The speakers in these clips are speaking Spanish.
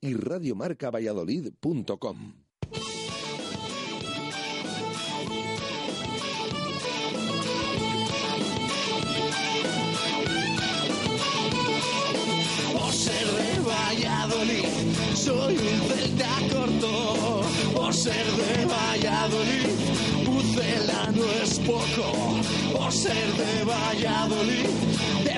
y radiomarcavalladolid.com. Por ser de Valladolid, soy un celta corto. Por ser de Valladolid, Pucela no es poco. Por ser de Valladolid, deporte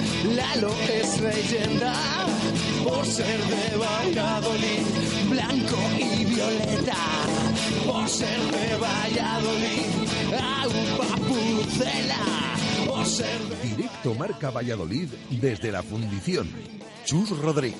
Lalo es leyenda. Por ser de Valladolid, blanco y violeta. Por ser de Valladolid, agua pucela. Por ser de Directo Marca Valladolid desde la fundición. Chus Rodríguez.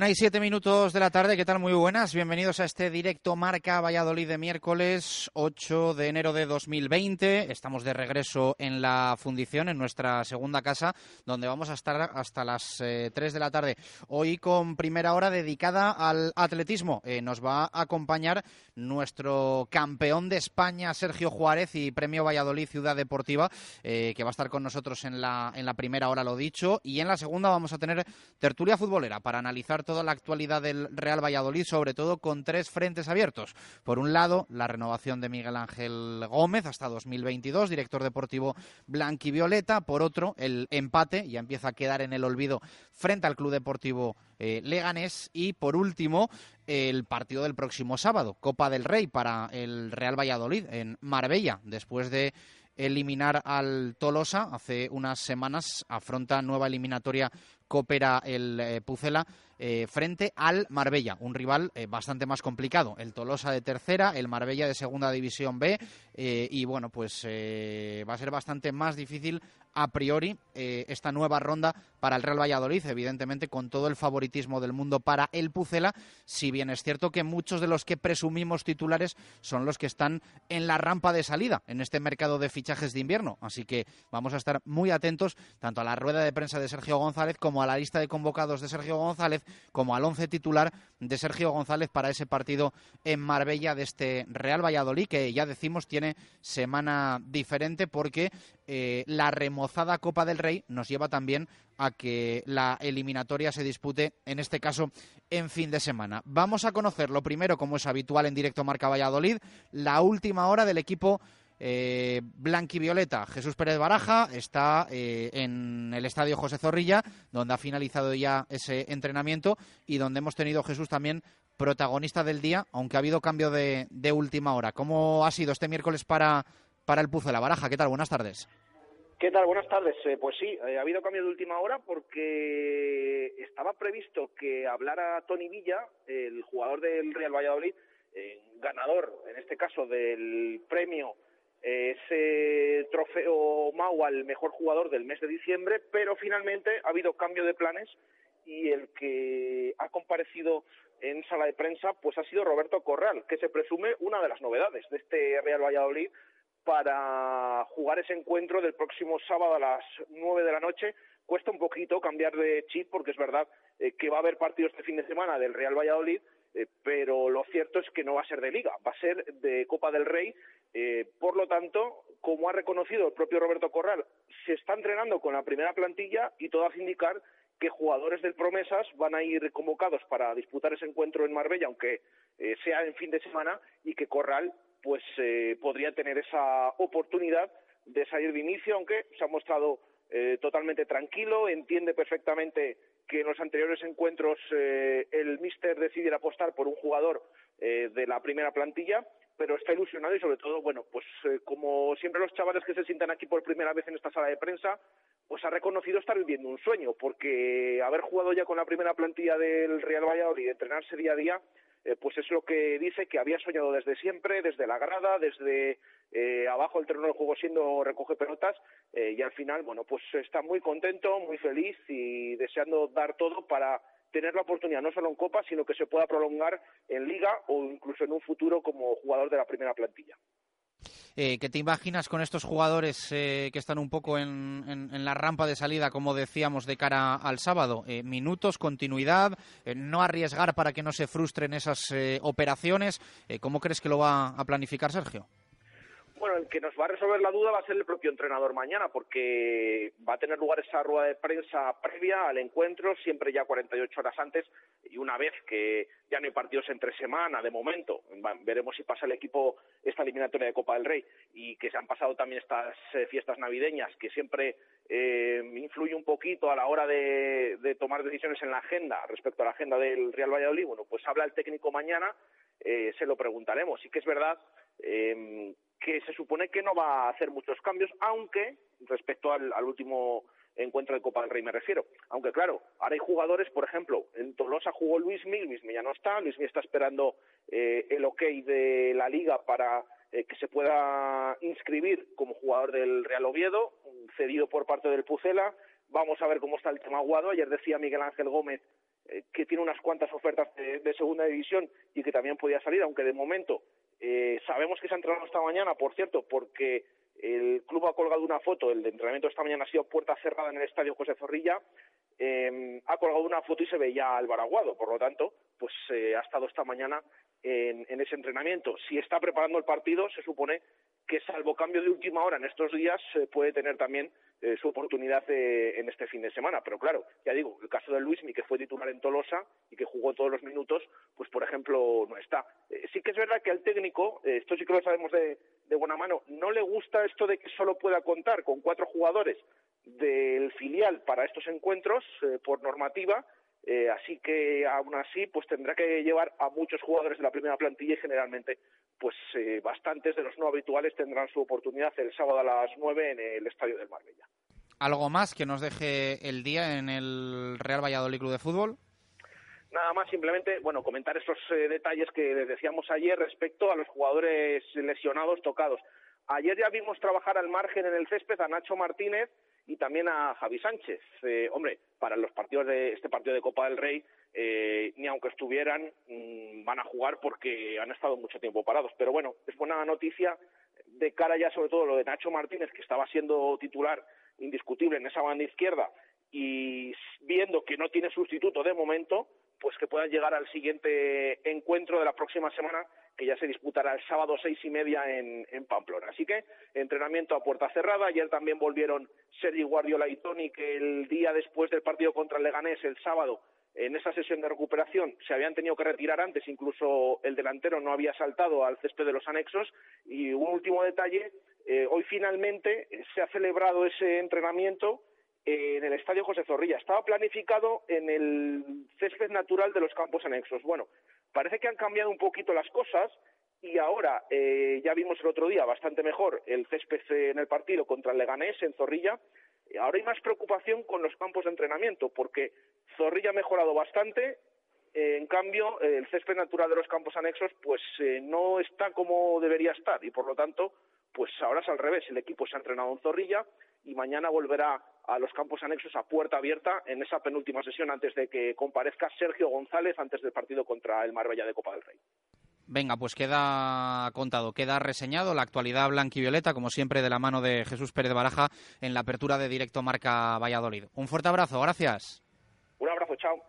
Una y siete minutos de la tarde, ¿qué tal? Muy buenas, bienvenidos a este directo Marca Valladolid de miércoles 8 de enero de 2020. Estamos de regreso en la fundición, en nuestra segunda casa, donde vamos a estar hasta las eh, 3 de la tarde. Hoy con primera hora dedicada al atletismo. Eh, nos va a acompañar nuestro campeón de España, Sergio Juárez, y Premio Valladolid Ciudad Deportiva, eh, que va a estar con nosotros en la, en la primera hora, lo dicho. Y en la segunda vamos a tener tertulia futbolera para analizar toda la actualidad del Real Valladolid, sobre todo con tres frentes abiertos. Por un lado, la renovación de Miguel Ángel Gómez hasta 2022, director deportivo blanquivioleta. Por otro, el empate, ya empieza a quedar en el olvido frente al Club Deportivo eh, Leganés. Y por último, el partido del próximo sábado, Copa del Rey para el Real Valladolid en Marbella, después de eliminar al Tolosa hace unas semanas, afronta nueva eliminatoria coopera el eh, Pucela eh, frente al Marbella, un rival eh, bastante más complicado. El Tolosa de tercera, el Marbella de segunda división B eh, y bueno, pues va a ser bastante más difícil a priori esta nueva ronda para el Real Valladolid, evidentemente con todo el favoritismo del mundo para el Pucela, si bien es cierto que muchos de los que presumimos titulares son los que están en la rampa de salida en este mercado de fichajes de invierno, así que vamos a estar muy atentos tanto a la rueda de prensa de Sergio González como a la lista de convocados de Sergio González, como al once titular de Sergio González para ese partido en Marbella de este Real Valladolid, que ya decimos tiene semana diferente porque eh, la remozada Copa del Rey nos lleva también a que la eliminatoria se dispute, en este caso, en fin de semana. Vamos a conocer lo primero, como es habitual en directo Marca Valladolid, la última hora del equipo eh, blanquivioleta. Jesús Pérez Baraja está eh, en el estadio José Zorrilla, donde ha finalizado ya ese entrenamiento y donde hemos tenido Jesús también protagonista del día, aunque ha habido cambio de, última hora. ¿Cómo ha sido este miércoles para, para el la Baraja? ¿Qué tal? Buenas tardes. ¿Qué tal? Buenas tardes. Eh, pues sí, eh, ha habido cambio de última hora porque estaba previsto que hablara Tony Villa, el jugador del Real Valladolid, ganador, en este caso, del premio, ese trofeo Mau al mejor jugador del mes de diciembre, pero finalmente ha habido cambio de planes y el que ha comparecido en sala de prensa pues ha sido Roberto Corral, que se presume una de las novedades de este Real Valladolid para jugar ese encuentro del próximo sábado a las nueve de la noche. Cuesta un poquito cambiar de chip porque es verdad eh, que va a haber partidos este fin de semana del Real Valladolid, eh, pero lo cierto es que no va a ser de liga, va a ser de Copa del Rey. Eh, por lo tanto, como ha reconocido el propio Roberto Corral, se está entrenando con la primera plantilla y todo hace indicar que jugadores del Promesas van a ir convocados para disputar ese encuentro en Marbella, aunque sea en fin de semana, y que Corral pues eh, podría tener esa oportunidad de salir de inicio, aunque se ha mostrado eh, totalmente tranquilo, entiende perfectamente que en los anteriores encuentros eh, el míster decidiera apostar por un jugador de la primera plantilla, pero está ilusionado y sobre todo, bueno, pues como siempre los chavales que se sientan aquí por primera vez en esta sala de prensa, pues ha reconocido estar viviendo un sueño, porque haber jugado ya con la primera plantilla del Real Valladolid y entrenarse día a día, eh, pues es lo que dice que había soñado desde siempre, desde la grada, desde eh, abajo el terreno del juego siendo recoge pelotas eh, y al final, bueno, pues está muy contento, muy feliz y deseando dar todo para tener la oportunidad no solo en Copa, sino que se pueda prolongar en Liga o incluso en un futuro como jugador de la primera plantilla. Eh, ¿Qué te imaginas con estos jugadores eh, que están un poco en, la rampa de salida, como decíamos, de cara al sábado? Eh, minutos, continuidad, no arriesgar para que no se frustren esas operaciones. ¿Cómo crees que lo va a planificar Sergio? Bueno, el que nos va a resolver la duda va a ser el propio entrenador mañana, porque va a tener lugar esa rueda de prensa previa al encuentro, siempre ya 48 horas antes, y una vez que ya no hay partidos entre semana, de momento, veremos si pasa el equipo esta eliminatoria de Copa del Rey, y que se han pasado también estas eh, fiestas navideñas, que siempre eh, influye un poquito a la hora de, tomar decisiones en la agenda, respecto a la agenda del Real Valladolid, bueno, pues habla el técnico mañana, eh, se lo preguntaremos. Sí que es verdad eh, que se supone que no va a hacer muchos cambios, aunque respecto al, último encuentro de Copa del Rey me refiero. Aunque claro, ahora hay jugadores, por ejemplo, en Tolosa jugó Luismi, Luismi ya no está, Luismi está esperando eh, el ok de la liga para eh, que se pueda inscribir como jugador del Real Oviedo, cedido por parte del Pucela. Vamos a ver cómo está el tema Aguado. Ayer decía Miguel Ángel Gómez eh, que tiene unas cuantas ofertas de, segunda división y que también podía salir, aunque de momento eh, sabemos que se ha entrenado esta mañana, por cierto, porque el club ha colgado una foto, el entrenamiento esta mañana ha sido puerta cerrada en el estadio José Zorrilla, eh, ha colgado una foto y se veía al Baraguado, por lo tanto, pues eh, ha estado esta mañana en, ese entrenamiento. Si está preparando el partido, se supone que salvo cambio de última hora en estos días, puede tener también eh, su oportunidad eh, en este fin de semana. Pero claro, ya digo, el caso de Luismi, que fue titular en Tolosa y que jugó todos los minutos, pues por ejemplo no está. Eh, sí que es verdad que al técnico, esto sí que lo sabemos de buena mano, no le gusta esto de que solo pueda contar con cuatro jugadores del filial para estos encuentros por normativa eh, así que aún así pues tendrá que llevar a muchos jugadores de la primera plantilla y generalmente pues eh, bastantes de los no habituales tendrán su oportunidad el sábado a las nueve en el estadio del Marbella. ¿Algo más que nos deje el día en el Real Valladolid Club de Fútbol? Nada más, simplemente, bueno, comentar esos eh, detalles que les decíamos ayer respecto a los jugadores lesionados tocados. Ayer ya vimos trabajar al margen en el césped a Nacho Martínez, y también a Javi Sánchez. Eh, hombre, para los partidos de este partido de Copa del Rey, eh, ni aunque estuvieran, mm, van a jugar porque han estado mucho tiempo parados. Pero bueno, es buena noticia de cara ya sobre todo lo de Nacho Martínez, que estaba siendo titular indiscutible en esa banda izquierda y viendo que no tiene sustituto de momento, pues que puedan llegar al siguiente encuentro de la próxima semana, que ya se disputará el sábado seis y media en, Pamplona. Así que entrenamiento a puerta cerrada. Ayer también volvieron Sergi Guardiola y Tony, que el día después del partido contra el Leganés, el sábado, en esa sesión de recuperación se habían tenido que retirar antes, incluso el delantero no había saltado al césped de los anexos. Y un último detalle, eh, hoy finalmente se ha celebrado ese entrenamiento en el Estadio José Zorrilla. Estaba planificado en el césped natural de los campos anexos. Bueno, parece que han cambiado un poquito las cosas y ahora eh, ya vimos el otro día bastante mejor el césped en el partido contra el Leganés en Zorrilla. Ahora hay más preocupación con los campos de entrenamiento porque Zorrilla ha mejorado bastante. en cambio, el césped natural de los campos anexos pues eh, no está como debería estar y por lo tanto pues ahora es al revés. El equipo se ha entrenado en Zorrilla y mañana volverá a los campos anexos a puerta abierta en esa penúltima sesión antes de que comparezca Sergio González antes del partido contra el Marbella de Copa del Rey. Venga, pues queda contado, queda reseñado la actualidad blanquivioleta, como siempre, de la mano de Jesús Pérez Baraja en la apertura de Directo Marca Valladolid. Un fuerte abrazo, gracias. Un abrazo, chao.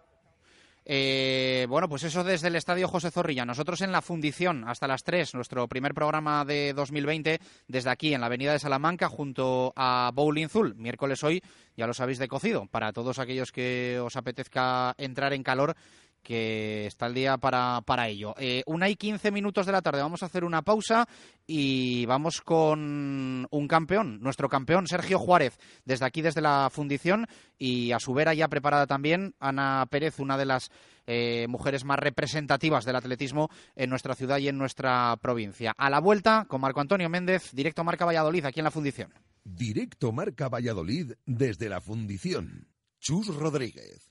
Eh, bueno, pues eso desde el Estadio José Zorrilla. Nosotros en la Fundición, hasta las 3, nuestro primer programa de 2020, desde aquí en la Avenida de Salamanca, junto a Bowling Zul. Miércoles hoy, ya lo sabéis de cocido. Para todos aquellos que os apetezca entrar en calor, que está el día para, para ello. Eh, una y quince minutos de la tarde, vamos a hacer una pausa y vamos con un campeón, nuestro campeón Sergio Juárez, desde aquí, desde la fundición, y a su vera ya preparada también Ana Pérez, una de las eh, mujeres más representativas del atletismo en nuestra ciudad y en nuestra provincia. A la vuelta, con Marco Antonio Méndez, directo Marca Valladolid, aquí en la fundición. Directo Marca Valladolid, desde la fundición. Chus Rodríguez.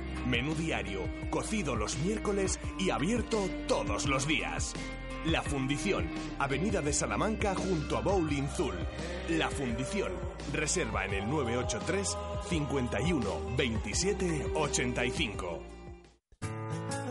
Menú diario, cocido los miércoles y abierto todos los días. La Fundición, Avenida de Salamanca junto a Bowling Zul. La Fundición, reserva en el 983 51 27 85.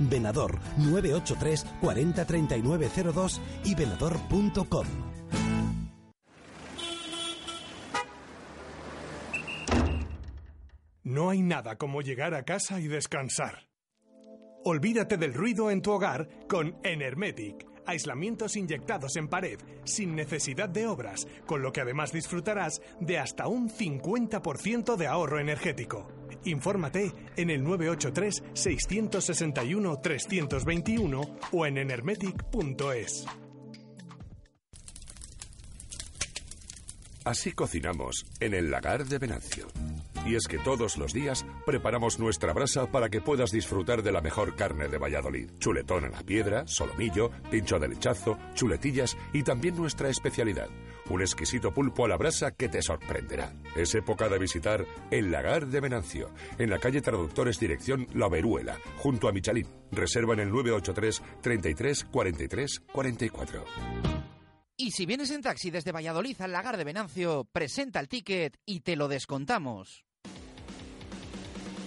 Venador 983 40 02 y venador.com. No hay nada como llegar a casa y descansar. Olvídate del ruido en tu hogar con Enermetic. Aislamientos inyectados en pared, sin necesidad de obras, con lo que además disfrutarás de hasta un 50% de ahorro energético. Infórmate en el 983-661-321 o en enermetic.es. Así cocinamos en el lagar de Venancio y es que todos los días preparamos nuestra brasa para que puedas disfrutar de la mejor carne de Valladolid. Chuletón a la piedra, solomillo, pincho de lechazo, chuletillas y también nuestra especialidad, un exquisito pulpo a la brasa que te sorprenderá. Es época de visitar el Lagar de Venancio, en la calle Traductores Dirección La Veruela, junto a Michalín. Reserva en el 983 33 43 44. Y si vienes en taxi desde Valladolid al Lagar de Venancio, presenta el ticket y te lo descontamos.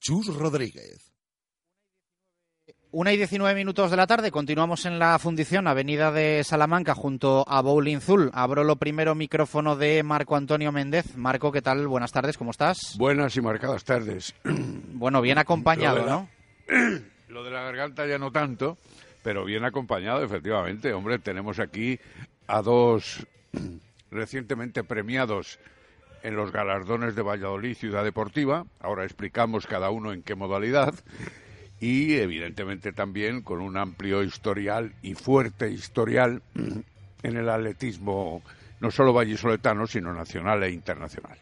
Chus Rodríguez. Una y 19 minutos de la tarde, continuamos en la fundición Avenida de Salamanca junto a Bowling Zul. Abro lo primero micrófono de Marco Antonio Méndez. Marco, ¿qué tal? Buenas tardes, ¿cómo estás? Buenas y marcadas tardes. Bueno, bien acompañado, ¿no? Lo de la garganta ya no tanto, pero bien acompañado, efectivamente. Hombre, tenemos aquí a dos recientemente premiados en los galardones de Valladolid Ciudad Deportiva. Ahora explicamos cada uno en qué modalidad y evidentemente también con un amplio historial y fuerte historial en el atletismo no solo vallisoletano, sino nacional e internacional.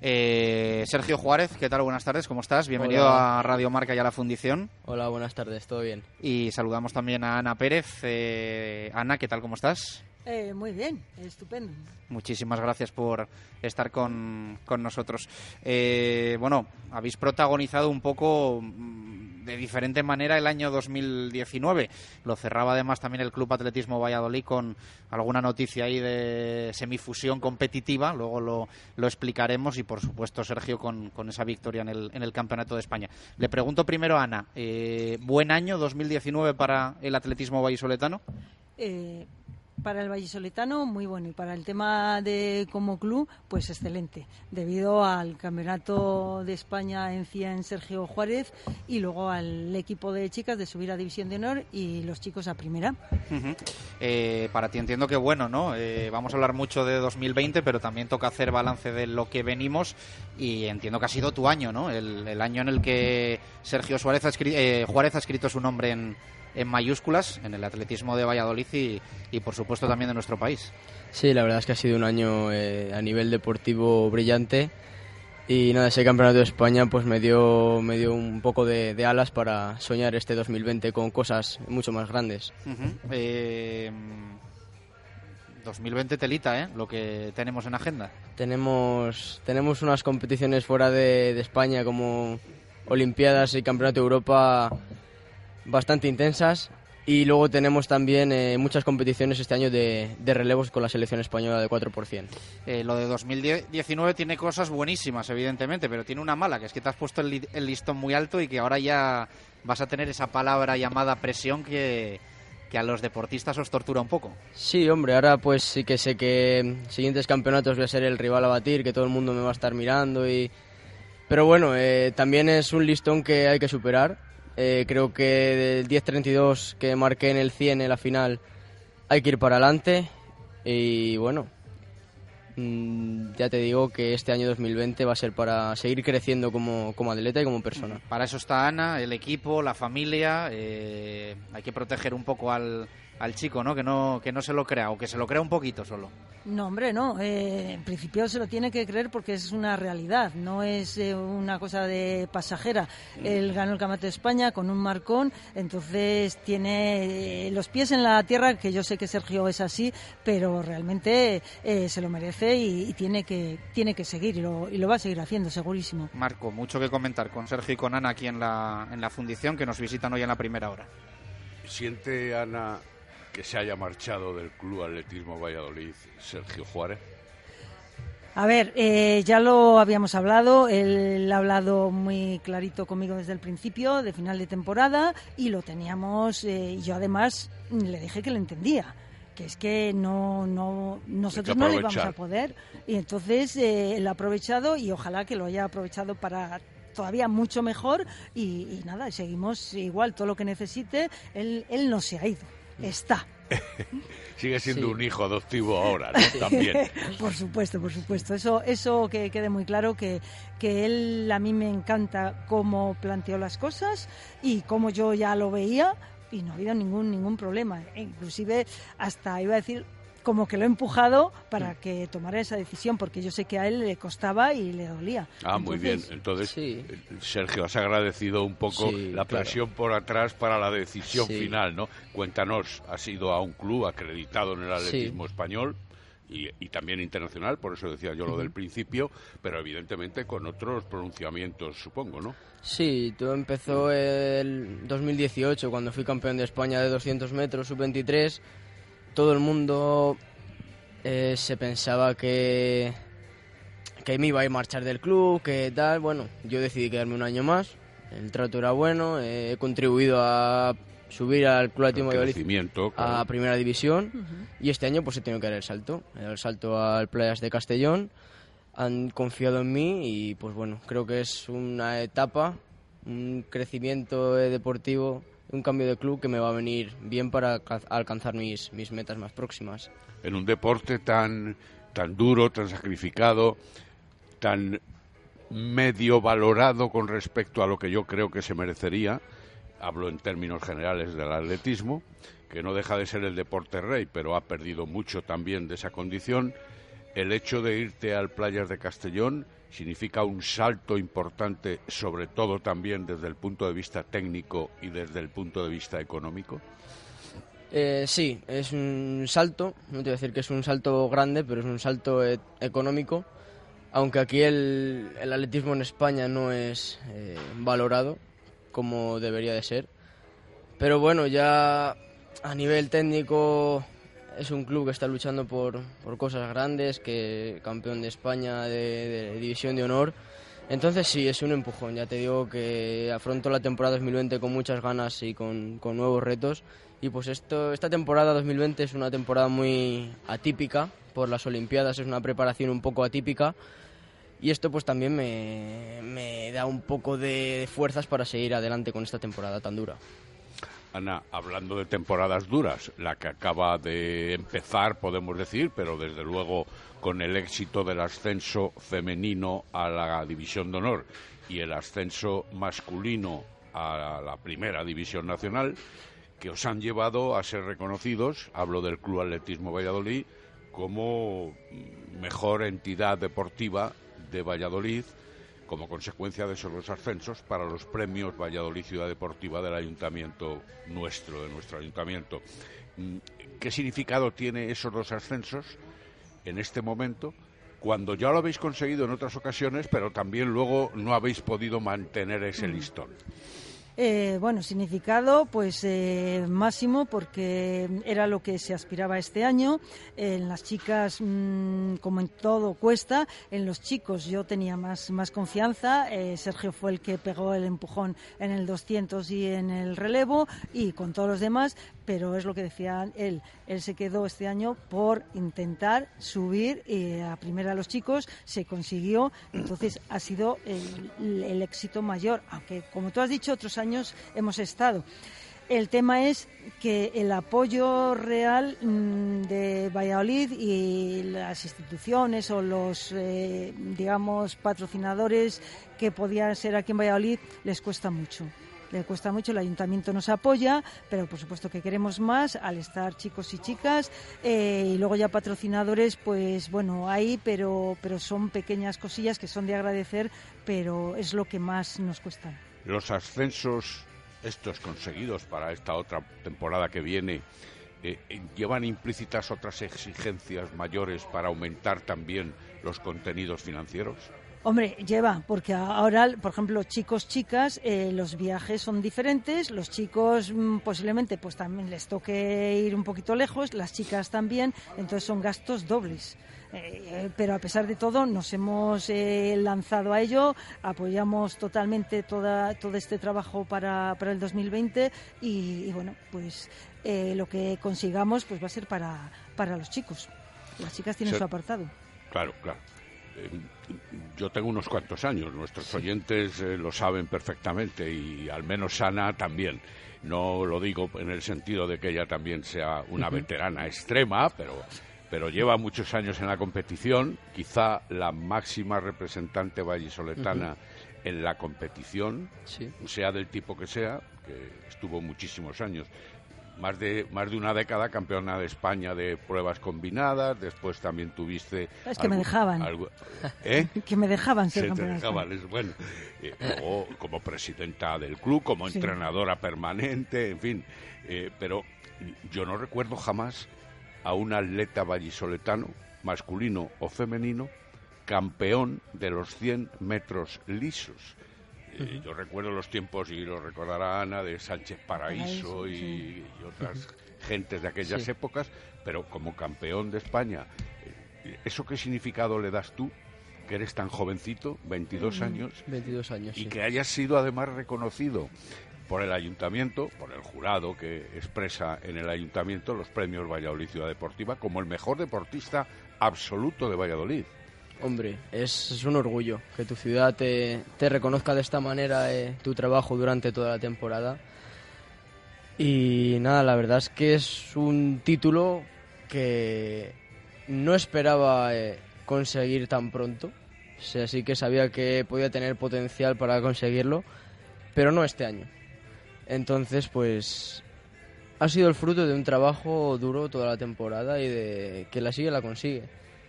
Eh, Sergio Juárez, ¿qué tal? Buenas tardes, ¿cómo estás? Bienvenido Hola. a Radio Marca y a la Fundición. Hola, buenas tardes, ¿todo bien? Y saludamos también a Ana Pérez. Eh, Ana, ¿qué tal? ¿Cómo estás? Eh, muy bien, estupendo. Muchísimas gracias por estar con, con nosotros. Eh, bueno, habéis protagonizado un poco mm, de diferente manera el año 2019. Lo cerraba además también el Club Atletismo Valladolid con alguna noticia ahí de semifusión competitiva. Luego lo, lo explicaremos y, por supuesto, Sergio con, con esa victoria en el, en el Campeonato de España. Le pregunto primero a Ana, eh, ¿buen año 2019 para el atletismo vallisoletano? Para el vallisoletano, muy bueno. Y para el tema de como club, pues excelente. Debido al campeonato de España en CIA en Sergio Juárez y luego al equipo de chicas de subir a División de Honor y los chicos a primera. Eh, para ti entiendo que bueno, ¿no? Eh, vamos a hablar mucho de 2020, pero también toca hacer balance de lo que venimos y entiendo que ha sido tu año, ¿no? El, año en el que Sergio Suárez ha, eh, Juárez ha escrito su nombre en, en mayúsculas en el atletismo de Valladolid y, y, por supuesto también de nuestro país. Sí, la verdad es que ha sido un año eh, a nivel deportivo brillante y nada, ese campeonato de España pues me dio, me dio un poco de, de alas para soñar este 2020 con cosas mucho más grandes. Ujú. Eh, 2020 telita, ¿eh? Lo que tenemos en agenda. Tenemos, tenemos unas competiciones fuera de, de España como Olimpiadas y Campeonato de Europa bastante intensas y luego tenemos también eh, muchas competiciones este año de, de relevos con la selección española de 4%. Eh, lo de 2019 tiene cosas buenísimas, evidentemente, pero tiene una mala, que es que te has puesto el, li- el listón muy alto y que ahora ya vas a tener esa palabra llamada presión que, que a los deportistas os tortura un poco. Sí, hombre, ahora pues sí que sé que en siguientes campeonatos voy a ser el rival a batir, que todo el mundo me va a estar mirando y... Pero bueno, eh, también es un listón que hay que superar. Eh, creo que del 10.32 que marqué en el 100 en la final hay que ir para adelante y bueno, mm, ya te digo que este año 2020 va a ser para seguir creciendo como, como atleta y como persona. Para eso está Ana, el equipo, la familia. eh, hay que proteger un poco al, al chico, ¿no? Que, ¿no? que no se lo crea o que se lo crea un poquito solo. No, hombre, no. Eh, en principio se lo tiene que creer porque es una realidad, no es eh, una cosa de pasajera. Él ganó el Campeonato de España con un marcón, entonces tiene eh, los pies en la tierra, que yo sé que Sergio es así, pero realmente eh, se lo merece y, y tiene, que, tiene que seguir y lo, y lo va a seguir haciendo, segurísimo. Marco, mucho que comentar con Sergio y con Ana aquí en la, en la fundición que nos visitan hoy en la primera hora. ¿Siente Ana que se haya marchado del Club Atletismo Valladolid Sergio Juárez? A ver, eh, ya lo habíamos hablado, él ha hablado muy clarito conmigo desde el principio, de final de temporada, y lo teníamos, eh, y yo además le dije que lo entendía, que es que no, no nosotros no le íbamos aprovechar. a poder, y entonces eh, él ha aprovechado y ojalá que lo haya aprovechado para todavía mucho mejor y, y nada, seguimos igual, todo lo que necesite, él, él no se ha ido, está. Sigue siendo Sí. un hijo adoptivo ahora, ¿no? También. por supuesto, por supuesto. Eso, eso que quede muy claro que, que él a mí me encanta cómo planteó las cosas y cómo yo ya lo veía y no ha habido ningún ningún problema. E inclusive hasta iba a decir como que lo he empujado para que tomara esa decisión porque yo sé que a él le costaba y le dolía. Ah, muy bien. Entonces, eh, Sergio, has agradecido un poco Sí, la claro. presión por atrás para la decisión Sí. final, ¿no? Cuéntanos, has ido a un club acreditado en el atletismo español y, y también internacional, por eso decía yo lo del principio, pero evidentemente con otros pronunciamientos, supongo, ¿no? Sí, todo empezó el 2018 cuando fui campeón de España de 200 metros sub-23. Todo el mundo eh, se pensaba que, que me iba a ir marchar del club, que tal. Bueno, yo decidí quedarme un año más. El trato era bueno, eh, he contribuido a subir al Club Atlético El Valladolid a. Primera División. Y este año pues he tenido que dar el salto, he dado el salto al Playas de Castellón, han confiado en mí y pues bueno, creo que es una etapa, un crecimiento eh, deportivo, un cambio de club que me va a venir bien para alca- alcanzar mis, mis metas más próximas. en un deporte tan, tan duro, tan sacrificado, tan medio valorado con respecto a lo que yo creo que se merecería, hablo en términos generales del atletismo, que no deja de ser el deporte rey, pero ha perdido mucho también de esa condición. El hecho de irte al Playas de Castellón significa un salto importante, sobre todo también desde el punto de vista técnico y desde el punto de vista económico. Eh, sí, es un salto, no te voy a decir que es un salto grande, pero es un salto e- económico, aunque aquí el, atletismo en España no es eh, valorado como debería de ser. Pero bueno, ya a nivel técnico es un club que está luchando por, por cosas grandes, que campeón de España de, de división de honor. Entonces sí, es un empujón. Ya te digo que afronto la temporada 2020 con muchas ganas y con, con nuevos retos. Y pues esto, esta temporada 2020 es una temporada muy atípica por las Olimpiadas, es una preparación un poco atípica. Y esto pues también me, me da un poco de fuerzas para seguir adelante con esta temporada tan dura. Ana, hablando de temporadas duras, la que acaba de empezar, podemos decir, pero desde luego con el éxito del ascenso femenino a la División de Honor y el ascenso masculino a la Primera División Nacional, que os han llevado a ser reconocidos, hablo del Club Atletismo Valladolid, como mejor entidad deportiva de Valladolid como consecuencia de esos dos ascensos para los premios Valladolid Ciudad Deportiva del ayuntamiento nuestro, de nuestro ayuntamiento. Mm, ¿Qué significado tiene esos dos ascensos en este momento? Cuando ya lo habéis conseguido en otras ocasiones, pero también luego no habéis podido mantener ese listón. Eh, bueno, significado pues eh, máximo porque era lo que se aspiraba este año. En las chicas, mm, como en todo, cuesta. En los chicos yo tenía más, más confianza. Eh, Sergio fue el que pegó el empujón en el 200 y en el relevo y con todos los demás. Pero es lo que decía él. Él se quedó este año por intentar subir eh, a primera los chicos. Se consiguió. Entonces ha sido el, el éxito mayor. Aunque, como tú has dicho, otros años hemos estado. El tema es que el apoyo real mm, de Valladolid y las instituciones o los, eh, digamos, patrocinadores que podían ser aquí en Valladolid les cuesta mucho. Le cuesta mucho, el ayuntamiento nos apoya, pero por supuesto que queremos más al estar chicos y chicas. eh, y luego ya patrocinadores, pues bueno, hay, pero, pero son pequeñas cosillas que son de agradecer, pero es lo que más nos cuesta. Los ascensos estos conseguidos para esta otra temporada que viene eh, eh, llevan implícitas otras exigencias mayores para aumentar también los contenidos financieros. Hombre, lleva, porque ahora, por ejemplo, chicos, chicas, eh, los viajes son diferentes. Los chicos mm, posiblemente pues también les toque ir un poquito lejos, las chicas también, entonces son gastos dobles. Eh, pero a pesar de todo, nos hemos eh, lanzado a ello, apoyamos totalmente toda, todo este trabajo para, para el 2020 y, y bueno, pues eh, lo que consigamos pues va a ser para, para los chicos. Las chicas tienen su apartado. Claro, claro. Eh, yo tengo unos cuantos años, nuestros oyentes eh, lo saben perfectamente y al menos Ana también. No lo digo en el sentido de que ella también sea una veterana extrema, pero, pero lleva muchos años en la competición, quizá la máxima representante vallisoletana en la competición, sea del tipo que sea, que estuvo muchísimos años. Más de, más de una década campeona de España de pruebas combinadas, después también tuviste... Es que me dejaban. ¿Eh? Que me dejaban ser Se campeona de dejaban, es bueno. Eh, luego, como presidenta del club, como Sí. entrenadora permanente, en fin. Eh, pero yo no recuerdo jamás a un atleta vallisoletano, masculino o femenino, campeón de los 100 metros lisos. Eh, Yo recuerdo los tiempos, y lo recordará Ana, de Sánchez Paraíso Paraíso, y, sí. y otras gentes de aquellas Sí. épocas, pero como campeón de España, eh, ¿eso qué significado le das tú que eres tan jovencito, 22 Mm, años, 22 años, y sí. que hayas sido además reconocido por el ayuntamiento, por el jurado que expresa en el ayuntamiento los premios Valladolid Ciudad Deportiva como el mejor deportista absoluto de Valladolid. Hombre, es, un orgullo que tu ciudad te, reconozca de esta manera eh, tu trabajo durante toda la temporada. Y nada, la verdad es que es un título que no esperaba eh, conseguir tan pronto. O sea, sí que sabía que podía tener potencial para conseguirlo, pero no este año. Entonces, pues ha sido el fruto de un trabajo duro toda la temporada y de que la sigue la consigue.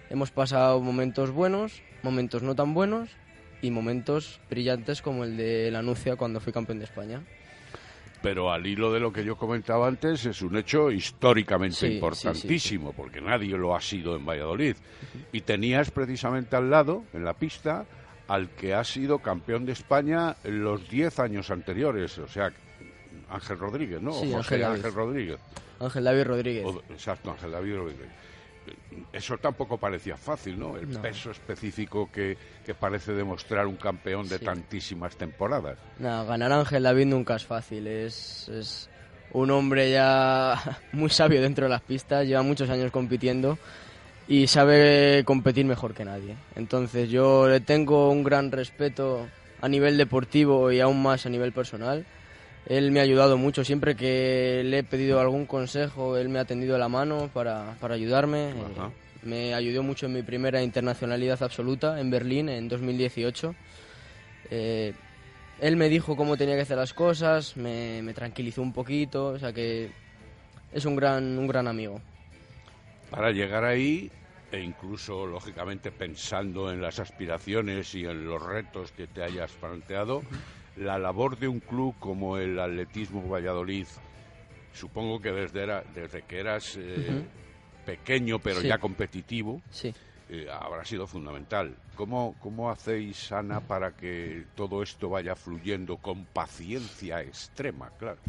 Hemos pasado momentos buenos, momentos no tan buenos y momentos brillantes como el de la Nucia cuando fui campeón de España. Pero al hilo de lo que yo comentaba antes, es un hecho históricamente Sí, sí, sí, importantísimo, porque nadie lo ha sido en Valladolid. Y tenías precisamente al lado, en la pista, al que ha sido campeón de España en los 10 años anteriores, o sea, Ángel Rodríguez, ¿no? Sí, José Ángel David. Ángel Rodríguez. Ángel David Rodríguez. O- exacto, Ángel David Rodríguez. Eso tampoco parecía fácil, ¿no? El No. peso específico que, que parece demostrar un campeón de Sí. tantísimas temporadas. Nada, ganar a Ángel David nunca es fácil. Es, es un hombre ya muy sabio dentro de las pistas, lleva muchos años compitiendo y sabe competir mejor que nadie. Entonces yo le tengo un gran respeto a nivel deportivo y aún más a nivel personal. Él me ha ayudado mucho, siempre que le he pedido algún consejo, él me ha tendido la mano para, para ayudarme. Ajá. Me ayudó mucho en mi primera internacionalidad absoluta en Berlín en 2018. Eh, él me dijo cómo tenía que hacer las cosas, me, me tranquilizó un poquito, o sea que es un gran, un gran amigo. Para llegar ahí, e incluso, lógicamente, pensando en las aspiraciones y en los retos que te hayas planteado, la labor de un club como el Atletismo Valladolid, supongo que desde, era, desde que eras eh, pequeño pero Sí. ya competitivo, Sí. eh, habrá sido fundamental. ¿Cómo, ¿Cómo hacéis, Ana, para que todo esto vaya fluyendo con paciencia extrema? Claro.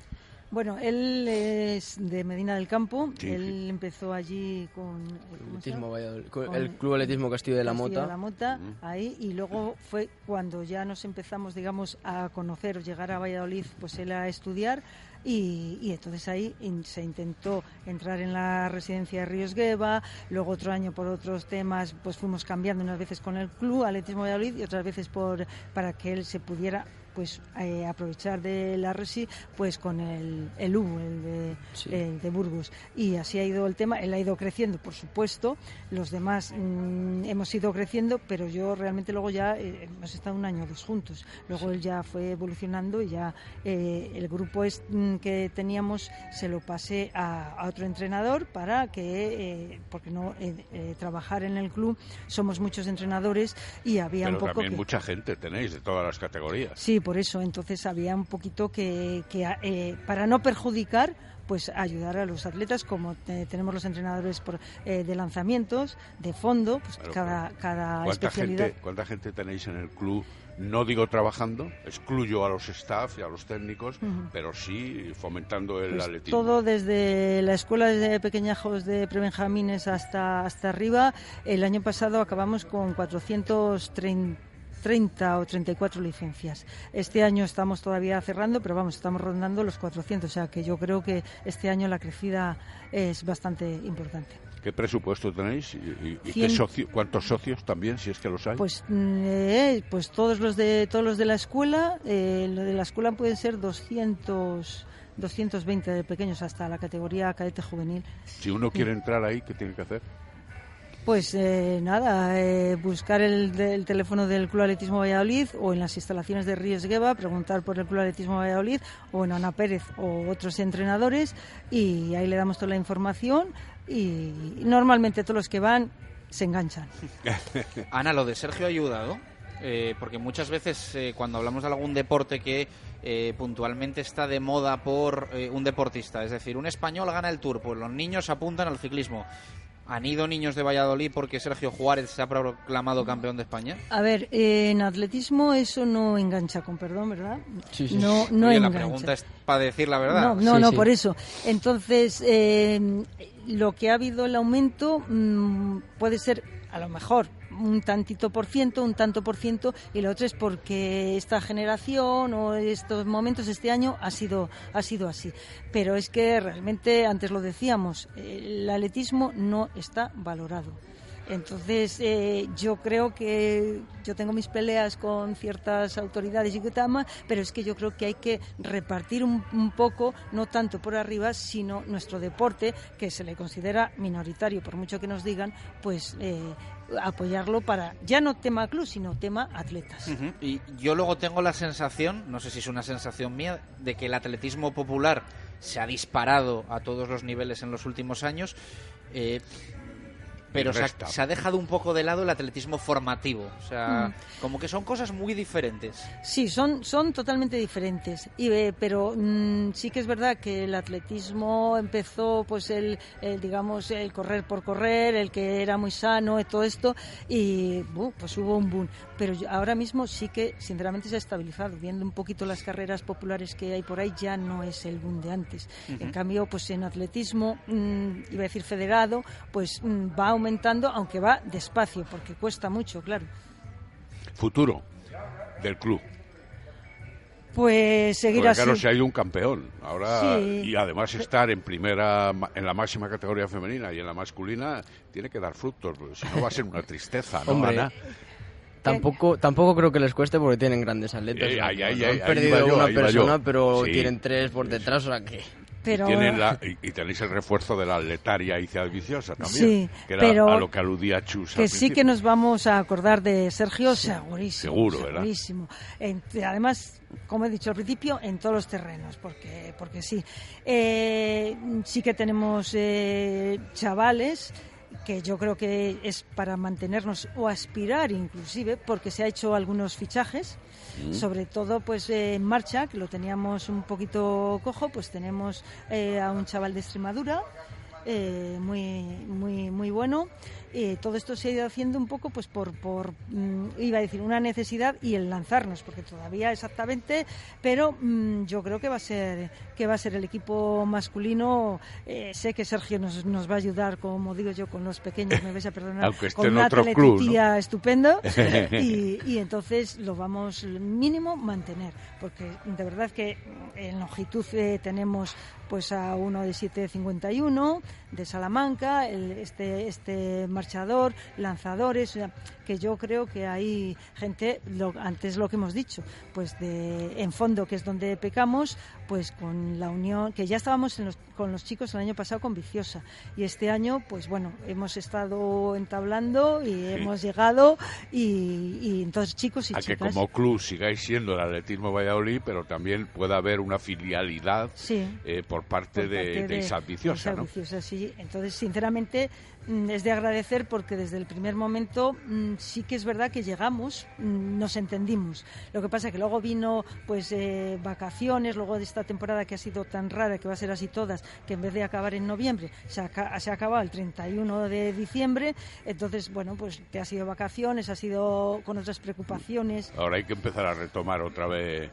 Bueno, él es de Medina del Campo. Sí, él empezó allí. Valladolid- con Con el Club Atletismo Castillo de la Mota. de la Mota, ahí, y luego fue cuando ya nos empezamos, digamos, a conocer o llegar a Valladolid, pues él a estudiar, y, y entonces ahí in- se intentó entrar en la residencia de Ríos Gueva, luego otro año por otros temas, pues fuimos cambiando unas veces con el club Atletismo Valladolid y otras veces por para que él se pudiera pues eh, aprovechar de la resi pues con el, el U, el de, Sí. el de Burgos. Y así ha ido el tema, él ha ido creciendo, por supuesto, los demás mm, hemos ido creciendo, pero yo realmente luego ya eh, hemos estado un año o dos juntos. Luego él ya fue evolucionando y ya eh, el grupo es, mm, que teníamos se lo pasé a, a otro entrenador para que, eh, porque no eh, eh, trabajar en el club, somos muchos entrenadores y había Pero un poco también que... mucha gente tenéis de todas las categorías. Sí, por eso. Entonces había un poquito que, que, eh, para no perjudicar, pues ayudar a los atletas, como te- tenemos los entrenadores por, eh, de lanzamientos, de fondo, pues Claro, cada, cada ¿Cuánta especialidad. gente, ¿Cuánta gente tenéis en el club? No digo trabajando, excluyo a los staff y a los técnicos, pero sí fomentando el Pues atletismo. todo desde la escuela de pequeñajos de prebenjamines hasta, hasta arriba. El año pasado acabamos con 430 o 34 licencias. Este año estamos todavía cerrando, pero vamos, estamos rondando los 400. O sea que yo creo que este año la crecida es bastante importante. ¿Qué presupuesto tenéis? ¿Y, qué socio- cuántos socios también, si es que los hay? Pues, mm, eh, pues todos los de todos los de la escuela, eh, lo de la escuela pueden ser 200, 220 de pequeños hasta la categoría cadete juvenil. si uno quiere entrar ahí, ¿qué tiene que hacer? Pues eh, nada, eh, buscar el, el teléfono del Club Atletismo Valladolid o en las instalaciones de Ríos Gueva, preguntar por el Club Atletismo Valladolid o en Ana Pérez o otros entrenadores y ahí le damos toda la información y normalmente todos los que van se enganchan. Ana, lo de Sergio ha ayudado, eh, porque muchas veces eh, cuando hablamos de algún deporte que eh, puntualmente está de moda por eh, un deportista, es decir, un español gana el Tour, pues los niños apuntan al ciclismo. ¿Han ido niños de Valladolid porque Sergio Juárez se ha proclamado campeón de España? A ver, eh, en atletismo eso no engancha, con perdón, ¿verdad? Sí, sí. No, no Oye, la engancha. pregunta es para decir la verdad. No, no, no, por eso. Entonces, eh, lo que ha habido el aumento mm, puede ser, a lo mejor, un tantito por ciento, un tanto por ciento, y lo otro es porque esta generación o estos momentos, este año, ha sido, ha sido así. Pero es que realmente, antes lo decíamos, el atletismo no está valorado. Entonces, eh, yo creo que yo tengo mis peleas con ciertas autoridades y Gutama, pero es que yo creo que hay que repartir un, un, poco, no tanto por arriba, sino nuestro deporte, que se le considera minoritario, por mucho que nos digan, pues eh, apoyarlo para, ya no tema club, sino tema atletas. Y yo luego tengo la sensación, no sé si es una sensación mía, de que el atletismo popular se ha disparado a todos los niveles en los últimos años. Eh, pero se ha, se ha, dejado un poco de lado el atletismo formativo. O sea, mm. como que son cosas muy diferentes. Sí, son, son totalmente diferentes. Y, eh, pero mm, sí que es verdad que el atletismo empezó, pues, el, el, digamos, el correr por correr, el que era muy sano, y todo esto, y uh, pues hubo un boom. Pero ahora mismo sí que, sinceramente, se ha estabilizado. Viendo un poquito las carreras populares que hay por ahí, ya no es el boom de antes. Uh -huh. En cambio, pues en atletismo, mmm, iba a decir federado, pues mmm, va aumentando, aunque va despacio, porque cuesta mucho, claro. Futuro del club. Pues seguir Porque, así. Claro, si hay un campeón ahora sí. y además estar en primera, en la máxima categoría femenina y en la masculina tiene que dar frutos, porque si no va a ser una tristeza, ¿no, Hombre, Ana? Tampoco, tampoco creo que les cueste porque tienen grandes atletas. Eh, ay, ay, ay, han perdido yo, una persona, pero sí. tienen tres por detrás, o sea que... Pero... Y, la, y, y, tenéis el refuerzo de la atletaria y viciosa también, sí, que era pero a lo que aludía Chus. Que sí que nos vamos a acordar de Sergio, sí, segurísimo. Seguro, ¿verdad? Segurísimo. además, como he dicho al principio, en todos los terrenos, porque, porque sí. Eh, sí que tenemos eh, chavales que yo creo que es para mantenernos o aspirar inclusive, porque se ha hecho algunos fichajes, mm. sobre todo pues eh, en marcha, que lo teníamos un poquito cojo, pues tenemos eh, a un chaval de Extremadura, eh, muy, muy, muy bueno. Eh, todo esto se ha ido haciendo un poco pues por, por mm, iba a decir una necesidad y el lanzarnos porque todavía exactamente pero mm, yo creo que va a ser que va a ser el equipo masculino eh, sé que Sergio nos, nos va a ayudar como digo yo con los pequeños me vais a perdonar con una otro club, ¿no? estupendo y, y, entonces lo vamos mínimo mantener porque de verdad que en longitud eh, tenemos pues a uno de 751 de Salamanca el, este este marchador, lanzadores, que yo creo que hay gente, lo, antes lo que hemos dicho, pues de en fondo, que es donde pecamos, pues con la unión, que ya estábamos los, con los chicos el año pasado con Viciosa, y este año, pues bueno, hemos estado entablando y sí. hemos llegado, y, y, entonces chicos y A chicas... que como club sigáis siendo el Atletismo Valladolid, pero también pueda haber una filialidad sí. eh, por parte, por parte de, de, de Isaac Viciosa, ¿no? Viciosa, sí. Entonces, sinceramente, mm, es de agradecer porque desde el primer momento mmm, sí que es verdad que llegamos, mmm, nos entendimos. Lo que pasa que luego vino pues eh, vacaciones, luego de esta temporada que ha sido tan rara, que va a ser así todas, que en vez de acabar en noviembre, se ha, se ha acabado el 31 de diciembre, entonces, bueno, pues te ha sido vacaciones, ha sido con otras preocupaciones. Ahora hay que empezar a retomar otra vez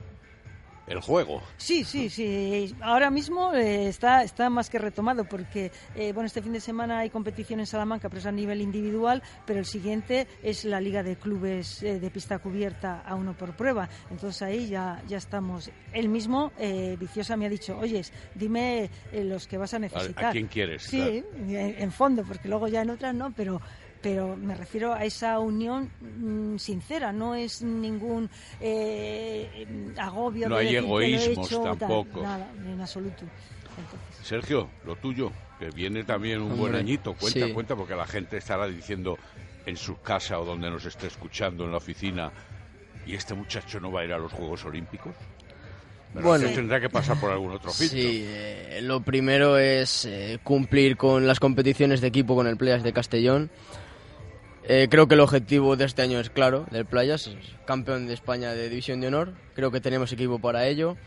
el juego. Sí, sí, sí. Ahora mismo eh, está, está más que retomado porque, eh, bueno, este fin de semana hay competición en Salamanca, pero es a nivel individual, pero el siguiente es la Liga de Clubes eh, de Pista Cubierta a uno por prueba. Entonces ahí ya, ya estamos. Él mismo, eh, Viciosa, me ha dicho, oyes, dime los que vas a necesitar. ¿A, a quién quieres? Sí, claro. en, en fondo, porque luego ya en otras no, pero pero me refiero a esa unión mmm, sincera, no es ningún eh, agobio. No de hay egoísmos hecho, tampoco. Tal, nada, en absoluto. Entonces. Sergio, lo tuyo, que viene también un Hombre, buen añito, cuenta, sí. cuenta, porque la gente estará diciendo en su casa o donde nos esté escuchando en la oficina, ¿y este muchacho no va a ir a los Juegos Olímpicos? Pero bueno, tendrá que pasar por algún otro filtro. Sí, eh, lo primero es eh, cumplir con las competiciones de equipo con el Playas de Castellón. Eh, creo que el objetivo de este año es claro, del Playas, campeón de España de División de Honor. Creo que tenemos equipo para ello.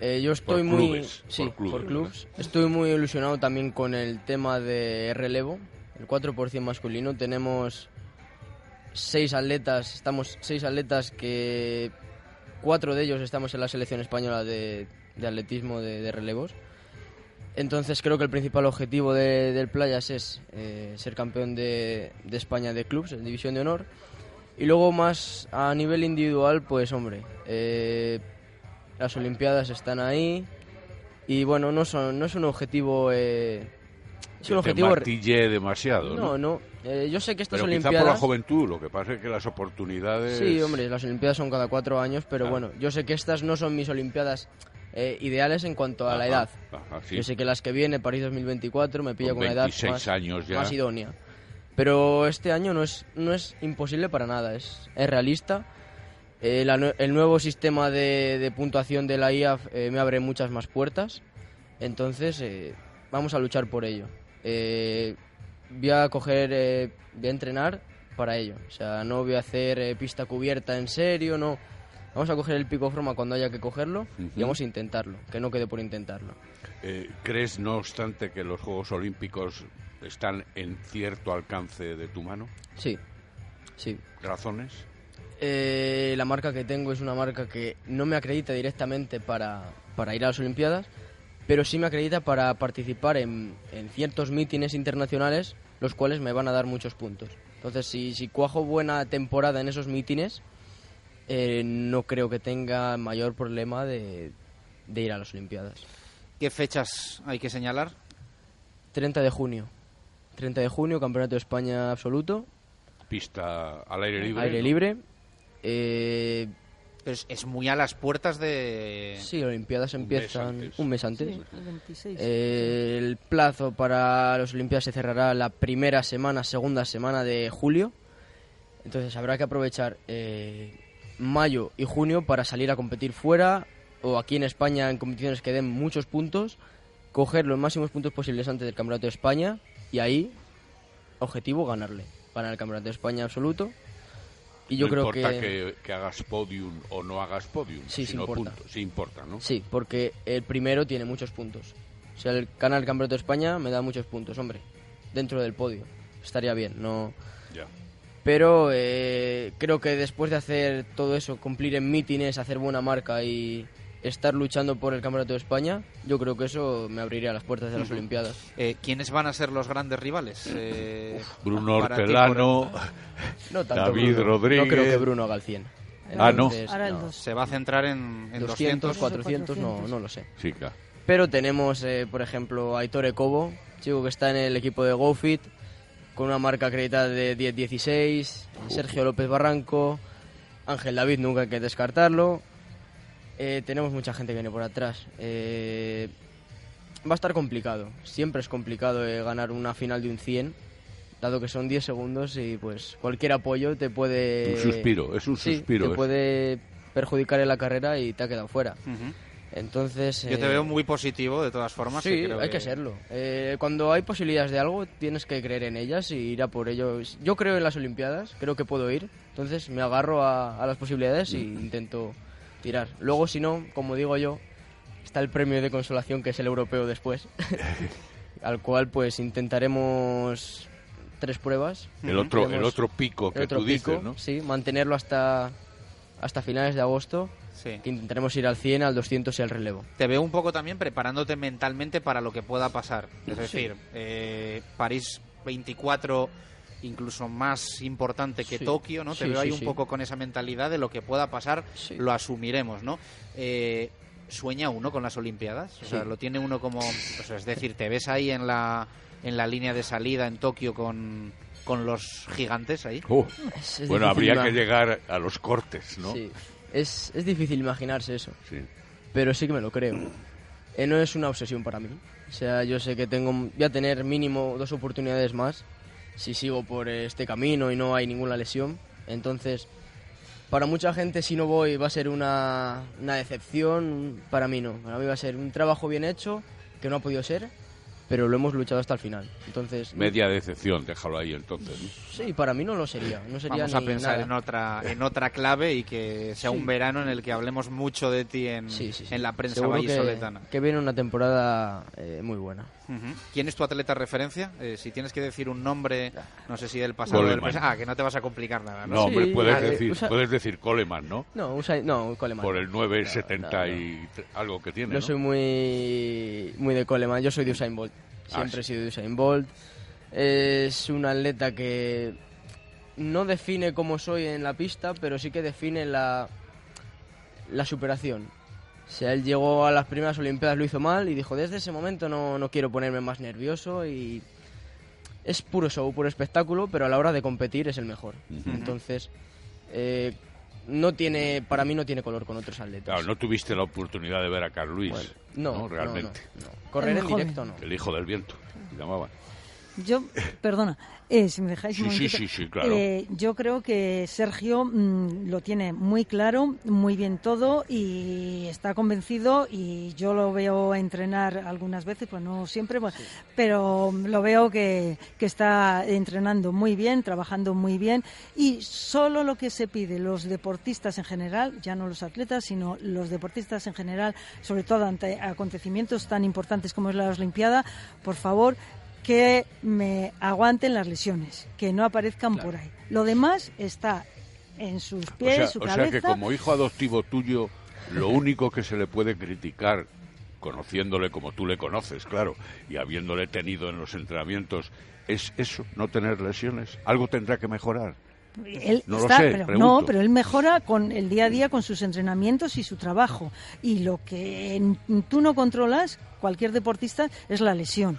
Eh, yo estoy por muy clubes, sí, por clubes, por clubes. Estoy muy ilusionado también con el tema de relevo, el 4% masculino. Tenemos seis atletas, estamos seis atletas que cuatro de ellos estamos en la selección española de, de atletismo de, de relevos Entonces creo que el principal objetivo de- del Playas es eh, ser campeón de, de España de clubs, en División de Honor. Y luego más a nivel individual, pues hombre, eh, las Olimpiadas están ahí. Y bueno, no, son, no es un objetivo... eh, es un Que te objetivo... martille demasiado, No, ¿no? no. eh, yo sé que estas Pero quizá Olimpiadas... por la juventud, lo que pasa es que las oportunidades... Sí, hombre, las Olimpiadas son cada cuatro años, pero Claro. bueno, yo sé que estas no son mis Olimpiadas eh, ideales en cuanto a la edad. ajá, sí. Yo sé que las que viene, París 2024, me pilla Con una edad 26 más, años ya. más idónea. Pero este año no es, no es imposible para nada, es, es realista. Eh, la el nuevo sistema de, de puntuación de la IAF eh, me abre muchas más puertas, entonces vamos a luchar por ello. Voy a coger, voy a entrenar para ello. O sea, no voy a hacer pista cubierta en serio, no. Vamos a coger el pico forma cuando haya que cogerlo Ujú. y vamos a intentarlo, que no quede por intentarlo. Eh, ¿Crees, no obstante, que los Juegos Olímpicos están en cierto alcance de tu mano? Sí, sí. ¿Razones? Eh, la marca que tengo es una marca que no me acredita directamente para, para ir a las Olimpiadas, pero sí me acredita para participar en, en ciertos mítines internacionales, los cuales me van a dar muchos puntos. Entonces, si, si cuajo buena temporada en esos mítines, eh, no creo que tenga mayor problema de, de ir a las Olimpiadas. ¿Qué fechas hay que señalar? 30 de junio. 30 de junio, Campeonato de España absoluto, Pista al aire libre. aire ¿no? libre. Eh, Pero es, es muy a las puertas de... Sí, Olimpiadas Un mes empiezan antes. un mes antes. Sí, el 26. Eh, el plazo para las Olimpiadas se cerrará la primera semana, segunda semana de julio. Entonces habrá que aprovechar eh, mayo y junio para salir a competir fuera o aquí en España en competiciones que den muchos puntos, coger los máximos puntos posibles antes del Campeonato de España y ahí, objetivo, ganarle. Ganar el Campeonato de España absoluto. Y yo no creo importa que... que... que hagas podium o no hagas podium, Sí, sí sino importa. puntos. Sí importa, ¿no? Sí, porque el primero tiene muchos puntos. O sea, el ganar el Campeonato de España me da muchos puntos, hombre. Dentro del podio. Estaría bien, no... Ya. Pero eh, creo que después de hacer todo eso, cumplir en mítines, hacer buena marca y estar luchando por el Campeonato de España, yo creo que eso me abriría las puertas de las. Olimpiadas. Eh, ¿Quiénes van a ser los grandes rivales? Eh, Bruno Hortelano, No tanto David Bruno. Rodríguez. No creo que Bruno haga el 100. Ah, no. Entonces, Ahora el no. dos. Se va a centrar en, en 200, 200. 400, no, 400. no lo sé. Sí, claro. Pero tenemos, eh, por ejemplo, a Aitor Cobo, chico que está en el equipo de GoFit, con una marca acreditada de 10-16, Sergio López Barranco, Ángel David, nunca hay que descartarlo. Eh, tenemos mucha gente que viene por atrás. Eh, va a estar complicado, siempre es complicado eh, ganar una final de un 100, dado que son 10 segundos y pues cualquier apoyo te puede... Un suspiro, es un Sí, suspiro. te es- puede perjudicar en la carrera y te ha quedado fuera. Entonces... Yo te eh, veo muy positivo, de todas formas. Sí, y creo hay que serlo. Eh, cuando hay posibilidades de algo, tienes que creer en ellas y ir a por ello. Yo creo en las Olimpiadas, creo que puedo ir, entonces me agarro a, a las posibilidades y intento tirar. Luego, si no, como digo yo, está el premio de consolación que es el europeo después, al cual pues intentaremos tres pruebas. El otro, el otro pico que otro tú dices, ¿no? Sí, mantenerlo hasta, hasta finales de agosto, Sí. que intentaremos ir al 100, al 200 y al relevo. Te veo un poco también preparándote mentalmente para lo que pueda pasar. Es decir, eh, París 24 incluso más importante que Sí. Tokio, ¿no? Te veo ahí un poco con esa mentalidad de lo que pueda pasar, lo asumiremos, ¿no? Eh, ¿Sueña uno con las Olimpiadas? O sea, lo tiene uno como... o sea, es decir, ¿te ves ahí en la, en la línea de salida en Tokio con, con los gigantes ahí? Es- es bueno, habría que llegar a los cortes, ¿no? Sí, es, es difícil imaginarse eso, Sí. pero sí que me lo creo. Eh, no es una obsesión para mí. O sea, yo sé que tengo, voy a tener mínimo dos oportunidades más si sigo por este camino y no hay ninguna lesión. Entonces, para mucha gente si no voy va a ser una, una decepción, para mí no. Para mí va a ser un trabajo bien hecho, que no ha podido ser, pero lo hemos luchado hasta el final. Entonces, Media decepción, déjalo ahí entonces. ¿no? sí, para mí no lo sería. No sería Vamos a pensar nada. en otra en otra clave y que sea Sí. un verano en el que hablemos mucho de ti en, en la prensa Seguro que, vallisoletana. que viene una temporada eh, muy buena. ¿Quién es tu atleta referencia? Eh, si tienes que decir un nombre, no sé si del pasado o del Coleman. presente. Ah, que no te vas a complicar nada. No, hombre, Sí, puedes, decir, usa- puedes decir Coleman, ¿no? No, Usain- no, Coleman. Por el 970 y tre- algo que tiene, Yo ¿no? soy muy, muy de Coleman, yo soy de Usain Bolt. Ah, Siempre sí. he sido Usain Bolt. Es un atleta que no define cómo soy en la pista, pero sí que define la, la superación. O sea, él llegó a las primeras Olimpiadas, lo hizo mal y dijo, desde ese momento no, no quiero ponerme más nervioso y es puro show, puro espectáculo, pero a la hora de competir es el mejor. Entonces, eh, no tiene, para mí no tiene color con otros atletas. Claro, no tuviste la oportunidad de ver a Carl Luis. Bueno, no, no, realmente. no, no. Correr El en directo no. El hijo del viento, se llamaba. Yo, perdona, eh, si me dejáis un Sí, sí, sí, claro. Eh, yo creo que Sergio mm, lo tiene muy claro, muy bien todo y está convencido y yo lo veo entrenar algunas veces, pues no siempre, pues, pero lo veo que, que está entrenando muy bien, trabajando muy bien y solo lo que se pide los deportistas en general, ya no los atletas, sino los deportistas en general, sobre todo ante acontecimientos tan importantes como es la Olimpiada, por favor, que me aguanten las lesiones, que no aparezcan por ahí. Lo demás está en sus O pies, sea, su o sea cabeza. que como hijo adoptivo tuyo, lo único que se le puede criticar, conociéndole como tú le conoces, claro, y habiéndole tenido en los entrenamientos, es eso, no tener lesiones. Algo tendrá que mejorar. Él No lo está- sé, pero, no, pero él mejora con el día a día con sus entrenamientos y su trabajo. Y lo que n- tú no controlas, cualquier deportista, es la lesión.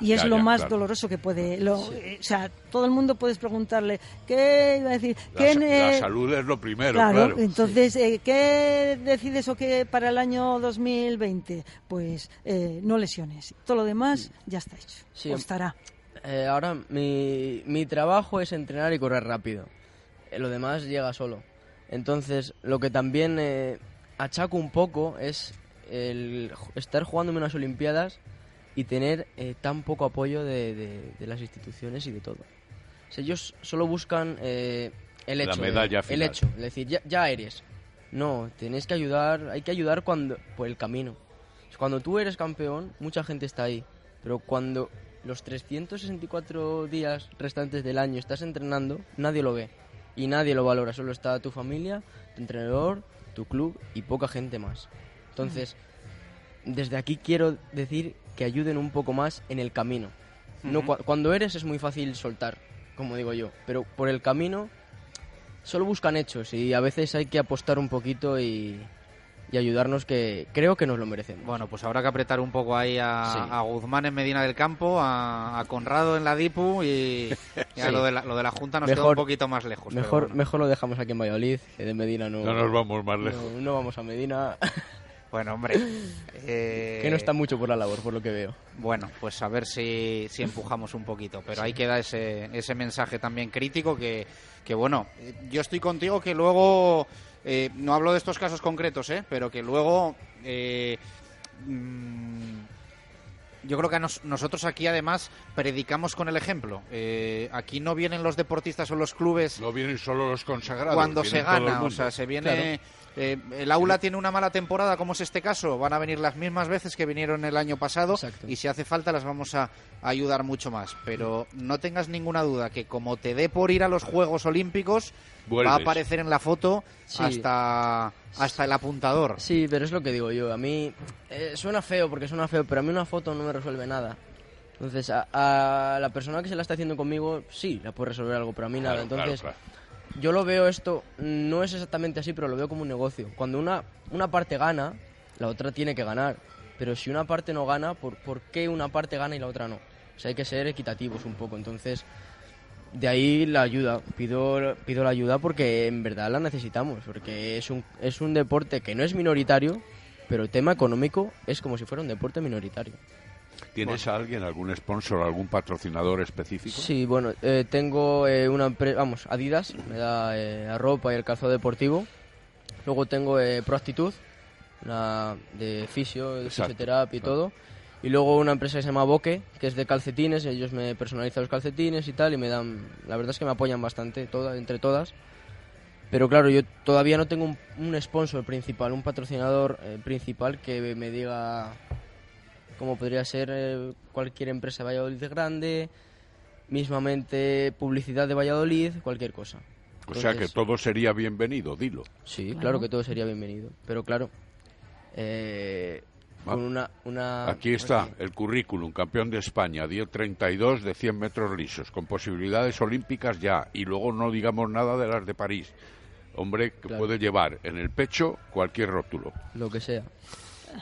Y es ya, lo ya, más claro. doloroso que puede. Lo, eh, O sea, todo el mundo puedes preguntarle, ¿qué iba a decir? La, ¿Qué, la eh, salud es lo primero, Claro, claro. entonces, eh, ¿qué decides o qué para el año 2020? Pues eh, no lesiones. Todo lo demás ya está hecho. Sí, o estará. Eh, ahora mi, mi trabajo es entrenar y correr rápido. Eh, lo demás llega solo. Entonces, lo que también eh, achaco un poco es el estar jugándome unas Olimpiadas y tener eh, tan poco apoyo de, de- de las instituciones y de todo. O sea, ellos solo buscan eh, el La hecho. medalla el final. hecho. Es decir, ya, ya eres. No, tenéis que ayudar, hay que ayudar cuando por el camino. Cuando tú eres campeón, mucha gente está ahí. Pero cuando los 364 días restantes del año estás entrenando, nadie lo ve. Y nadie lo valora. Solo está tu familia, tu entrenador, tu club y poca gente más. Entonces, desde aquí quiero decir que ayuden un poco más en el camino. No, cuando eres es muy fácil soltar, como digo yo. Pero por el camino solo buscan hechos y a veces hay que apostar un poquito y, y ayudarnos que creo que nos lo merecemos. Bueno, pues habrá que apretar un poco ahí a, Sí. a Guzmán en Medina del Campo, a, a Conrado en la DIPU y, y a Sí. lo, de la, lo de la Junta nos queda Mejor- un poquito más lejos. Mejor, bueno. mejor lo dejamos aquí en Valladolid, que de Medina no. No nos vamos más no- lejos. No, vamos a Medina, Bueno, hombre. eh, que no está mucho por la labor, por lo que veo. Bueno, pues a ver si, si empujamos un poquito. Pero ahí queda ese, ese mensaje también crítico que, que, bueno, eh, yo estoy contigo que luego, eh, no hablo de estos casos concretos, ¿eh? pero que luego... eh, mm, yo creo que nos- nosotros aquí además predicamos con el ejemplo. Eh, aquí no vienen los deportistas o los clubes No vienen solo los consagrados. cuando se gana, o sea, se viene... eh, el aula tiene una mala temporada, como es este caso, van a venir las mismas veces que vinieron el año pasado Exacto. y si hace falta las vamos a ayudar mucho más. Pero no tengas ninguna duda que como te dé por ir a los Juegos Olímpicos, va a aparecer en la foto Sí. hasta, hasta el apuntador. Sí, pero es lo que digo yo. A mí eh, suena feo porque suena feo, pero a mí una foto no me resuelve nada. Entonces, a, a la persona que se la está haciendo conmigo, sí, la puede resolver algo, pero a mí nada. Claro, claro, Entonces, claro. Yo lo veo esto, no es exactamente así, pero lo veo como un negocio. Cuando una, una parte gana, la otra tiene que ganar. Pero si una parte no gana, ¿por, ¿por qué una parte gana y la otra no? O sea, hay que ser equitativos un poco. Entonces, de ahí la ayuda. Pido, pido la ayuda porque en verdad la necesitamos. Porque es un, es un deporte que no es minoritario, pero el tema económico es como si fuera un deporte minoritario. ¿Tienes a alguien, algún sponsor, algún patrocinador específico? Sí, bueno, eh, tengo eh, una empresa, vamos, Adidas, me da eh, la ropa y el calzado deportivo. Luego tengo eh, Proactitud, una de fisio, de Exacto, fisioterapia y todo. Y luego una empresa que se llama Boque, que es de calcetines, ellos me personalizan los calcetines y tal, y me dan, la verdad es que me apoyan bastante, toda, entre todas. Pero claro, yo todavía no tengo un, un sponsor principal, un patrocinador eh, principal que me diga cómo podría ser eh, cualquier empresa de Valladolid grande, mismamente publicidad de Valladolid, cualquier cosa. O sea que todo sería bienvenido, dilo. Sí, claro que todo sería bienvenido. Pero claro, eh, con una, una... Aquí está el currículum, campeón de España, dio 32 de 100 metros lisos, con posibilidades olímpicas ya, y luego no digamos nada de las de París. Hombre, que puede llevar en el pecho cualquier rótulo. Lo que sea.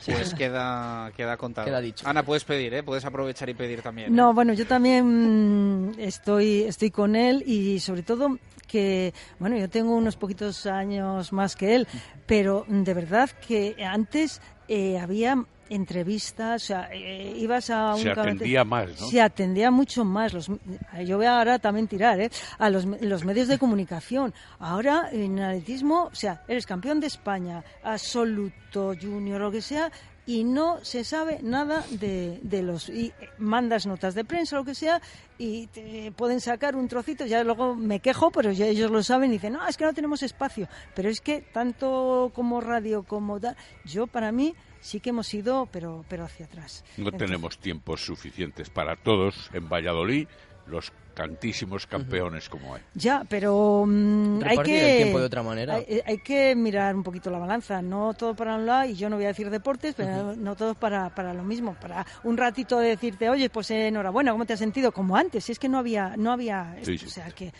Pues queda, queda contado. Queda dicho. Ana, puedes pedir, ¿eh? Puedes aprovechar y pedir también. ¿eh? No, bueno, yo también mm, estoy, estoy con él y sobre todo que, bueno, yo tengo unos poquitos años más que él, pero de verdad que antes eh, había entrevistas, o sea, eh, ibas a un Se atendía más, ¿no? Se atendía mucho más. Los, yo voy ahora también tirar, ¿eh? A los, los medios de comunicación. Ahora, en atletismo, o sea, eres campeón de España, absoluto, junior, lo que sea, y no se sabe nada de, de los... Y mandas notas de prensa, lo que sea, y te pueden sacar un trocito, ya luego me quejo, pero ya ellos lo saben y dicen, no, es que no tenemos espacio. Pero es que tanto como radio como tal, yo para mí sí que hemos ido, pero, pero hacia atrás. No Entonces- tenemos tiempos suficientes para todos en Valladolid, los tantísimos campeones como hay. Ya, pero mm, hay que el tiempo de otra manera. Hay, hay que mirar un poquito la balanza, no todo para un lado y yo no voy a decir deportes, pero no todo para para lo mismo, para un ratito de decirte, oye, pues enhorabuena, ¿cómo te has sentido? Como antes, si es que no había no había, Sí, esto, sí. o sea que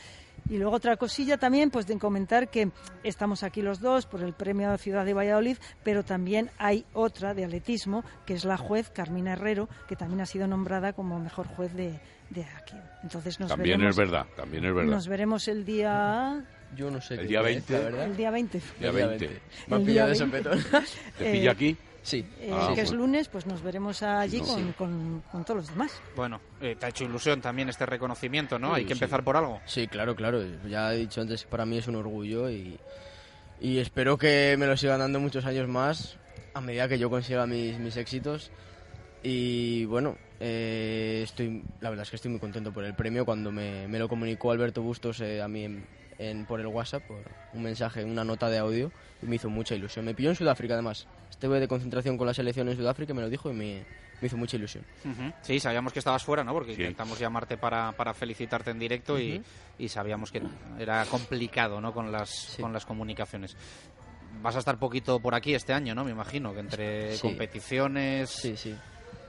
y luego otra cosilla también, pues de comentar que estamos aquí los dos por el premio Ciudad de Valladolid, pero también hay otra de atletismo, que es la juez Carmina Herrero, que también ha sido nombrada como mejor juez de, de aquí. Entonces nos También veremos, es verdad, también es verdad. Nos veremos el día Yo no sé El qué día día es, 20. la verdad. el día 20. Día El día 20. 20. Me han El pillado día de 20. sopetón. ¿Te Eh, pilla aquí? Sí. Eh, Ah, que es bueno. lunes, pues nos veremos allí No. con, Sí. con, con todos los demás. Bueno, eh, te ha hecho ilusión también este reconocimiento, ¿no? Hay que Sí. empezar por algo. Sí, claro, claro. Ya he dicho antes, para mí es un orgullo y, y espero que me lo sigan dando muchos años más a medida que yo consiga mis, mis éxitos. Y bueno, eh, estoy, la verdad es que estoy muy contento por el premio. Cuando me, me lo comunicó Alberto Bustos eh, a mí en, en- por el WhatsApp, por un mensaje, una nota de audio, y me hizo mucha ilusión. Me pilló en Sudáfrica además. Estuve de concentración con la selección en Sudáfrica y me lo dijo y me, me hizo mucha ilusión. Sí, sabíamos que estabas fuera, ¿no? Porque Sí. intentamos llamarte para, para felicitarte en directo y, y sabíamos que era complicado, ¿no? Con las, Sí. con las comunicaciones. Vas a estar poquito por aquí este año, ¿no? Me imagino, que entre Sí. competiciones... Sí, sí.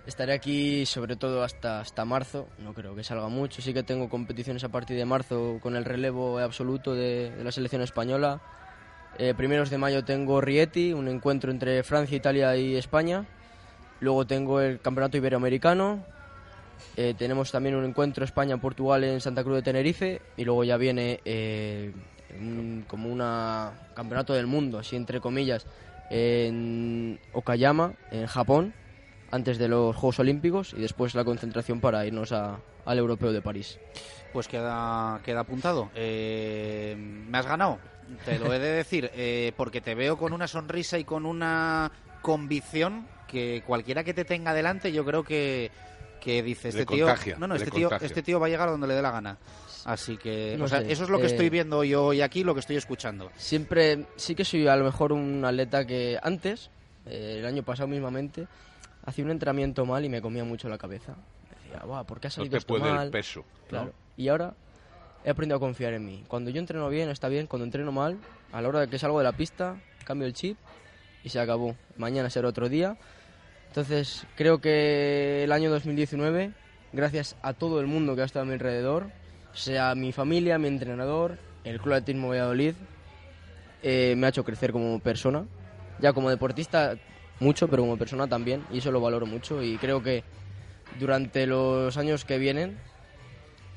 Estaré aquí sobre todo hasta, hasta marzo, no creo que salga mucho. Sí que tengo competiciones a partir de marzo con el relevo absoluto de, la selección española. Eh, primeros de mayo tengo Rieti, un encuentro entre Francia, Italia y España. Luego tengo el Campeonato Iberoamericano. Eh, tenemos también un encuentro España-Portugal en Santa Cruz de Tenerife. Y luego ya viene eh, un- como una Campeonato del Mundo, así entre comillas, en Okayama, en Japón antes de los Juegos Olímpicos y después la concentración para irnos a- al Europeo de París. Pues queda, queda apuntado. Eh, me has ganado, te lo he de decir, eh, porque te veo con una sonrisa y con una convicción que cualquiera que te tenga delante, yo creo que, que dice Le este tío, contagia, no, no, este tío, contagia. este tío va a llegar a donde le dé la gana. Así que, No o sea, sé, eso es lo que eh, estoy viendo yo hoy aquí, lo que estoy escuchando. Siempre, sí que soy a lo mejor un atleta que antes, eh, el año pasado mismamente, hacía un entrenamiento mal y me comía mucho la cabeza. Decía, Buah, ¿por qué ha No salido te esto puede mal? el peso. ¿no? Claro. Y ahora he aprendido a confiar en mí. Cuando yo entreno bien, está bien. Cuando entreno mal, a la hora de que salgo de la pista, cambio el chip y se acabó. Mañana será otro día. Entonces, creo que el año 2019, gracias a todo el mundo que ha estado a mi alrededor, sea mi familia, mi entrenador, el Club Atletismo Valladolid, eh, me ha hecho crecer como persona. Ya como deportista, mucho, pero como persona también. Y eso lo valoro mucho. Y creo que durante los años que vienen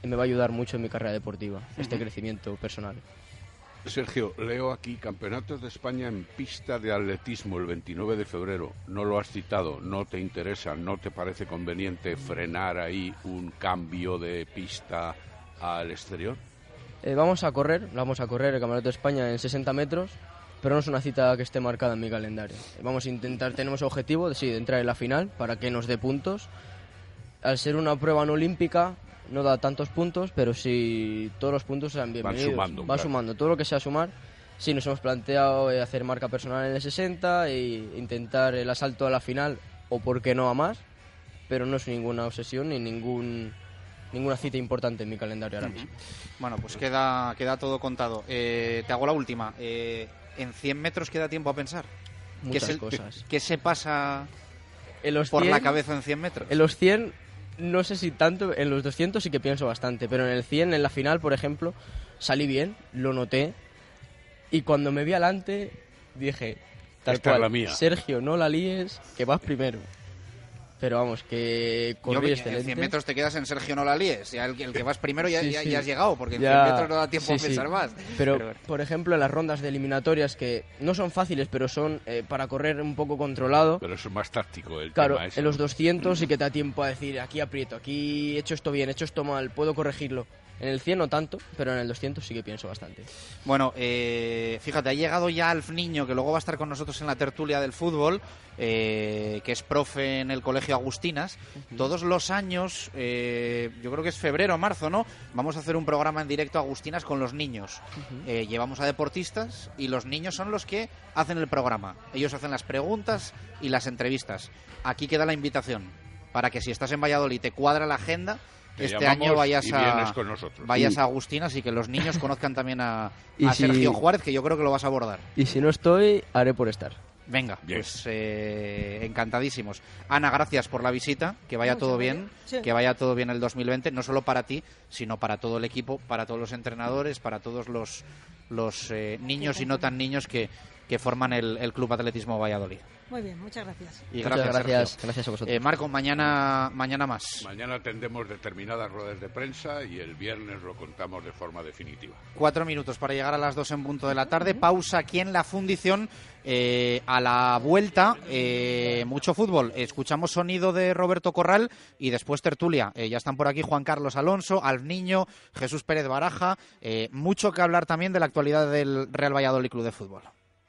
me va a ayudar mucho en mi carrera deportiva, este crecimiento personal. Sergio, leo aquí Campeonatos de España en pista de atletismo el 29 de febrero. No lo has citado, no te interesa, no te parece conveniente frenar ahí un cambio de pista al exterior. Eh, vamos a correr, vamos a correr el Campeonato de España en 60 metros, pero no es una cita que esté marcada en mi calendario. Vamos a intentar, tenemos objetivo de, sí, de entrar en la final para que nos dé puntos. Al ser una prueba no olímpica, no da tantos puntos, pero sí todos los puntos sean bienvenidos. sumando, Va claro. sumando, todo lo que sea sumar. Sí, nos hemos planteado eh, hacer marca personal en el 60 e intentar el asalto a la final, o por qué no a más, pero no es ninguna obsesión ni ningún, ninguna cita importante en mi calendario ahora mismo. Bueno, pues queda, queda todo contado. Eh, te hago la última. Eh, ¿En 100 metros queda tiempo a pensar? ¿Qué, Muchas se, cosas. ¿Qué se pasa En los por 100 la cabeza en 100 metros? En los 100, no sé si tanto, en los 200 sí que pienso bastante, pero en el 100, en la final, por ejemplo, salí bien, lo noté, y cuando me vi adelante, dije, tal Esta es cual, la mía. Sergio, no la líes, que vas primero. Pero vamos, que Yo, corrí en excelente. 100 metros te quedas en Sergio no la líes. Ya el, el que vas primero ya, Sí, ya- sí. ya has llegado, porque en Ya, 100 metros no da tiempo sí, a sí. pensar más. Pero, Pero- por ejemplo, en las rondas de eliminatorias, que no son fáciles, pero son eh, para correr un poco controlado, Pero es más táctico el Claro, tema ese. en los 200 sí que te da tiempo a decir, aquí aprieto, aquí he hecho esto bien, he hecho esto mal, puedo corregirlo. En el 100 no tanto, pero en el 200 sí que pienso bastante. Bueno, eh, fíjate, ha llegado ya Alf Niño, que luego va a estar con nosotros en la tertulia del fútbol, eh, que es profe en el Colegio Agustinas. Todos los años, eh, yo creo que es febrero o marzo, ¿no? Vamos a hacer un programa en directo a Agustinas con los niños. Eh, llevamos a deportistas y los niños son los que hacen el programa. Ellos hacen las preguntas y las entrevistas. Aquí queda la invitación para que si estás en Valladolid te cuadra la agenda, Te este año vayas a con nosotros. vayas Y- a Agustinas y que los niños conozcan también a, Y a si- Sergio Juárez, que yo creo que lo vas a abordar. Y si no estoy, haré por estar. Venga, pues eh, encantadísimos. Ana, gracias por la visita, que vaya todo bien, Sí. que vaya todo bien el 2020, no solo para ti, sino para todo el equipo, para todos los entrenadores, para todos los, los eh, niños y no tan niños que, que forman el, el Club Atletismo Valladolid. Muy bien, muchas gracias. Y Muchas gracias, gracias, a vosotros. Eh, Marco, mañana, mañana más. Mañana tendremos determinadas ruedas de prensa y el viernes lo contamos de forma definitiva. Cuatro minutos para llegar a las dos en punto de la tarde. Pausa aquí en la fundición. Eh, a la vuelta, eh, mucho fútbol. Escuchamos sonido de Roberto Corral y después tertulia. Eh, ya están por aquí Juan Carlos Alonso, Alf Niño, Jesús Pérez Baraja. Eh, mucho que hablar también de la actualidad del Real Valladolid Club de Fútbol.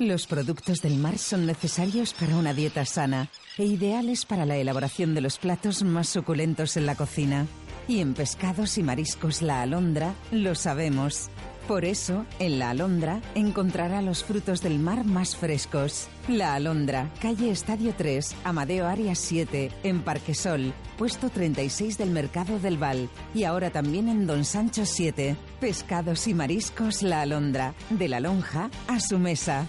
Los productos del mar son necesarios para una dieta sana e ideales para la elaboración de los platos más suculentos en la cocina. Y en pescados y mariscos La Alondra lo sabemos. Por eso, en La Alondra encontrará los frutos del mar más frescos. La Alondra, calle Estadio 3, Amadeo Arias 7, en Parquesol, puesto 36 del Mercado del Val. Y ahora también en Don Sancho 7. Pescados y mariscos La Alondra, de la lonja a su mesa.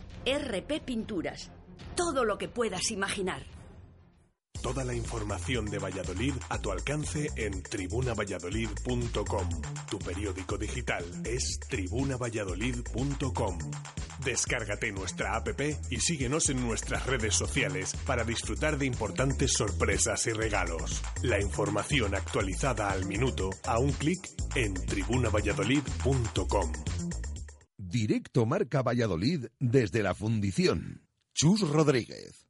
RP Pinturas. Todo lo que puedas imaginar. Toda la información de Valladolid a tu alcance en tribunavalladolid.com. Tu periódico digital es tribunavalladolid.com. Descárgate nuestra app y síguenos en nuestras redes sociales para disfrutar de importantes sorpresas y regalos. La información actualizada al minuto a un clic en tribunavalladolid.com. Directo Marca Valladolid desde la Fundición. Chus Rodríguez.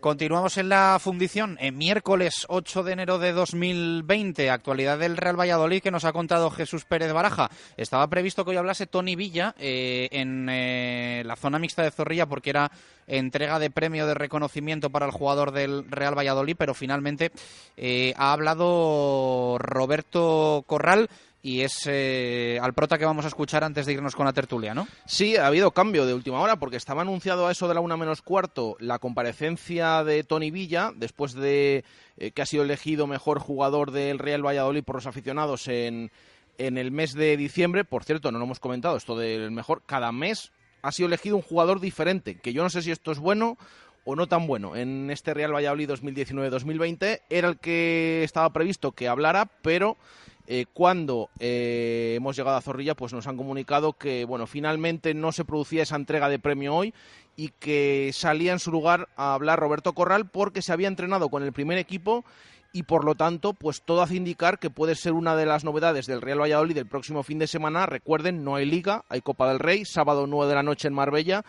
Continuamos en la fundición, en miércoles 8 de enero de 2020, actualidad del Real Valladolid que nos ha contado Jesús Pérez Baraja. Estaba previsto que hoy hablase Tony Villa eh, en eh, la zona mixta de Zorrilla porque era entrega de premio de reconocimiento para el jugador del Real Valladolid, pero finalmente eh, ha hablado Roberto Corral y es eh, al prota que vamos a escuchar antes de irnos con la tertulia, ¿no? Sí, ha habido cambio de última hora porque estaba anunciado a eso de la una menos cuarto la comparecencia de Tony Villa después de eh, que ha sido elegido mejor jugador del Real Valladolid por los aficionados en, en el mes de diciembre. Por cierto, no lo hemos comentado, esto del mejor, cada mes ha sido elegido un jugador diferente, que yo no sé si esto es bueno o no tan bueno. En este Real Valladolid 2019-2020 era el que estaba previsto que hablara, pero eh, cuando eh, hemos llegado a Zorrilla, pues nos han comunicado que, bueno, finalmente no se producía esa entrega de premio hoy y que salía en su lugar a hablar Roberto Corral porque se había entrenado con el primer equipo y por lo tanto, pues todo hace indicar que puede ser una de las novedades del Real Valladolid del próximo fin de semana. Recuerden, no hay liga, hay Copa del Rey, sábado 9 de la noche en Marbella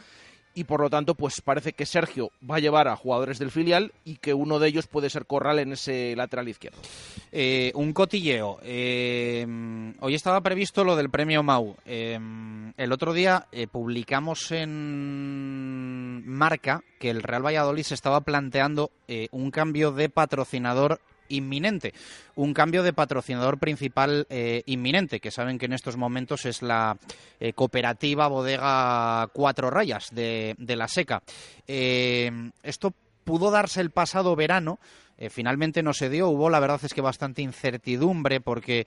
y por lo tanto pues parece que Sergio va a llevar a jugadores del filial y que uno de ellos puede ser Corral en ese lateral izquierdo. Eh, un cotilleo. Eh, hoy estaba previsto lo del premio Mau. Eh, el otro día publicamos en Marca que el Real Valladolid se estaba planteando un cambio de patrocinador inminente. Un cambio de patrocinador principal eh, inminente, que saben que en estos momentos es la eh, cooperativa bodega Cuatro Rayas de, la Seca. Eh, esto pudo darse el pasado verano. finalmente no se dio. Hubo, la verdad es que bastante incertidumbre porque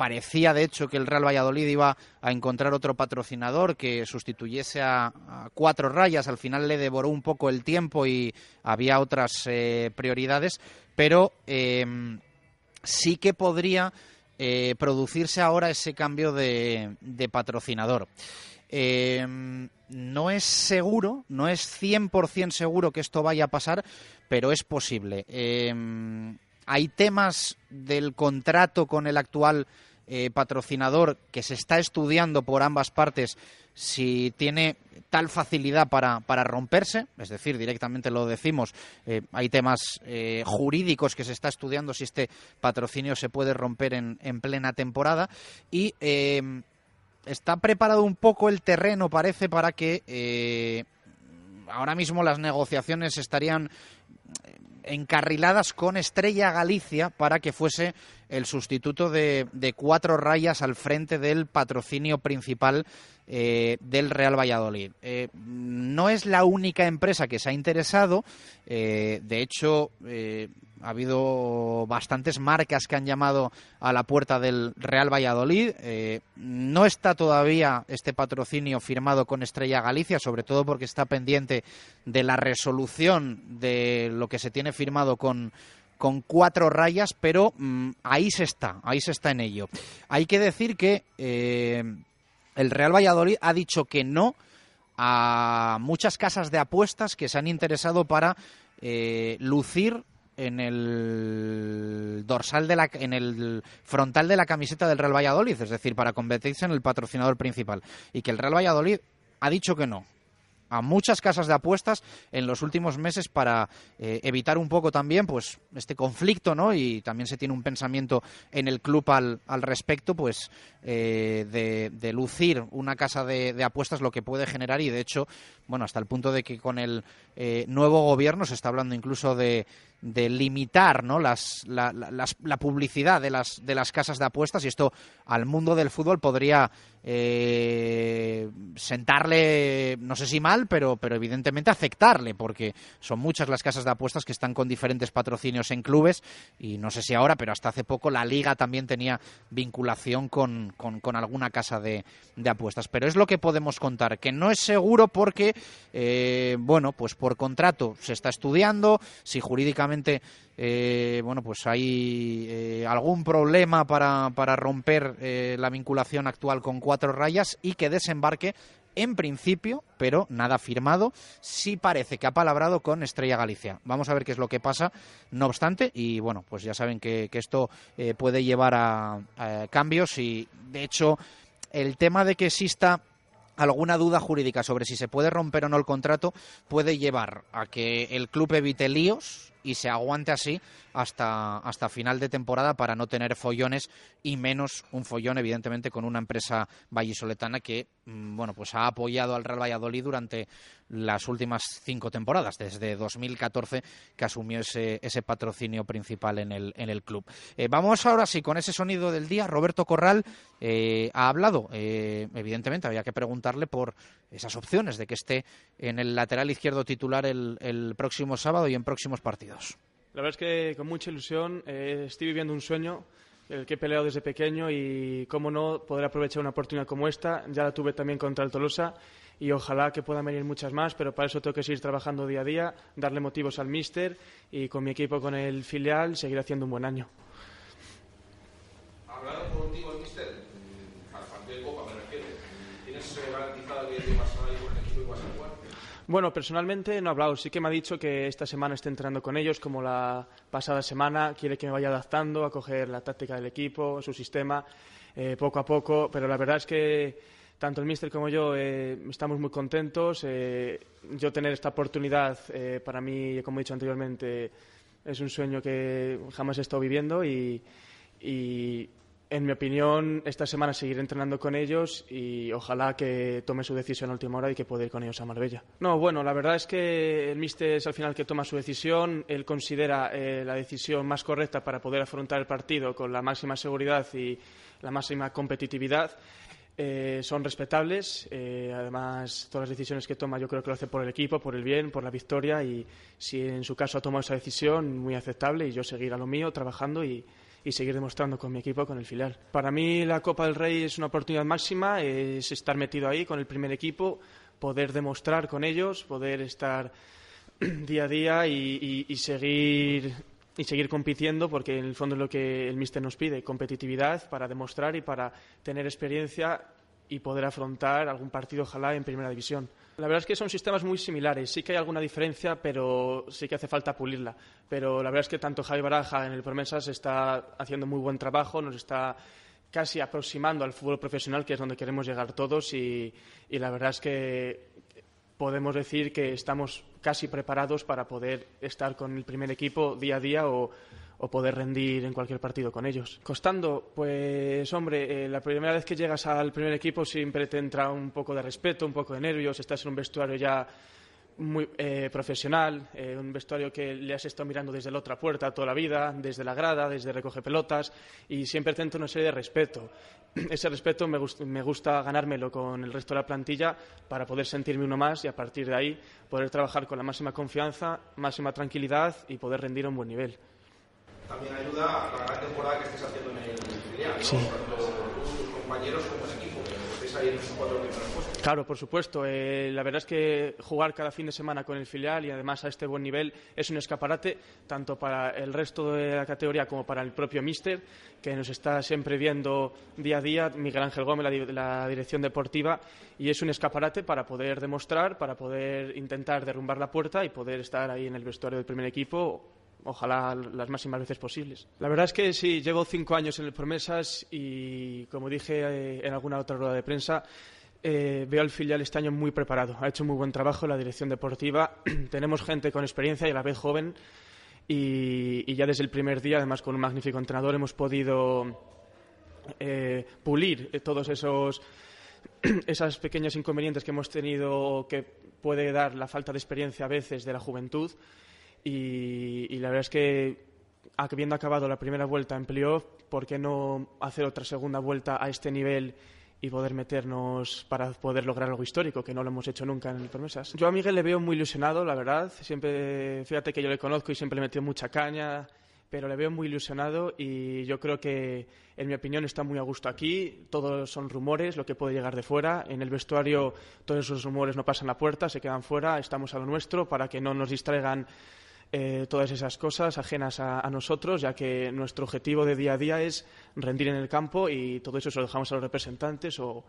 parecía de hecho que el Real Valladolid iba a encontrar otro patrocinador que sustituyese a, cuatro rayas. Al final le devoró un poco el tiempo y había otras eh, prioridades, pero em, sí que podría eh, producirse ahora ese cambio de, patrocinador. Em, no es seguro, no es 100% seguro que esto vaya a pasar, pero es posible. Em, hay temas del contrato con el actual eh, patrocinador que se está estudiando por ambas partes si tiene tal facilidad para, para romperse, es decir, directamente lo decimos, eh, hay temas eh, jurídicos que se está estudiando si este patrocinio se puede romper en, en plena temporada y está preparado un poco el terreno, parece, para que ahora mismo las negociaciones estarían encarriladas con Estrella Galicia para que fuese el sustituto de, cuatro rayas al frente del patrocinio principal eh, del Real Valladolid. Eh, no es la única empresa que se ha interesado, eh, de hecho ha habido bastantes marcas que han llamado a la puerta del Real Valladolid. no está todavía este patrocinio firmado con Estrella Galicia, sobre todo porque está pendiente de la resolución de lo que se tiene firmado con con cuatro rayas, pero mm, ahí se está, ahí se está en ello. Hay que decir que eh, el Real Valladolid ha dicho que no a muchas casas de apuestas que se han interesado para eh, lucir en el dorsal de la, en el frontal de la camiseta del Real Valladolid, es decir, para convertirse en el patrocinador principal. Y que el Real Valladolid ha dicho que no. a muchas casas de apuestas en los últimos meses para eh, evitar un poco también pues este conflicto, ¿no? Y también se tiene un pensamiento en el club al, al respecto, pues eh, de, de, lucir una casa de, de, apuestas lo que puede generar y de hecho, bueno, hasta el punto de que con el eh, nuevo gobierno se está hablando incluso de, de limitar ¿no? las, la, las, la, publicidad de las, de las casas de apuestas y esto al mundo del fútbol podría eh, sentarle, no sé si mal, pero, pero evidentemente afectarle, porque son muchas las casas de apuestas que están con diferentes patrocinios en clubes y no sé si ahora, pero hasta hace poco la liga también tenía vinculación con, con, alguna casa de, de, apuestas. Pero es lo que podemos contar, que no es seguro porque, eh, bueno, pues por contrato se está estudiando, si jurídicamente eh, bueno, pues hay eh, algún problema para, para romper eh, la vinculación actual con cuatro rayas y que desembarque en principio, pero nada firmado, sí parece que ha palabrado con Estrella Galicia. Vamos a ver qué es lo que pasa, no obstante, y bueno, pues ya saben que, esto puede llevar a cambios y, de hecho, el tema de que exista alguna duda jurídica sobre si se puede romper o no el contrato puede llevar a que el club evite líos y se aguante así hasta, hasta final de temporada para no tener follones y menos un follón, evidentemente, con una empresa vallisoletana que bueno, pues ha apoyado al Real Valladolid durante las últimas cinco temporadas, desde 2014 que asumió ese, ese patrocinio principal en el, en el club. Eh, vamos ahora sí con ese sonido del día. Roberto Corral eh, ha hablado, eh, evidentemente, había que preguntarle por esas opciones de que esté en el lateral izquierdo titular el, el próximo sábado y en próximos partidos. La verdad es que con mucha ilusión eh, estoy viviendo un sueño el que he peleado desde pequeño y, cómo no, poder aprovechar una oportunidad como esta. Ya la tuve también contra el Tolosa y ojalá que puedan venir muchas más, pero para eso tengo que seguir trabajando día a día, darle motivos al míster y con mi equipo, con el filial, seguir haciendo un buen año. ¿Hablaron contigo el míster? Al partido de Copa me refiero. ¿Tienes garantizado que vas a ir con el equipo y vas a jugar? Bueno, personalmente no he hablado. Sí que me ha dicho que esta semana esté entrenando con ellos, como la pasada semana. Quiere que me vaya adaptando a coger la táctica del equipo, su sistema, eh, poco a poco. Pero la verdad es que tanto el míster como yo eh, estamos muy contentos. Eh, yo tener esta oportunidad eh, para mí, como he dicho anteriormente, es un sueño que jamás he estado viviendo y, y en mi opinión, esta semana seguiré entrenando con ellos y ojalá que tome su decisión a última hora y que pueda ir con ellos a Marbella. No, bueno, la verdad es que el míster es al final que toma su decisión. Él considera eh, la decisión más correcta para poder afrontar el partido con la máxima seguridad y la máxima competitividad. Eh, son respetables. Eh, además, todas las decisiones que toma yo creo que lo hace por el equipo, por el bien, por la victoria y si en su caso ha tomado esa decisión, muy aceptable y yo seguir a lo mío trabajando y, y seguir demostrando con mi equipo, con el filial. Para mí la Copa del Rey es una oportunidad máxima, es estar metido ahí con el primer equipo, poder demostrar con ellos, poder estar día a día y, y, seguir y seguir compitiendo porque en el fondo es lo que el míster nos pide, competitividad para demostrar y para tener experiencia y poder afrontar algún partido ojalá en primera división. La verdad es que son sistemas muy similares. Sí que hay alguna diferencia, pero sí que hace falta pulirla. Pero la verdad es que tanto Javi Baraja en el Promesas está haciendo muy buen trabajo, nos está casi aproximando al fútbol profesional, que es donde queremos llegar todos. Y, y la verdad es que podemos decir que estamos casi preparados para poder estar con el primer equipo día a día o, o poder rendir en cualquier partido con ellos. Costando, pues hombre, eh, la primera vez que llegas al primer equipo siempre te entra un poco de respeto, un poco de nervios, estás en un vestuario ya muy eh, profesional, eh, un vestuario que le has estado mirando desde la otra puerta toda la vida, desde la grada, desde recoge pelotas y siempre te entra una serie de respeto. Ese respeto me, me gusta ganármelo con el resto de la plantilla para poder sentirme uno más y a partir de ahí poder trabajar con la máxima confianza, máxima tranquilidad y poder rendir a un buen nivel también ayuda a la gran temporada que estés haciendo en el filial, ¿no? Sí. Tanto tus compañeros como el equipo, que estéis ahí en esos cuatro primeros puestos. Claro, por supuesto. Eh, la verdad es que jugar cada fin de semana con el filial y además a este buen nivel es un escaparate tanto para el resto de la categoría como para el propio míster, que nos está siempre viendo día a día, Miguel Ángel Gómez, la, la dirección deportiva, y es un escaparate para poder demostrar, para poder intentar derrumbar la puerta y poder estar ahí en el vestuario del primer equipo ojalá las máximas veces posibles. La verdad es que sí, llevo cinco años en el Promesas y, como dije eh, en alguna otra rueda de prensa, eh, veo al filial este año muy preparado. Ha hecho muy buen trabajo la dirección deportiva. Tenemos gente con experiencia y a la vez joven. Y, ya desde el primer día, además con un magnífico entrenador, hemos podido eh, pulir todos esos esas pequeños inconvenientes que hemos tenido que puede dar la falta de experiencia a veces de la juventud. Y, la verdad es que habiendo acabado la primera vuelta en playoff, ¿por qué no hacer otra segunda vuelta a este nivel y poder meternos para poder lograr algo histórico, que no lo hemos hecho nunca en promesas. Yo a Miguel le veo muy ilusionado, la verdad. Siempre, fíjate que yo le conozco y siempre le metido mucha caña, pero le veo muy ilusionado y yo creo que, en mi opinión, está muy a gusto aquí. Todos son rumores, lo que puede llegar de fuera. En el vestuario todos esos rumores no pasan la puerta, se quedan fuera. Estamos a lo nuestro para que no nos distraigan eh, todas esas cosas ajenas a, nosotros, ya que nuestro objetivo de día a día es rendir en el campo y todo eso se lo dejamos a los representantes o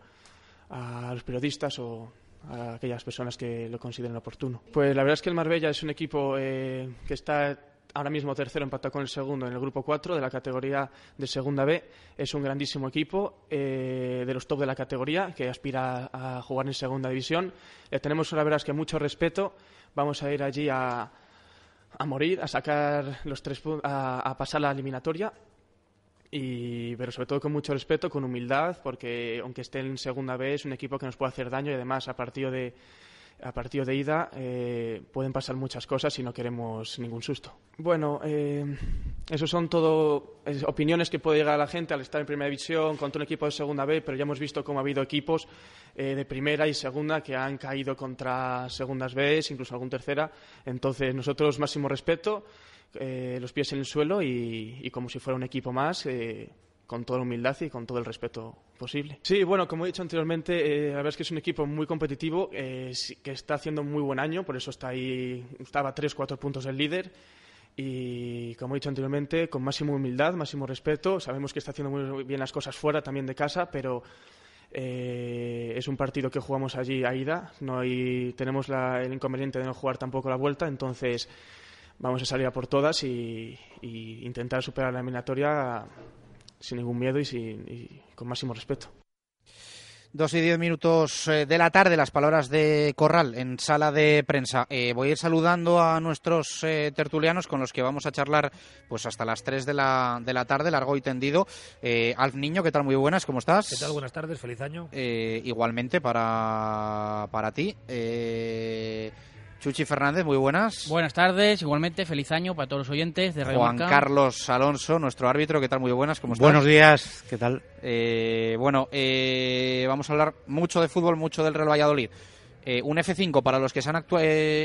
a los periodistas o a aquellas personas que lo consideren oportuno. Pues la verdad es que el Marbella es un equipo eh, que está ahora mismo tercero empatado con el segundo en el grupo 4 de la categoría de segunda B. Es un grandísimo equipo eh, de los top de la categoría que aspira a jugar en segunda división. Le tenemos, verdad es que mucho respeto. Vamos a ir allí a, a morir, a sacar los tres a, a pasar la eliminatoria. Y, pero sobre todo con mucho respeto, con humildad, porque aunque esté en segunda vez, es un equipo que nos puede hacer daño y además a partido de, a partido de ida eh, pueden pasar muchas cosas y no queremos ningún susto. Bueno, eh, eso son todo opiniones que puede llegar a la gente al estar en primera división contra un equipo de segunda B, pero ya hemos visto cómo ha habido equipos eh, de primera y segunda que han caído contra segundas B, incluso algún tercera. Entonces, nosotros máximo respeto, los pies en el suelo y, y, como si fuera un equipo más con toda la humildad y con todo el respeto posible. Sí, bueno, como he dicho anteriormente, eh, la verdad es que es un equipo muy competitivo, eh, que está haciendo muy buen año, por eso está ahí, estaba a 3-4 puntos del líder. Y como he dicho anteriormente, con máxima humildad, máximo respeto. Sabemos que está haciendo muy bien las cosas fuera, también de casa, pero eh, es un partido que jugamos allí a ida. No hay, tenemos el inconveniente de no jugar tampoco la vuelta, entonces vamos a salir a por todas y, y intentar superar la eliminatoria sin ningún miedo y, sin, con máximo respeto. Dos y diez minutos eh, de la tarde, las palabras de Corral en sala de prensa. Eh, voy a ir saludando a nuestros eh, tertulianos con los que vamos a charlar pues hasta las tres de la, de la tarde, largo y tendido. Alf Niño, ¿qué tal? Muy buenas, ¿cómo estás? ¿Qué tal? Buenas tardes, feliz año. igualmente para, para ti. Chuchi Fernández, muy buenas. Buenas tardes, igualmente feliz año para todos los oyentes de Radio Juan Carlos Alonso, nuestro árbitro, ¿qué tal? Muy buenas, ¿cómo estás? Buenos días, ¿qué tal? Eh, bueno, eh, vamos a hablar mucho de fútbol, mucho del Real Valladolid. Eh, un F5 para los que se han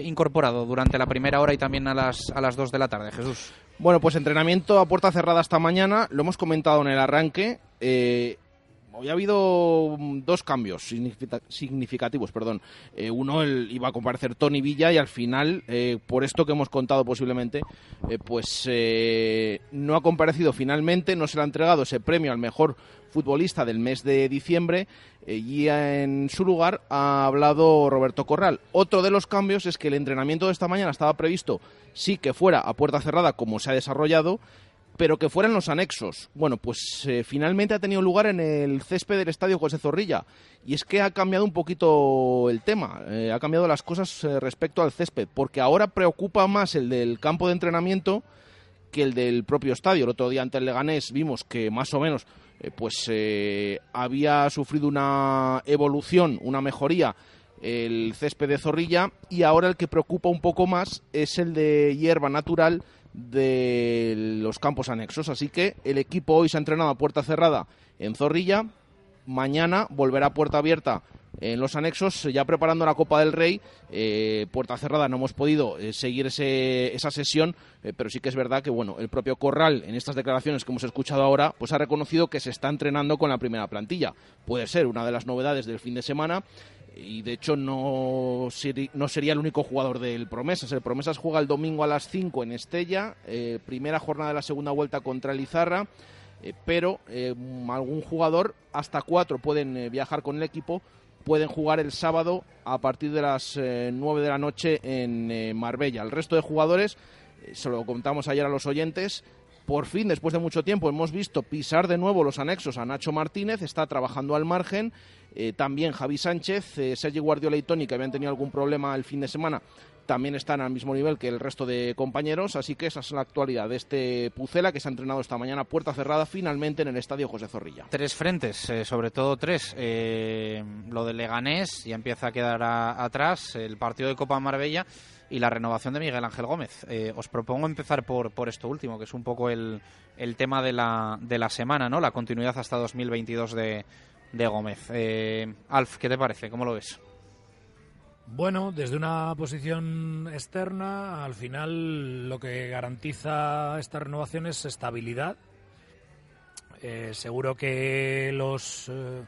incorporado durante la primera hora y también a las, a las 2 de la tarde, Jesús. Bueno, pues entrenamiento a puerta cerrada esta mañana, lo hemos comentado en el arranque hoy ha habido mm, dos cambios significativos. Perdón. Eh, uno iba a comparecer Tony Villa y al final, eh, por esto que hemos contado posiblemente, eh, pues no ha comparecido finalmente, no se le ha entregado ese premio al mejor futbolista del mes de diciembre y en su lugar ha hablado Roberto Corral. Otro de los cambios es que el entrenamiento de esta mañana estaba previsto sí que fuera a puerta cerrada como se ha desarrollado pero que fueran los anexos. Bueno, pues eh, finalmente ha tenido lugar en el césped del Estadio José Zorrilla. Y es que ha cambiado un poquito el tema, eh, ha cambiado las cosas eh, respecto al césped, porque ahora preocupa más el del campo de entrenamiento que el del propio estadio. El otro día ante el Leganés vimos que más o menos pues había sufrido una evolución, una mejoría el césped de Zorrilla y ahora el que preocupa un poco más es el de hierba natural de los campos anexos. Así que el equipo hoy se ha entrenado a puerta cerrada en Zorrilla. Mañana volverá a puerta abierta en los anexos, ya preparando la Copa del Rey. Eh, puerta cerrada no hemos podido eh, seguir esa sesión, eh, pero sí que es verdad que bueno, el propio Corral, en estas declaraciones que hemos escuchado ahora, pues ha reconocido que se está entrenando con la primera plantilla. Puede ser una de las novedades del fin de semana y de hecho no, no sería el único jugador del Promesas. El Promesas juega el domingo a las 5 en Estella, eh, primera jornada de la segunda vuelta contra Lizarra, eh, pero eh, algún jugador, hasta cuatro pueden viajar con el equipo, pueden jugar el sábado a partir de las 9 de la noche en Marbella. El resto de jugadores, se lo contamos ayer a los oyentes, por fin, después de mucho tiempo, hemos visto pisar de nuevo los anexos a Nacho Martínez, está trabajando al margen. Eh, también Javi Sánchez, eh, Sergi Guardiola y Tony, que habían tenido algún problema el fin de semana, también están al mismo nivel que el resto de compañeros. Así que esa es la actualidad de este Pucela que se ha entrenado esta mañana puerta cerrada finalmente en el estadio José Zorrilla. Tres frentes, eh, sobre todo tres. Eh, lo de Leganés ya empieza a quedar a- atrás, el partido de Copa Marbella y la renovación de Miguel Ángel Gómez. Eh, os propongo empezar por, por esto último, que es un poco el, el tema de la, de la semana, ¿no? La continuidad hasta 2022 de, de Gómez. Alf, ¿qué te parece? ¿Cómo lo ves? Bueno, desde una posición externa, al final lo que garantiza esta renovación es estabilidad. Eh, seguro que los eh,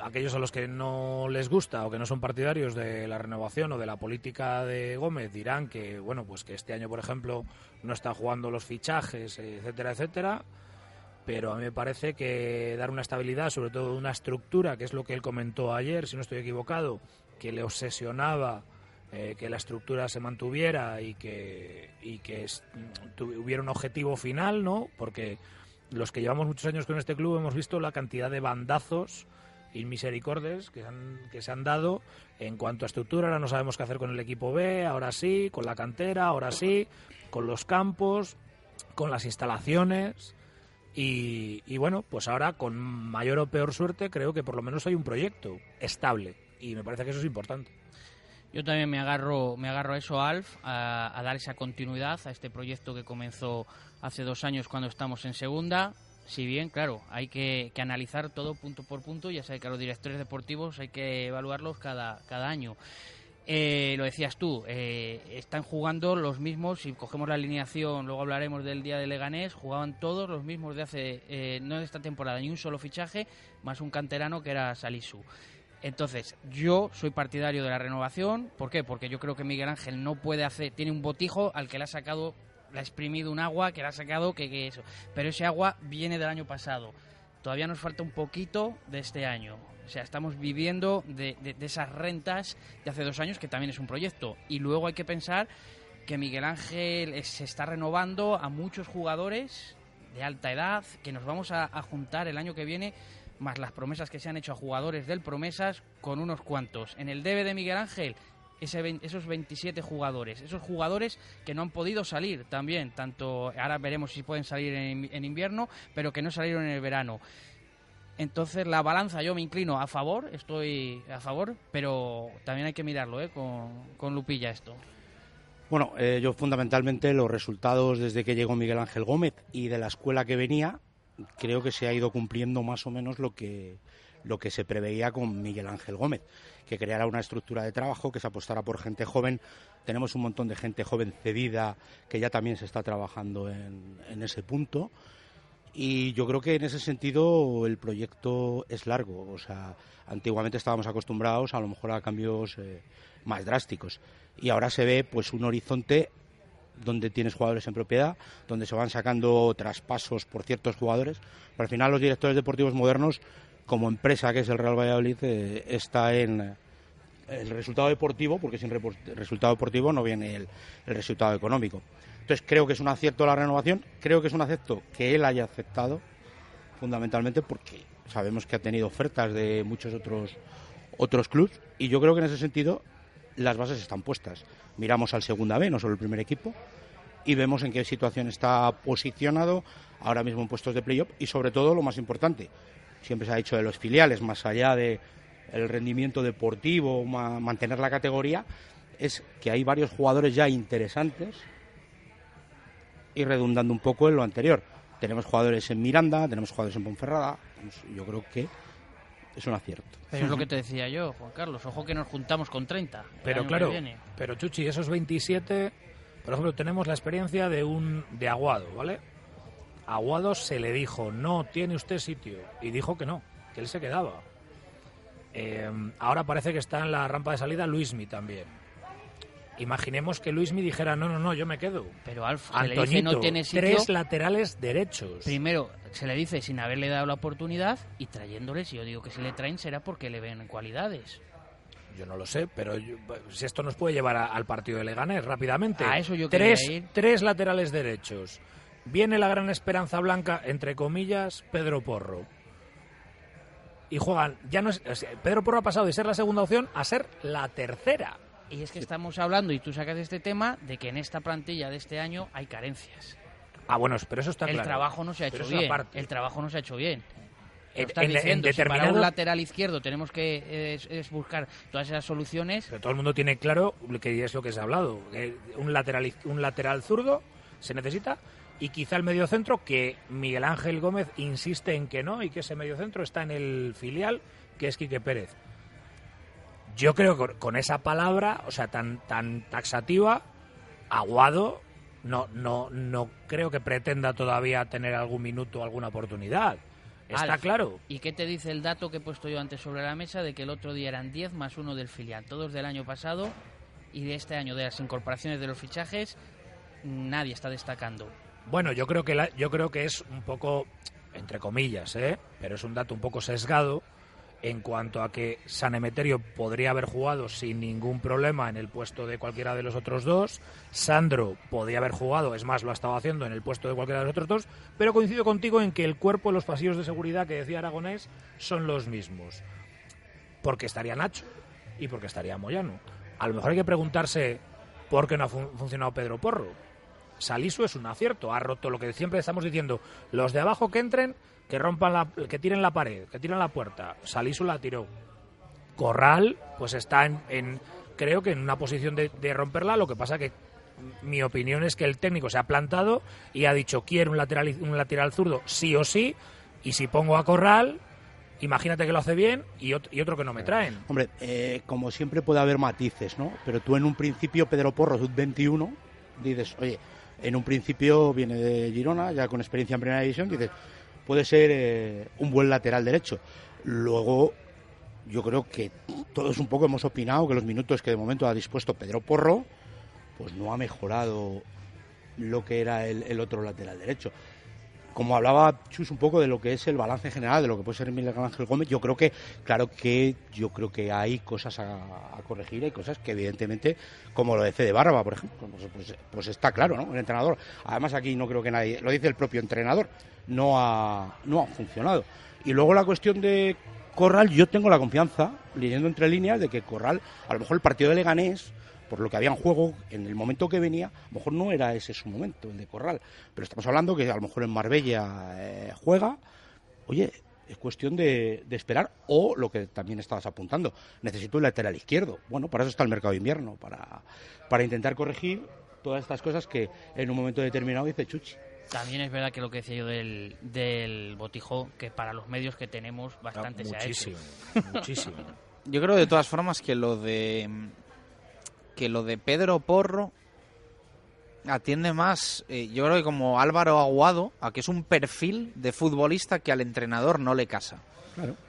aquellos a los que no les gusta o que no son partidarios de la renovación o de la política de Gómez dirán que bueno, pues que este año, por ejemplo, no está jugando los fichajes, etcétera, etcétera. Pero a mí me parece que dar una estabilidad, sobre todo una estructura, que es lo que él comentó ayer, si no estoy equivocado, que le obsesionaba eh, que la estructura se mantuviera y que, y que hubiera un objetivo final, ¿no? Porque los que llevamos muchos años con este club hemos visto la cantidad de bandazos inmisericordes que se han, que se han dado en cuanto a estructura. Ahora no sabemos qué hacer con el equipo B, ahora sí, con la cantera, ahora sí, con los campos, con las instalaciones. Y, y bueno, pues ahora con mayor o peor suerte creo que por lo menos hay un proyecto estable y me parece que eso es importante. Yo también me agarro, me agarro a eso, Alf, a, dar esa continuidad a este proyecto que comenzó hace dos años cuando estamos en segunda. Si bien, claro, hay que, que analizar todo punto por punto, ya sé que a los directores deportivos hay que evaluarlos cada, cada año. Eh, lo decías tú, eh, están jugando los mismos, si cogemos la alineación, luego hablaremos del día de Leganés, jugaban todos los mismos de hace, eh, no de esta temporada, ni un solo fichaje, más un canterano que era Salisu. Entonces, yo soy partidario de la renovación. ¿Por qué? Porque yo creo que Miguel Ángel no puede hacer. Tiene un botijo al que le ha sacado. Le ha exprimido un agua que le ha sacado que, que eso. Pero ese agua viene del año pasado. Todavía nos falta un poquito de este año. O sea, estamos viviendo de, esas rentas de hace dos años, que también es un proyecto. Y luego hay que pensar que Miguel Ángel se está renovando a muchos jugadores de alta edad, que nos vamos a juntar el año que viene, más las promesas que se han hecho a jugadores del Promesas, con unos cuantos. En el debe de Miguel Ángel, ese esos 27 jugadores, esos jugadores que no han podido salir también, tanto ahora veremos si pueden salir en, en invierno, pero que no salieron en el verano. Entonces la balanza yo me inclino a favor, estoy a favor, pero también hay que mirarlo ¿eh? con, con lupilla esto. Bueno, eh, yo fundamentalmente los resultados desde que llegó Miguel Ángel Gómez y de la escuela que venía, creo que se ha ido cumpliendo más o menos lo que, lo que se preveía con Miguel Ángel Gómez, que creara una estructura de trabajo, que se apostara por gente joven. Tenemos un montón de gente joven cedida que ya también se está trabajando en, en ese punto. Y yo creo que en ese sentido el proyecto es largo. O sea, antiguamente estábamos acostumbrados a lo mejor a cambios eh, más drásticos. Y ahora se ve pues un horizonte donde tienes jugadores en propiedad, donde se van sacando traspasos por ciertos jugadores. Pero al final los directores deportivos modernos, como empresa que es el Real Valladolid, eh, está en eh, el resultado deportivo, porque sin repor- resultado deportivo no viene el, el resultado económico. Entonces creo que es un acierto la renovación, creo que es un acierto que él haya aceptado, fundamentalmente porque sabemos que ha tenido ofertas de muchos otros otros clubes y yo creo que en ese sentido las bases están puestas. Miramos al segunda B, no solo el primer equipo, y vemos en qué situación está posicionado ahora mismo en puestos de playoff y sobre todo lo más importante, siempre se ha dicho de los filiales, más allá de el rendimiento deportivo, ma- mantener la categoría, es que hay varios jugadores ya interesantes y redundando un poco en lo anterior. Tenemos jugadores en Miranda, tenemos jugadores en Ponferrada, yo creo que es un acierto. Pero es lo que te decía yo, Juan Carlos. Ojo que nos juntamos con 30. el Pero claro, pero Chuchi, esos 27, por ejemplo, tenemos la experiencia de un de Aguado, ¿vale? Aguado se le dijo, no tiene usted sitio, y dijo que no, que él se quedaba. Eh, ahora parece que está en la rampa de salida Luismi también. Imaginemos que Luismi dijera, no, no, no, yo me quedo. Pero Alf, se le dice no Antoñito, tiene sitio. tres laterales derechos. Primero, se le dice sin haberle dado la oportunidad y trayéndole, si yo digo que si le traen será porque le ven cualidades. Yo no lo sé, pero yo- si esto nos puede llevar a- al partido de Leganés rápidamente. A eso yo tres, ir. tres laterales derechos. viene la gran esperanza blanca, entre comillas, Pedro Porro. Y juegan, ya no es, Pedro Porro ha pasado de ser la segunda opción a ser la tercera. Y es que estamos hablando, y tú sacas este tema, de que en esta plantilla de este año hay carencias. Ah, bueno, pero eso está el claro. Trabajo no se ha hecho bien. El trabajo no se ha hecho bien. En, estás diciendo, si para un lateral izquierdo tenemos que es, buscar todas esas soluciones. Pero todo el mundo tiene claro que es lo que se ha hablado. Que un lateral un lateral zurdo se necesita y quizá el mediocentro que Miguel Ángel Gómez insiste en que no y que ese mediocentro está en el filial que es Quique Pérez. Yo creo que con esa palabra, o sea, tan tan taxativa, Aguado no no no creo que pretenda todavía tener algún minuto alguna oportunidad. Está claro. ¿Y qué te dice el dato que he puesto yo antes sobre la mesa de que el otro día eran 10 más uno del filial? Todos del año pasado y de este año de las incorporaciones de los fichajes, nadie está destacando. Bueno, yo creo que la, yo creo que es un poco entre comillas, ¿eh? pero es un dato un poco sesgado en cuanto a que San Emeterio podría haber jugado sin ningún problema en el puesto de cualquiera de los otros dos, Sandro podría haber jugado, es más, lo ha estado haciendo en el puesto de cualquiera de los otros dos, pero coincido contigo en que el cuerpo los pasillos de seguridad que decía Aragonés son los mismos. Porque estaría Nacho y porque estaría Moyano. A lo mejor hay que preguntarse por qué no ha funcionado Pedro Porro Salisu es un acierto, ha roto lo que siempre estamos diciendo, los de abajo que entren, que rompan la, que tiren la pared, que tiren la puerta. Salisu la tiró. Corral, pues está en, creo que en una posición de, romperla, lo que pasa que mi opinión es que el técnico se ha plantado y ha dicho quiero un lateral un lateral zurdo sí o sí y si pongo a Corral imagínate que lo hace bien y, otro, que no me traen. Hombre, eh, como siempre puede haber matices, ¿no? Pero tú en un principio, Pedro Porro, sub-21, dices, oye, en un principio viene de Girona, ya con experiencia en primera división, dices, puede ser eh, un buen lateral derecho. Luego, yo creo que todos un poco hemos opinado que los minutos que de momento ha dispuesto Pedro Porro, pues no ha mejorado lo que era el otro lateral derecho como hablaba Chus un poco de lo que es el balance general, de lo que puede ser Miguel Ángel Gómez, yo creo que, claro que yo creo que hay cosas a, corregir, hay cosas que evidentemente, como lo de Fede Barba, por ejemplo, pues, pues, pues, está claro, ¿no? El entrenador, además aquí no creo que nadie, lo dice el propio entrenador, no ha, no ha funcionado. Y luego la cuestión de Corral, yo tengo la confianza, leyendo entre líneas, de que Corral, a lo mejor el partido de Leganés, por lo que había en juego, en el momento que venía, a lo mejor no era ese su momento, el de Corral. Pero estamos hablando que a lo mejor en Marbella eh, juega. Oye, es cuestión de, esperar. O lo que también estabas apuntando, necesito el lateral izquierdo. Bueno, para eso está el mercado de invierno, para, para intentar corregir todas estas cosas que en un momento determinado dice Chuchi. También es verdad que lo que decía yo del, del botijo, que para los medios que tenemos bastante se ha hecho. Muchísimo. Yo creo de todas formas que lo de que lo de Pedro Porro atiende más, eh, yo creo que como Álvaro Aguado, a que es un perfil de futbolista que al entrenador no le casa.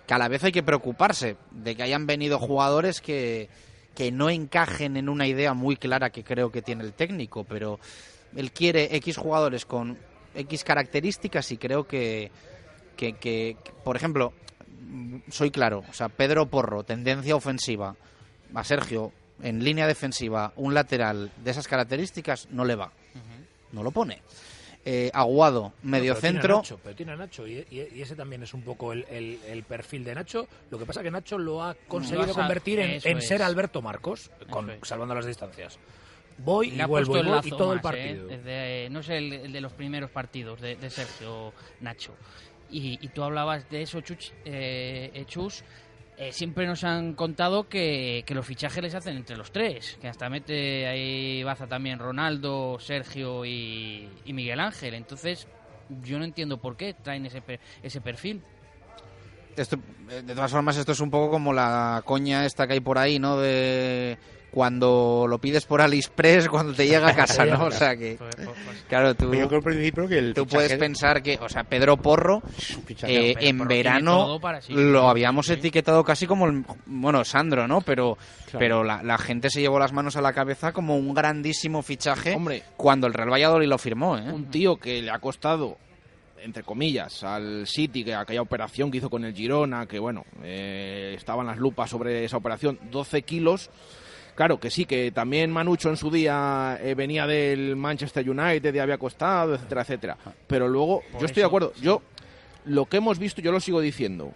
Que a la vez hay que preocuparse de que hayan venido jugadores que, que no encajen en una idea muy clara que creo que tiene el técnico, pero él quiere X jugadores con X características y creo que, que, que por ejemplo, soy claro, o sea, Pedro Porro, tendencia ofensiva, a Sergio, en línea defensiva un lateral de esas características no le va. No lo pone. Eh, Aguado, medio centro. pero tiene a Nacho y, ese también es un poco el, perfil de Nacho. Lo que pasa es que Nacho lo ha conseguido convertir en, ser Alberto Marcos, con, salvando las distancias. Voy y vuelvo y, todo el ¿eh? partido. no sé el, de los primeros partidos de, Sergio Nacho. Y, tú hablabas de eso, Chuch, eh, Chus eh, siempre nos han contado que, los fichajes les hacen entre los tres, que hasta mete ahí baza también Ronaldo, Sergio y, Miguel Ángel. Entonces, yo no entiendo por qué traen ese, ese perfil. Esto, de todas formas, esto es un poco como la coña esta que hay por ahí, ¿no? De cuando lo pides por AliExpress cuando te llega a casa, ¿no? O sea que, pues, pues, pues. claro, tú, tú puedes pensar que, o sea, Pedro Porro, eh, en verano lo habíamos etiquetado casi como, el, bueno, Sandro, ¿no? Pero, pero la, gente se llevó las manos a la cabeza como un grandísimo fichaje Hombre, cuando el Real Valladolid lo firmó, ¿eh? Un tío que le ha costado entre comillas, al City, que aquella operación que hizo con el Girona, que bueno, eh, estaban las lupas sobre esa operación, 12 kilos, Claro, que sí, que también Manucho en su día eh, venía del Manchester United y había costado, etcétera, etcétera. Pero luego, Por yo estoy de acuerdo. Yo, lo que hemos visto, yo lo sigo diciendo.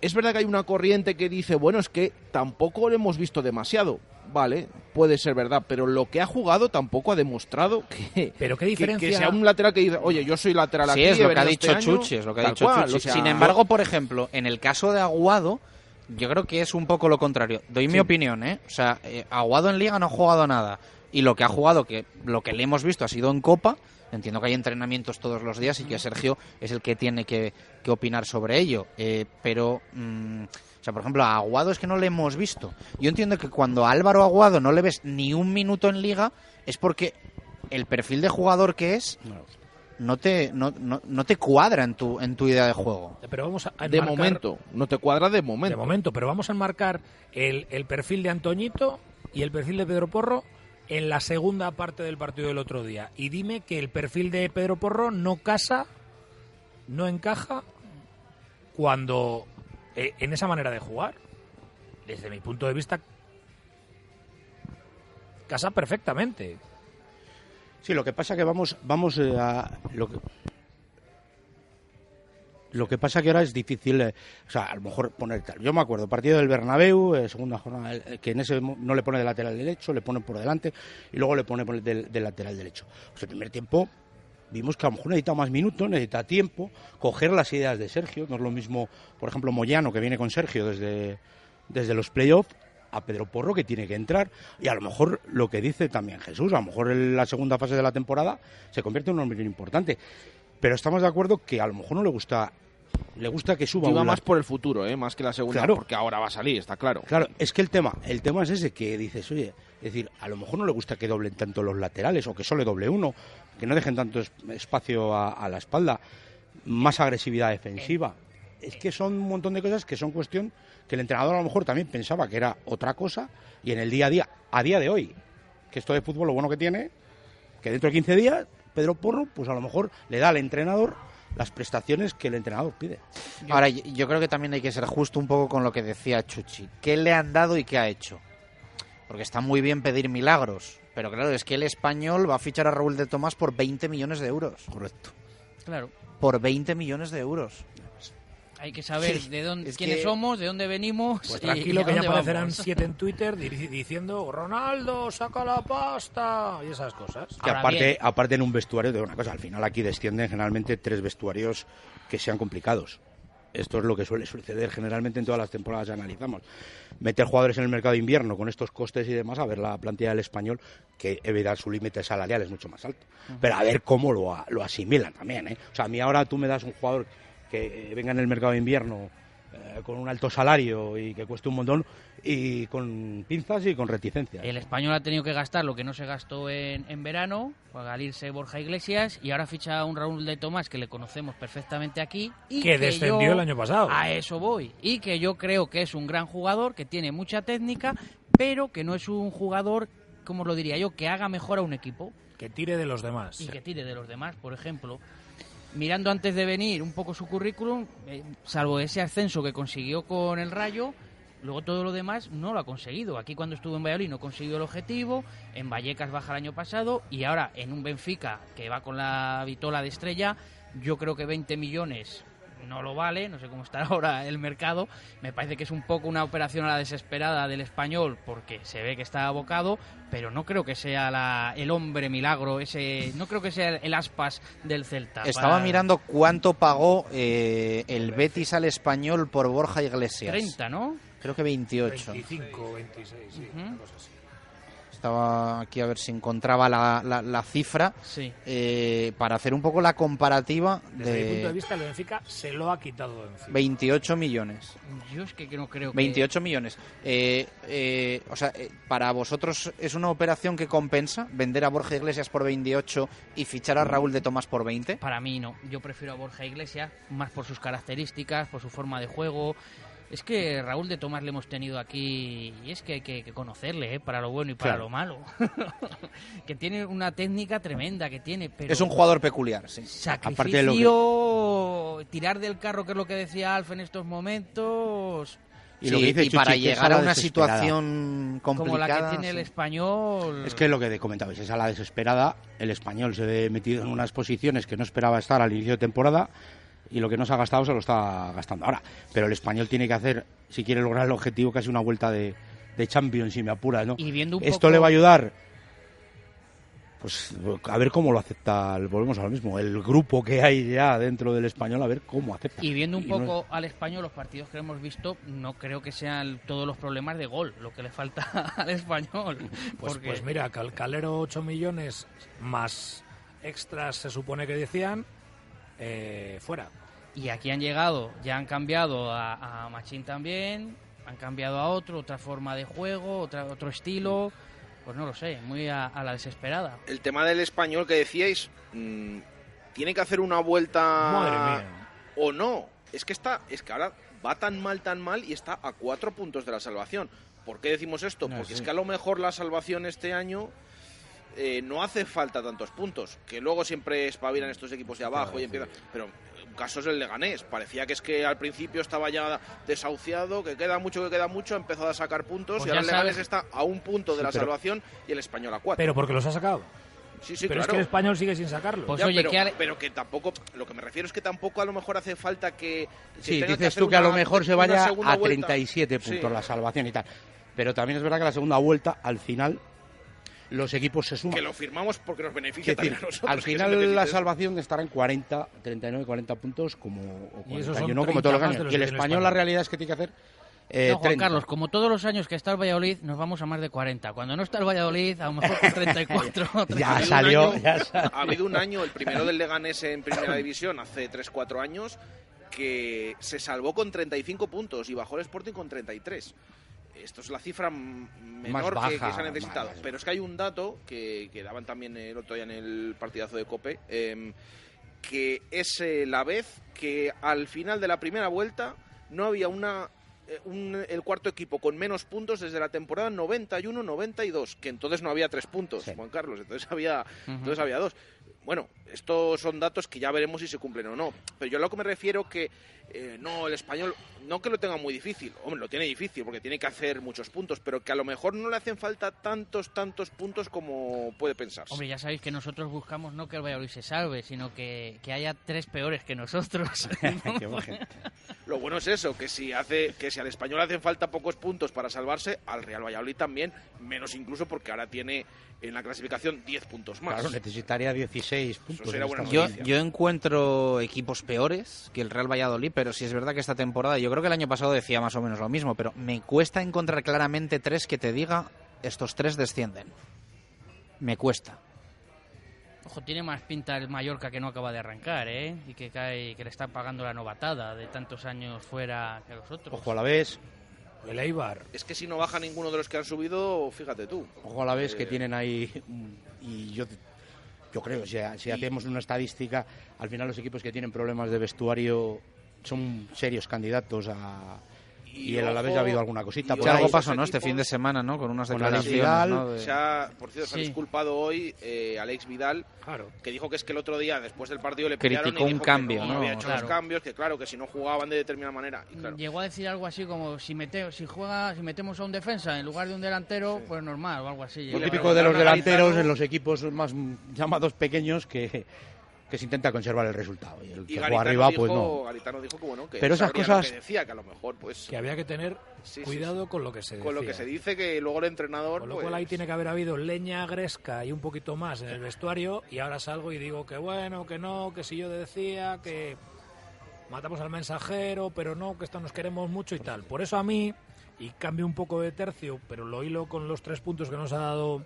Es verdad que hay una corriente que dice, bueno, es que tampoco lo hemos visto demasiado. Vale, puede ser verdad, pero lo que ha jugado tampoco ha demostrado que, Pero qué diferencia... que sea un lateral que dice, oye, yo soy lateral Sí, aquí. es lo que ha dicho este año", Chuchi, es lo que ha tal dicho cual, Chuchi. o sea, Sin embargo, por ejemplo, en el caso de Aguado, yo creo que es un poco lo contrario. Doy mi opinión, ¿eh? O sea, eh, Aguado en Liga no ha jugado nada. Y lo que ha jugado, que lo que le hemos visto ha sido en Copa. Entiendo que hay entrenamientos todos los días y que Sergio es el que tiene que, que opinar sobre ello. Eh, pero, mm, o sea, por ejemplo, a Aguado es que no le hemos visto. Yo entiendo que cuando a Álvaro Aguado no le ves ni un minuto en Liga es porque el perfil de jugador que es no te, no, no, no te cuadra en tu, en tu idea de juego. Pero vamos a De momento, no te cuadra de momento. De momento, pero vamos a enmarcar el, el perfil de Antoñito y el perfil de Pedro Porro en la segunda parte del partido del otro día. Y dime que el perfil de Pedro Porro no casa, no encaja cuando eh, en esa manera de jugar, desde mi punto de vista, casa perfectamente. Sí, lo que pasa que vamos, vamos eh, a lo que lo que pasa que ahora es difícil, eh, o sea, a lo mejor poner tal. Yo me acuerdo, partido del Bernabéu, eh, segunda jornada, que en ese no le pone de lateral derecho, le pone por delante y luego le pone del, del lateral derecho. Pues el primer tiempo vimos que a lo mejor necesita más minutos, necesita tiempo, coger las ideas de Sergio. No es lo mismo, por ejemplo, Moyano, que viene con Sergio desde, desde los playoffs, a Pedro Porro, que tiene que entrar. Y a lo mejor lo que dice también Jesús, a lo mejor en la segunda fase de la temporada se convierte en un hombre importante. Pero estamos de acuerdo que a lo mejor no le gusta le gusta que suba iba más por el futuro, ¿eh? más que la segunda, Claro. porque ahora va a salir, está claro. Claro, es que el tema, el tema es ese que dices, oye, es decir, a lo mejor no le gusta que doblen tanto los laterales o que solo doble uno, que no dejen tanto es- espacio a, a la espalda, más agresividad defensiva. Es que son un montón de cosas que son cuestión que el entrenador a lo mejor también pensaba que era otra cosa y en el día a día, a día de hoy, que esto de fútbol lo bueno que tiene, que dentro de 15 días Pedro Porro, pues a lo mejor le da al entrenador las prestaciones que el entrenador pide. Ahora, yo, creo que también hay que ser justo un poco con lo que decía Chuchi. ¿Qué le han dado y qué ha hecho? Porque está muy bien pedir milagros, pero claro, es que el español va a fichar a Raúl de Tomás por 20 millones de euros. Correcto. Claro. Por 20 millones de euros. Hay que saber Sí, de dónde, es quiénes que- somos, de dónde venimos. Pues tranquilo y que ya aparecerán vamos. siete en Twitter di- diciendo Ronaldo, saca la pasta y esas cosas. Que aparte, aparte en un vestuario de una cosa, al final aquí descienden generalmente tres vestuarios que sean complicados. Esto es lo que suele suceder generalmente en todas las temporadas que analizamos. Meter jugadores en el mercado de invierno con estos costes y demás, a ver la plantilla del español, que evitar su límite salarial es mucho más alto. Pero a ver cómo lo, lo asimilan también. ¿eh? O sea, a mí ahora tú me das un jugador que eh, venga en el mercado de invierno eh, con un alto salario y que cueste un montón y con pinzas y con reticencias. El español ha tenido que gastar lo que no se gastó en, en verano, al irse Borja Iglesias, y ahora ficha a un Raúl de Tomás que le conocemos perfectamente aquí. Y Que descendió yo- el año pasado. A eso voy. Y que yo creo que es un gran jugador, que tiene mucha técnica, pero que no es un jugador, como lo diría yo, que haga mejor a un equipo. Que tire de los demás. Y que tire de los demás, por ejemplo. Mirando antes de venir un poco su currículum, eh, salvo ese ascenso que consiguió con el Rayo, luego todo lo demás no lo ha conseguido. Aquí cuando estuvo en Valladolid no consiguió el objetivo, en Vallecas baja el año pasado y ahora en un Benfica que va con la vitola de estrella, yo creo que 20 millones no lo vale, no sé cómo está ahora el mercado, me parece que es un poco una operación a la desesperada del español porque se ve que está abocado, pero no creo que sea la- el hombre milagro, ese no creo que sea el aspas del Celta. Estaba para- mirando cuánto pagó eh, el Betis al español por Borja Iglesias. 30, ¿no? Creo que 28. 25, 26, sí, una cosa así. Estaba aquí a ver si encontraba la, la- la cifra Sí. eh, para hacer un poco la comparativa Desde mi punto de de vista, el Benfica se lo ha quitado de encima. 28 millones. Yo es que no creo que... 28 millones. Eh, eh, o sea, eh, para vosotros es una operación que compensa vender a Borja Iglesias por 28 y fichar a Raúl de Tomás por 20. Para mí no. Yo prefiero a Borja Iglesias, más por sus características, por su forma de juego. Es que Raúl de Tomás le hemos tenido aquí y es que hay que, que conocerle, ¿eh? para lo bueno y para Claro. lo malo. que tiene una técnica tremenda, que tiene, pero... Es un jugador peculiar, sí. Sacrificio, de lo que- tirar del carro, que es lo que decía Alf en estos momentos... Y, lo que Sí, dice y para Chuchi, es llegar a una situación Como la que complicada, tiene el español. Es que es lo que comentabais, es a la desesperada. El español se ve metido en unas posiciones que no esperaba estar al inicio de temporada y lo que no se ha gastado se lo está gastando ahora. Pero el español tiene que hacer, si quiere lograr el objetivo, casi una vuelta de, de Champions, si me apuras, ¿no? Y viendo un Esto poco- le va a ayudar. Pues a ver cómo lo acepta, el- volvemos a lo mismo, el grupo que hay ya dentro del español, a ver cómo acepta. Y viendo un poco al español, los partidos que hemos visto, no creo que sean todos los problemas de gol lo que le falta al español. Pues, porque pues mira, Cal- Calero 8 millones más extras se supone que decían, eh, fuera. Y aquí han llegado, ya han cambiado a, a Machín también, han cambiado a otro, otra forma de juego, otra, otro estilo. Pues no lo sé, muy a, a la desesperada. El tema del español que decíais, mm, tiene que hacer una vuelta Madre mía. o no. Es que está, es que ahora va tan mal, tan mal y está a cuatro puntos de la salvación. ¿Por qué decimos esto? No, Porque sí. es que a lo mejor la salvación este año eh, no hace falta tantos puntos. Que luego siempre espabilan estos equipos de abajo y empiezan. Pero un caso es el Leganés. Parecía que es que al principio estaba ya desahuciado, que queda mucho, que queda mucho, ha empezado a sacar puntos Pues y ahora el Leganés sabes- está a un punto de Sí, la pero- salvación y el español a cuatro. Pero porque los ha sacado. Sí, sí, pero es que el español sigue sin sacarlo. Pues Ya, oye, pero, que ale- pero que tampoco, lo que me refiero es que tampoco a lo mejor hace falta que... que Sí, tenga dices hacer tú que a lo mejor se vaya a vuelta. 37 puntos Sí. la salvación y tal. Pero también es verdad que la segunda vuelta, al final, los equipos se suman. Que lo firmamos porque nos beneficia decir, también a nosotros. al final la salvación estará en 40, 39, 40 puntos como o Y esos son 41 como 30 todos los años. los y el español la realidad es que tiene que hacer eh, no, Juan 30. Carlos, como todos los años que está el Valladolid, nos vamos a más de 40. Cuando no está el Valladolid, a lo mejor con 34. Ya salió, año- ya salió. Ha habido un año, el primero del Leganés en Primera División, hace 3-4 años, que se salvó con 35 puntos y bajó el Sporting con 33. Esto es la cifra menor que- se ha necesitado. más. Pero es que hay un dato que, que daban también el otro día en el partidazo de Cope, em, que es eh, la vez que al final de la primera vuelta no había una eh, un- el cuarto equipo con menos puntos desde la temporada 91-92, que entonces no había tres puntos, Juan Carlos, entonces había, entonces había dos. Bueno, estos son datos que ya veremos si se cumplen o no. Pero yo a lo que me refiero que eh, no, el español, no que lo tenga muy difícil, hombre, lo tiene difícil porque tiene que hacer muchos puntos, pero que a lo mejor no le hacen falta tantos, tantos puntos como puede pensarse. Hombre, ya sabéis que nosotros buscamos no que el Valladolid se salve, sino que, que haya tres peores que nosotros. Lo bueno es eso, que si hace, que si al español le hacen falta pocos puntos para salvarse, al Real Valladolid también, menos incluso porque ahora tiene en la clasificación 10 puntos más. Claro, necesitaría 16 puntos. Yo, encuentro equipos peores que el Real Valladolid, pero sí es verdad que esta temporada, yo creo que el año pasado decía más o menos lo mismo, pero me cuesta encontrar claramente tres que te diga estos tres descienden. Me cuesta. Ojo, tiene más pinta el Mallorca que no acaba de arrancar, ¿eh? Y que cae, que le está pagando la novatada de tantos años fuera que los otros. Ojo a la vez, El Eibar. Es que si no baja ninguno de los que han subido, fíjate tú. ojo a la vez que Eh, tienen ahí y yo yo creo si, si hacemos una estadística al final los equipos que tienen problemas de vestuario son serios candidatos a y, el Alavés ya ha habido alguna cosita y por Sí, algo pasó, ¿no? Este fin de semana, ¿no? Con unas declaraciones, Vidal. ¿no? De- Se ha, por cierto, se ha Sí. disculpado hoy eh, Alex Vidal, Claro. que dijo que es que el otro día, después del partido, le Criticó pillaron y un dijo que cambio, no, ¿no? había hecho Claro. los cambios, que claro, que si no jugaban de determinada manera. Y claro, Llegó a decir algo así como si mete, si juega, si metemos a un defensa en lugar de un delantero, pues normal o algo así. Lo típico de los delanteros en los equipos más llamados pequeños que, que se intenta conservar el resultado. Y el y que juega arriba, dijo, pues no. Garitano dijo que bueno, que Pero esas cosas- que decía, que a lo mejor, pues, Que había que tener Sí, sí, cuidado con lo que se con lo que se dice que luego el entrenador, Con lo pues, cual ahí tiene que haber habido leña gresca y un poquito más en el vestuario y ahora salgo y digo que bueno, que no, que si yo decía que matamos al mensajero, pero no, que esto nos queremos mucho y tal. Por eso a mí, y cambio un poco de tercio, pero lo hilo con los tres puntos que nos ha dado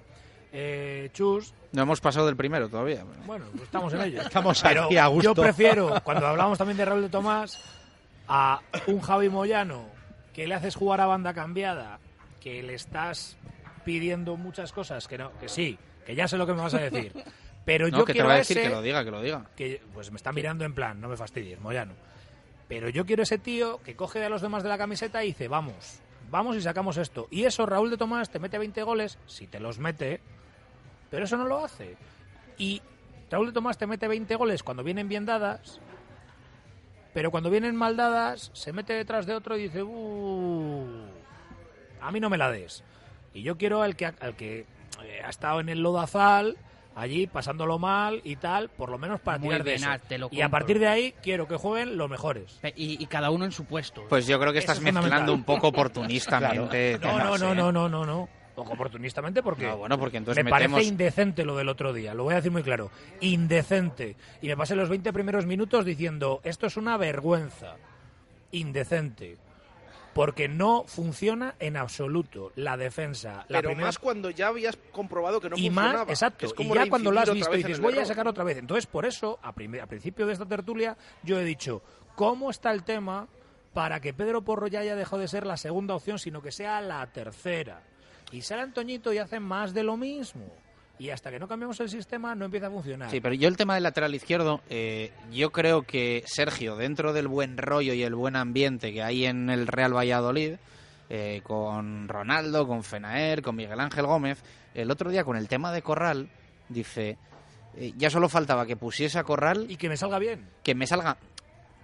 eh, Chus, No hemos pasado del primero todavía. bueno, pues estamos en ello. Estamos Pero aquí a gusto. Yo prefiero, cuando hablamos también de Raúl de Tomás, a un Javi Moyano que le haces jugar a banda cambiada, que le estás pidiendo muchas cosas, que no, que sí, que ya sé lo que me vas a decir. Pero No, yo que te quiero va a a decir ese que lo diga, que lo diga. que pues me está mirando en plan, no me fastidies, Moyano. Pero yo quiero ese tío que coge a los demás de la camiseta y dice, vamos, vamos y sacamos esto. Y eso Raúl de Tomás te mete 20 goles, si te los mete, pero eso no lo hace. Y Raúl de Tomás te mete 20 goles cuando vienen bien dadas pero cuando vienen mal dadas, se mete detrás de otro y dice, "Uh, a mí no me la des. Y yo quiero al que, ha- al que eh, ha estado en el lodazal, allí pasándolo mal y tal, por lo menos para Muy tirar de eso. ah, te lo Y a partir de ahí quiero que jueguen los mejores. Y, y cada uno en su puesto. Pues yo creo que Eso estás es mezclando un poco oportunistamente. No, no, no, ¿eh? no, no, no, no. Poco oportunistamente porque, No, bueno, porque entonces me metemos- parece indecente lo del otro día, lo voy a decir muy claro, indecente. Y me pasé los 20 primeros minutos diciendo, esto es una vergüenza, indecente, porque no funciona en absoluto la defensa. La Pero primera- más cuando ya habías comprobado que no y funcionaba. más, exacto, Es y como ya cuando lo has visto y dices, voy a sacar otra vez. Entonces, por eso, a, prim- a principio de esta tertulia, yo he dicho, ¿cómo está el tema para que Pedro Porro ya haya dejado de ser la segunda opción, sino que sea la tercera? Y sale Antoñito y hace más de lo mismo. Y hasta que no cambiemos el sistema, no empieza a funcionar. Sí, pero yo el tema del lateral izquierdo, eh, yo creo que Sergio, dentro del buen rollo y el buen ambiente que hay en el Real Valladolid, eh, con Ronaldo, con Fenaer, con Miguel Ángel Gómez, el otro día con el tema de Corral, dice, eh, ya solo faltaba que pusiese a Corral Y que me salga bien. que me salga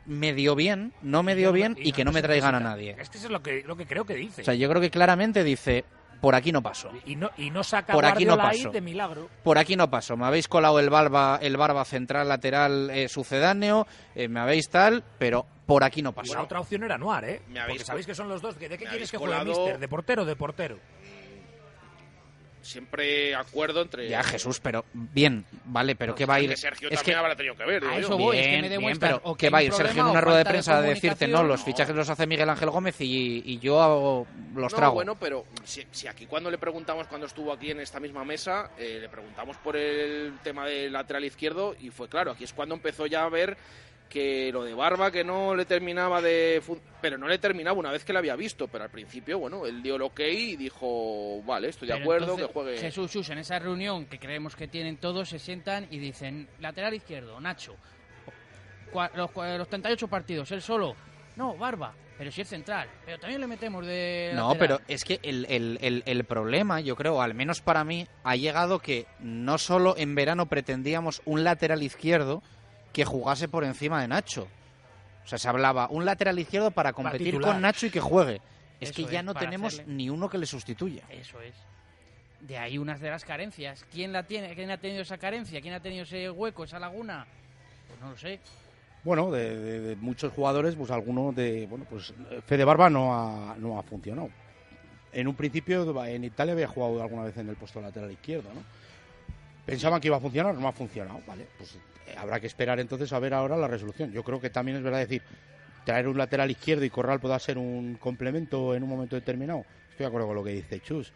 medio bien, no medio bien y que no me traigan a nadie. Es que eso es lo que, lo que creo que dice. O sea, yo creo que claramente dice, por aquí no paso. y, no, y no saca por aquí no paso. de milagro. Por aquí no paso. Me habéis colado el barba, el barba central lateral eh, sucedáneo, eh, me habéis tal, pero por aquí no paso. La otra opción era Noir, ¿eh? Me habéis Porque sabéis que son los dos. ¿De qué quieres que juegue colado- Mister? ¿De portero o de portero? Siempre acuerdo entre. Ya, Jesús, pero bien, vale, pero ¿qué va a ir? Que Sergio es también que habrá tenido que ver. A eso voy, es que me Bien, bien, pero ¿qué va a ir Sergio en una rueda de de prensa a decirte no, los fichajes los hace Miguel Ángel Gómez y, y yo hago- los no, trago? bueno, pero si, si aquí cuando le preguntamos, cuando estuvo aquí en esta misma mesa, eh, le preguntamos por el tema del lateral izquierdo y fue claro, aquí es cuando empezó ya a ver que lo de Barba que no le terminaba de... Pero no le terminaba una vez que la había visto, pero al principio, bueno, él dio el ok y dijo, vale, estoy de Pero acuerdo, entonces, que juegue... Jesús, Jesús, en esa reunión que creemos que tienen todos, se sientan y dicen, lateral izquierdo, Nacho, los, los 38 partidos, él solo, no, Barba, pero si es central, pero también le metemos de No, lateral". pero es que el, el- el- el problema, yo creo, al menos para mí, ha llegado que no solo en verano pretendíamos un lateral izquierdo que jugase por encima de Nacho. O sea, se hablaba un lateral izquierdo para competir con Nacho y que juegue. Es Eso que ya es, no tenemos hacerle- ni uno que le sustituya. Eso es. De ahí unas de las carencias. ¿Quién la tiene? ¿Quién ha tenido esa carencia? ¿Quién ha tenido ese hueco, esa laguna? Pues no lo sé. Bueno, de, de- de muchos jugadores, pues alguno de. Bueno, pues Fede Barba no ha, no ha funcionado. En un principio, en Italia había jugado alguna vez en el puesto lateral izquierdo, ¿no? Pensaban que iba a funcionar, no ha funcionado, ¿vale? Pues eh, habrá que esperar entonces a ver ahora la resolución. Yo creo que también es verdad decir, traer un lateral izquierdo y Corral pueda ser un complemento en un momento determinado. Estoy de acuerdo con lo que dice Chus.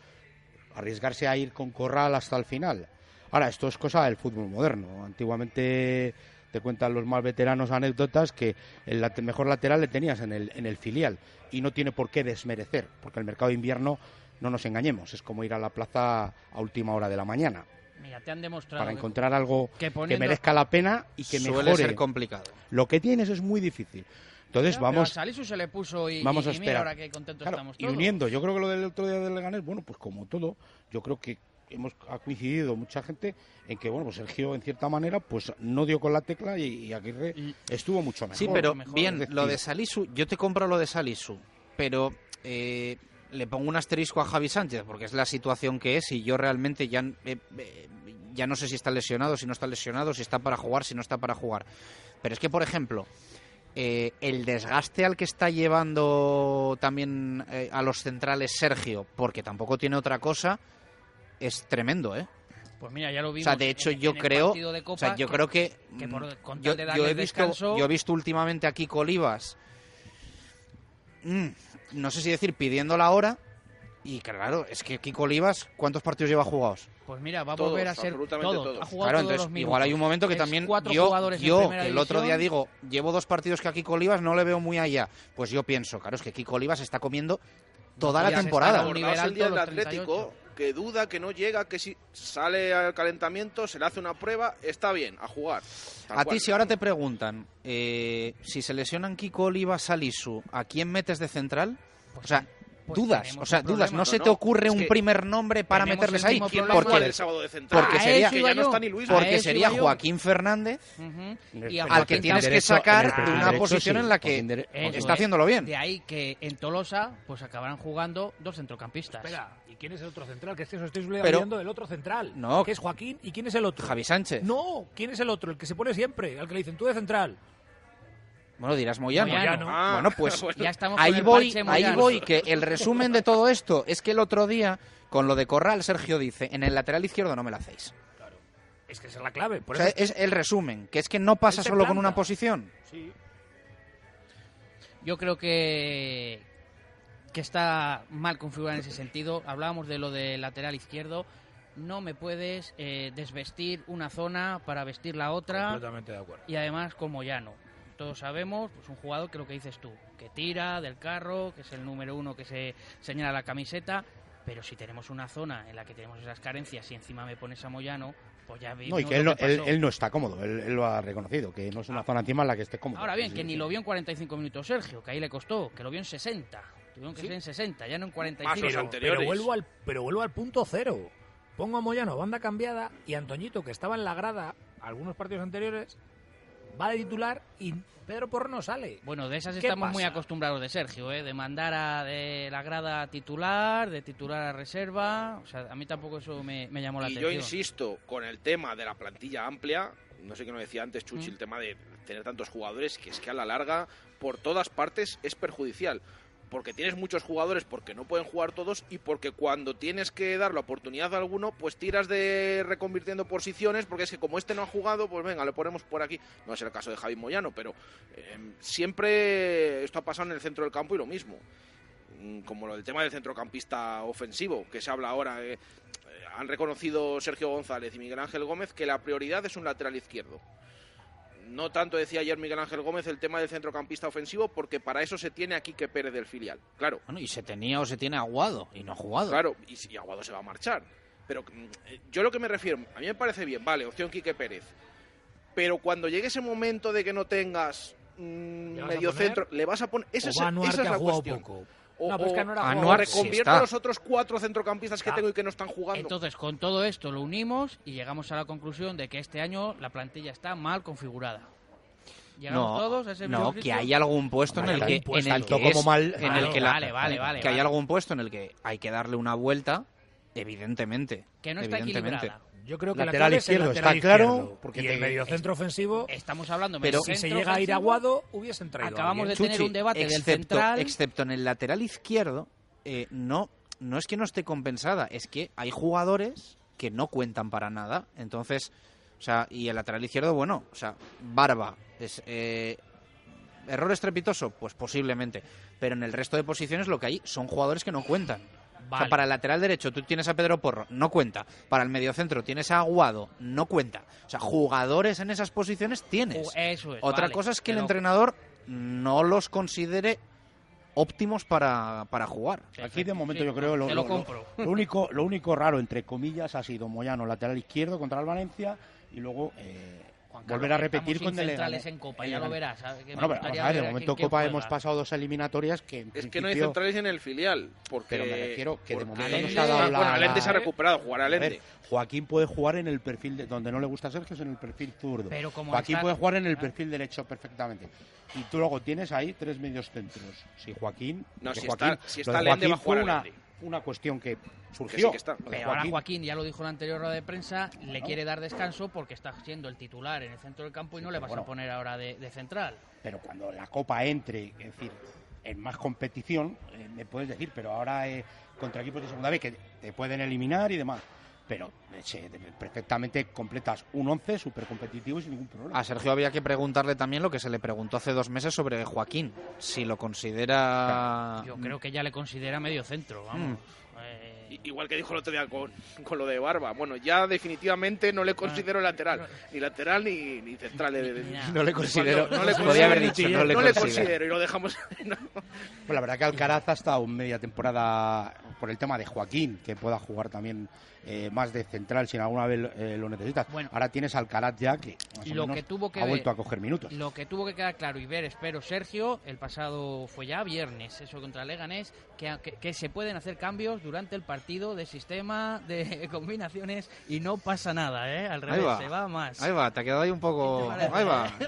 Arriesgarse a ir con Corral hasta el final. Ahora, esto es cosa del fútbol moderno. Antiguamente te cuentan los más veteranos anécdotas que el mejor lateral le tenías en el, en el filial y no tiene por qué desmerecer, porque el mercado de invierno, no nos engañemos, es como ir a la plaza a última hora de la mañana Mira, te han demostrado para que- encontrar algo que que merezca la pena y que Suele mejore. ser complicado. Lo que tienes es muy difícil. Entonces Claro, pero vamos a Salisu se le puso y, vamos y- a y mira esperar. ahora qué contentos Claro, estamos y uniendo, yo creo que lo del otro día del Leganés, bueno, pues como todo, yo creo que hemos ha coincidido mucha gente en que bueno, pues Sergio en cierta manera pues no dio con la tecla y, y Aguirre estuvo mucho mejor. Sí, pero Mejor, bien, lo de Salisu, yo te compro lo de Salisu, pero eh, le pongo un asterisco a Javi Sánchez porque es la situación que es y yo realmente ya, eh, eh, ya no sé si está lesionado, si no está lesionado, si está para jugar, si no está para jugar. Pero es que, por ejemplo, eh, el desgaste al que está llevando también eh, a los centrales Sergio, porque tampoco tiene otra cosa, es tremendo, ¿eh? Pues mira, ya lo O vimos. sea, de hecho, en- yo en creo, o sea, Copa yo creo que, que por- mm, yo, he visto, descanso- yo he visto últimamente a Kiko Mm, no sé si decir pidiendo la hora, y claro, es que Kiko Olivas, ¿cuántos partidos lleva jugados? Pues mira, va a Todos, volver a ser todos. Ha jugado Claro, todos entonces los minutos. igual hay un momento que Es también cuatro yo, jugadores yo que el otro día digo, llevo dos partidos que a Kiko Olivas no le veo muy allá, pues yo pienso, claro, es que Kiko Olivas está comiendo toda la ya se está temporada. un nivel el día del Atlético, que duda, que no llega, que si sale al calentamiento, se le hace una prueba, está bien, a jugar. A cual. ti, si ahora te preguntan, eh, si se lesionan Kiko Olivas, Salisu, ¿a quién metes de central? O sea, dudas, tenemos o sea, dudas. problema. No se te ocurre es un que primer nombre para meterles el ahí. Porque, del sábado de central. porque sería, eso iba yo. está ni Luis. A porque sería. Joaquín Fernández Y al que tienes que sacar de una posición en la que está es. haciéndolo bien. De ahí que en Tolosa pues acabarán jugando dos centrocampistas. Espera, ¿y quién es el otro central? Que es que os estoy olvidando del otro central. No. Que es Joaquín. ¿Y quién es el otro? Javi Sánchez. No, ¿quién es el otro? El que se pone siempre, al que le dicen tú de central. Bueno, dirás Moyano. Moyano. Ah, bueno, pues bueno. Ya estamos ahí voy, ahí voy, que el resumen de todo esto es que el otro día, con lo de Corral, Sergio dice, en el lateral izquierdo no me la hacéis. Es que esa es la clave. Por o sea, eso es el resumen, que es que no pasa solo con una posición. Sí. Yo creo que que está mal configurado en ese sentido. Hablábamos de lo del lateral izquierdo. No me puedes eh, desvestir una zona para vestir la otra. Completamente de acuerdo. Y además con Moyano. Todos sabemos, pues un jugador que lo que dices tú, que tira del carro, que es el número uno que se señala la camiseta. Pero si tenemos una zona en la que tenemos esas carencias y encima me pones a Moyano, pues ya vimos No, y que lo él no, que él, pasó. él no está cómodo, él, él lo ha reconocido, que no es una zona encima en la que esté cómodo. Ahora bien, Sí, que sí, ni sí. lo vio en 45 minutos Sergio, que ahí le costó, que lo vio en 60. Tuvieron que ser en 60, ya no en 45. Pero, pero vuelvo al, pero vuelvo al punto cero. Pongo a Moyano, banda cambiada, y Antoñito, que estaba en la grada algunos partidos anteriores, va de titular y Pedro Porro no sale. Bueno, de esas ¿Qué estamos muy pasa? acostumbrados de Sergio, ¿eh? de mandar a de la grada a titular, de titular a reserva. O sea, a mí tampoco eso me, me llamó la Y yo atención. insisto con el tema de la plantilla amplia, no sé qué nos decía antes Chuchi, Mm. el tema de tener tantos jugadores, que es que a la larga, por todas partes, es perjudicial. Porque tienes muchos jugadores porque no pueden jugar todos y porque cuando tienes que dar la oportunidad a alguno, pues tiras de reconvirtiendo posiciones, porque es que como este no ha jugado, pues venga, le ponemos por aquí. No es el caso de Javi Moyano, pero eh, siempre esto ha pasado en el centro del campo y lo mismo mm, como lo del tema del centrocampista ofensivo, que se habla ahora. eh, eh, han reconocido Sergio González y Miguel Ángel Gómez que la prioridad es un lateral izquierdo. No tanto decía ayer Miguel Ángel Gómez el tema del centrocampista ofensivo, porque para eso se tiene a Quique Pérez del filial. Claro. Bueno, y se tenía o se tiene aguado y no ha jugado. Claro, y, si Aguado se va a marchar. Pero mm, eh, yo lo que me refiero, a mí me parece bien, vale, opción Quique Pérez. Pero cuando llegue ese momento de que no tengas mm, ¿Le vas a medio centro, le vas a poner. Esa, es, esa que es la cuestión. poco. O, No, pero es que o- Anuar ha o reconvierto Sí a los otros cuatro centrocampistas que Ah. tengo y que no están jugando. Entonces, con todo esto lo unimos y llegamos a la conclusión de que este año la plantilla está mal configurada. ¿Llegamos No, todos a ese no, mismo que hay algún puesto en el Vale, que, pues en el que como mal- en el que la- vale, vale, vale, que hay algún puesto en el que hay que darle una vuelta, evidentemente. Que no está evidentemente. equilibrada. Yo creo que Lateral la clave es el izquierdo, lateral está claro, porque y el mediocentro ofensivo, Estamos hablando pero si se llega a ir aguado, hubiesen traído a Acabamos de tener un debate del excepto, central. excepto en el lateral izquierdo, eh, no, no es que no esté compensada, es que hay jugadores que no cuentan para nada. Entonces, o sea, y el lateral izquierdo, bueno, o sea, Barba, es, eh, ¿error estrepitoso? Pues posiblemente. Pero en el resto de posiciones lo que hay son jugadores que no cuentan. O sea, para el lateral derecho tú tienes a Pedro Porro, no cuenta. Para el mediocentro tienes a Aguado, no cuenta. O sea, jugadores en esas posiciones tienes. Eso es, Otra vale, cosa es que el entrenador no los considere óptimos para, para jugar. Aquí de momento sí, yo creo lo, lo único lo único raro entre comillas ha sido Moyano lateral izquierdo contra el Valencia y luego eh, Juan Carlos, volver a repetir con centrales en Copa, ya lo verás. ¿sabes? Que Bueno, pero gustaría vamos a ver, de momento quién- Copa juega. hemos pasado dos eliminatorias que en Es que no hay centrales en el filial. Porque, Pero me refiero que de momento no se ha dado la- Bueno, Allende la- se ha recuperado, jugará A ver, Allende. Joaquín puede jugar en el perfil de, donde no le gusta a Sergio es en el perfil zurdo. Pero como Joaquín está- puede jugar en el perfil derecho perfectamente. Y tú luego tienes ahí tres medios centros. Si Joaquín, No, si Joaquín, está- si está Joaquín va a jugar una. Una cuestión que surgió. Que sí que está. Pero ahora Joaquín ya lo dijo en la anterior rueda de prensa, le quiere dar descanso porque está siendo el titular en el centro del campo y no le vas bueno. a poner ahora de, de central. pero cuando la Copa entre, es decir, en más competición, eh, me puedes decir, pero ahora eh, contra equipos de segunda vez que te pueden eliminar y demás. Pero eh, se- perfectamente completas un 11 súper competitivo y sin ningún problema. A Sergio había que preguntarle también lo que se le preguntó hace dos meses sobre Joaquín, si lo considera... Yo creo que ya le considera medio centro, vamos. Mm. Eh, Igual que dijo el otro día con, con lo de Barba. Bueno, ya definitivamente no le considero lateral. Ni lateral ni, ni central. de-. No le considero- No le podía haber considero, dicho, no le no le considero. considero y lo dejamos. no. Pues la verdad que Alcaraz ha estado media temporada por el tema de Joaquín, que pueda jugar también eh, más de central si en alguna vez eh, lo necesitas. Ahora tienes Alcaraz ya que más o lo menos que tuvo que ha ver- vuelto a coger minutos. Lo que tuvo que quedar claro y ver, espero, Sergio, el pasado fue ya viernes, eso contra Leganés, que, que, que se pueden hacer cambios durante el partido de sistema, de combinaciones y no pasa nada, ¿eh? Al revés, se va más. Ahí va, te ha quedado ahí un poco. Ahí va.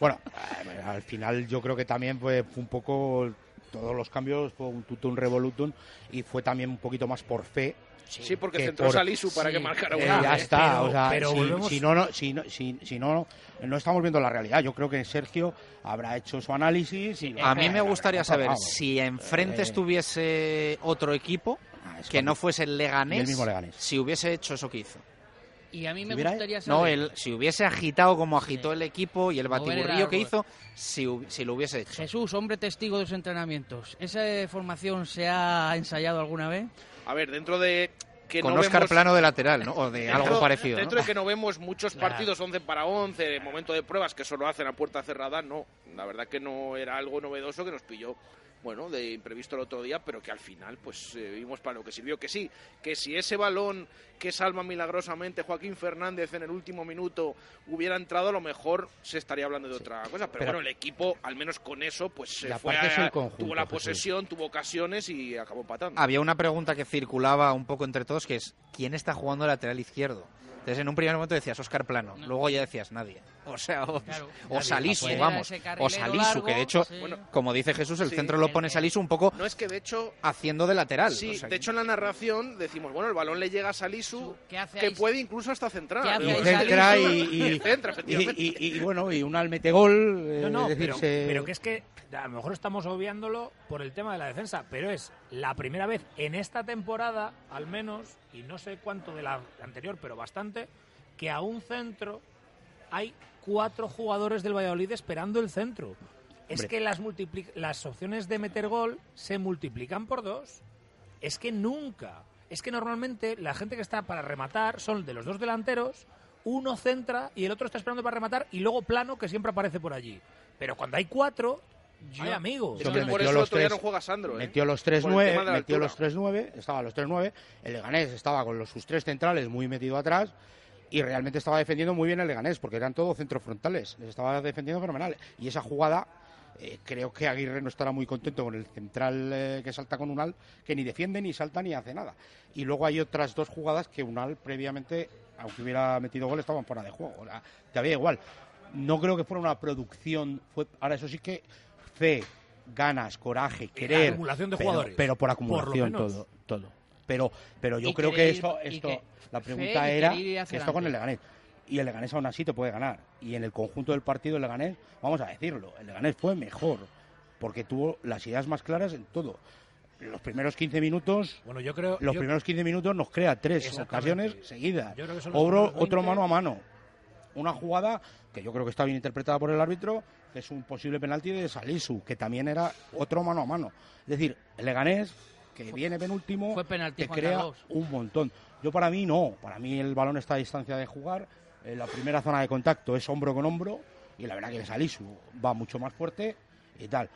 Bueno, eh, al final yo creo que también fue, fue un poco todos los cambios, fue un tutum revolutum y fue también un poquito más por fe. Sí, porque que centró por- Salisu para que marcara Eh, una. ya ¿eh? está, o sea, pero si, volvemos- si no, no, si, no, si, si no, no estamos viendo la realidad. Yo creo que Sergio habrá hecho su análisis. Y A mí me gustaría saber si enfrente Eh, estuviese otro equipo que no fuese el Leganés, el mismo Leganés. si hubiese hecho eso que hizo. Y a mí me gustaría saber... No, el, si hubiese agitado como agitó el equipo y el batiburrillo que hizo, si, si lo hubiese hecho. Jesús, hombre testigo de los entrenamientos, ¿esa eh, formación se ha ensayado alguna vez? A ver, dentro de que Con no Oscar vemos- Plano de lateral, ¿no? O de Dentro- algo parecido. ¿no? Dentro de que no vemos muchos Claro. partidos 11 para 11, en momento de pruebas que solo hacen a puerta cerrada, no. La verdad que no era algo novedoso que nos pilló, bueno, de imprevisto el otro día, pero que al final, pues eh, vimos para lo que sirvió. Que sí, que si ese balón que salva milagrosamente Joaquín Fernández en el último minuto hubiera entrado, a lo mejor se estaría hablando de otra cosa. Pero, Pero- bueno, el equipo, al menos con eso, pues se fue a- conjunto, tuvo la Jesús. posesión, tuvo ocasiones y acabó empatando. Había una pregunta que circulaba un poco entre todos, que es ¿quién está jugando lateral izquierdo? Entonces en un primer momento decías Oscar Plano, luego ya decías nadie. O sea, o, Claro. o. Salisu, vamos. O Salisu, largo, que de hecho, sí. como dice Jesús, el Sí. centro lo pone Salisu un poco No es que de hecho haciendo de lateral. Sí, o sea, de hecho en la narración decimos, bueno, el balón le llega a Salisu, ¿Qué hace que puede incluso hasta centrar. ¿Qué hace y ahí centra y, y, centra, y, efectivamente. y- y, bueno y un al mete gol eh, No, no, pero que es que a lo mejor estamos obviándolo por el tema de la defensa, pero es la primera vez en esta temporada, al menos, y no sé cuánto de la anterior, pero bastante, que a un centro hay cuatro jugadores del Valladolid esperando el centro. Es Hombre. que las, las opciones de meter gol se multiplican por dos. Es que nunca. Es que normalmente la gente que está para rematar son de los dos delanteros, uno centra y el otro está esperando para rematar y luego plano que siempre aparece por allí. Pero cuando hay cuatro, ay amigos. Hombre, por metió eso los día tres- no juega Sandro, ¿eh? Metió los 3-9, Por el tema de la metió los 3-9, estaba los 3-9, el Leganés estaba con los, sus tres centrales muy metido atrás y realmente estaba defendiendo muy bien el Leganés porque eran todos centros frontales, les estaba defendiendo fenomenal. Y esa jugada, eh, creo que Aguirre no estará muy contento con el central eh, que salta con Unal, que ni defiende, ni salta, ni hace nada. Y luego hay otras dos jugadas que Unal previamente, aunque hubiera metido gol, estaban fuera de juego. O sea, te había igual. No creo que fuera una producción, fue, ahora eso sí que fe, ganas, coraje, querer. acumulación de pero- jugadores. Pero, por acumulación todo, todo. Pero, pero yo Y creo que querer esto, esto que- la pregunta era esto con el. Leganés. Y el Leganés aún así te puede ganar. Y en el conjunto del partido el Leganés, vamos a decirlo, el Leganés fue mejor. Porque tuvo las ideas más claras en todo. Los primeros 15 minutos, Bueno, yo creo. los yo- primeros 15 minutos nos crea tres ocasiones seguidas. Yo creo que son los Obro- otro 20. mano a mano. Una jugada que yo creo que está bien interpretada por el árbitro, que es un posible penalti de Salisu, que también era otro mano a mano. Es decir, el Leganés, que viene penúltimo, Fue penalti, te Juan crea Carlos. un montón. Yo para mí no, para mí el balón está a distancia de jugar, eh, la primera zona de contacto es hombro con hombro, y la verdad que el Salisu va mucho más fuerte y tal.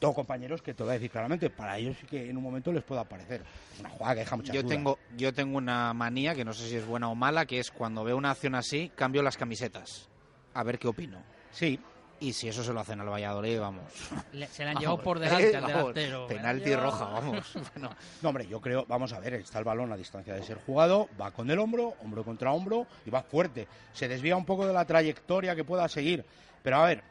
Tengo compañeros que te voy a decir claramente, para ellos sí que en un momento les puede aparecer. Es una jugada que deja muchas yo dudas. tengo, yo tengo una manía, que no sé si es buena o mala, que es cuando veo una acción así, cambio las camisetas. A ver qué opino. Sí. Y si eso se lo hacen al Valladolid, vamos. Le- se la han llevado por delante al Eh, vamos, delantero. Penalti roja, vamos. Bueno, No, hombre, yo creo, vamos a ver, está el balón a distancia de ser jugado, va con el hombro, hombro contra hombro y va fuerte. Se desvía un poco de la trayectoria que pueda seguir. Pero a ver,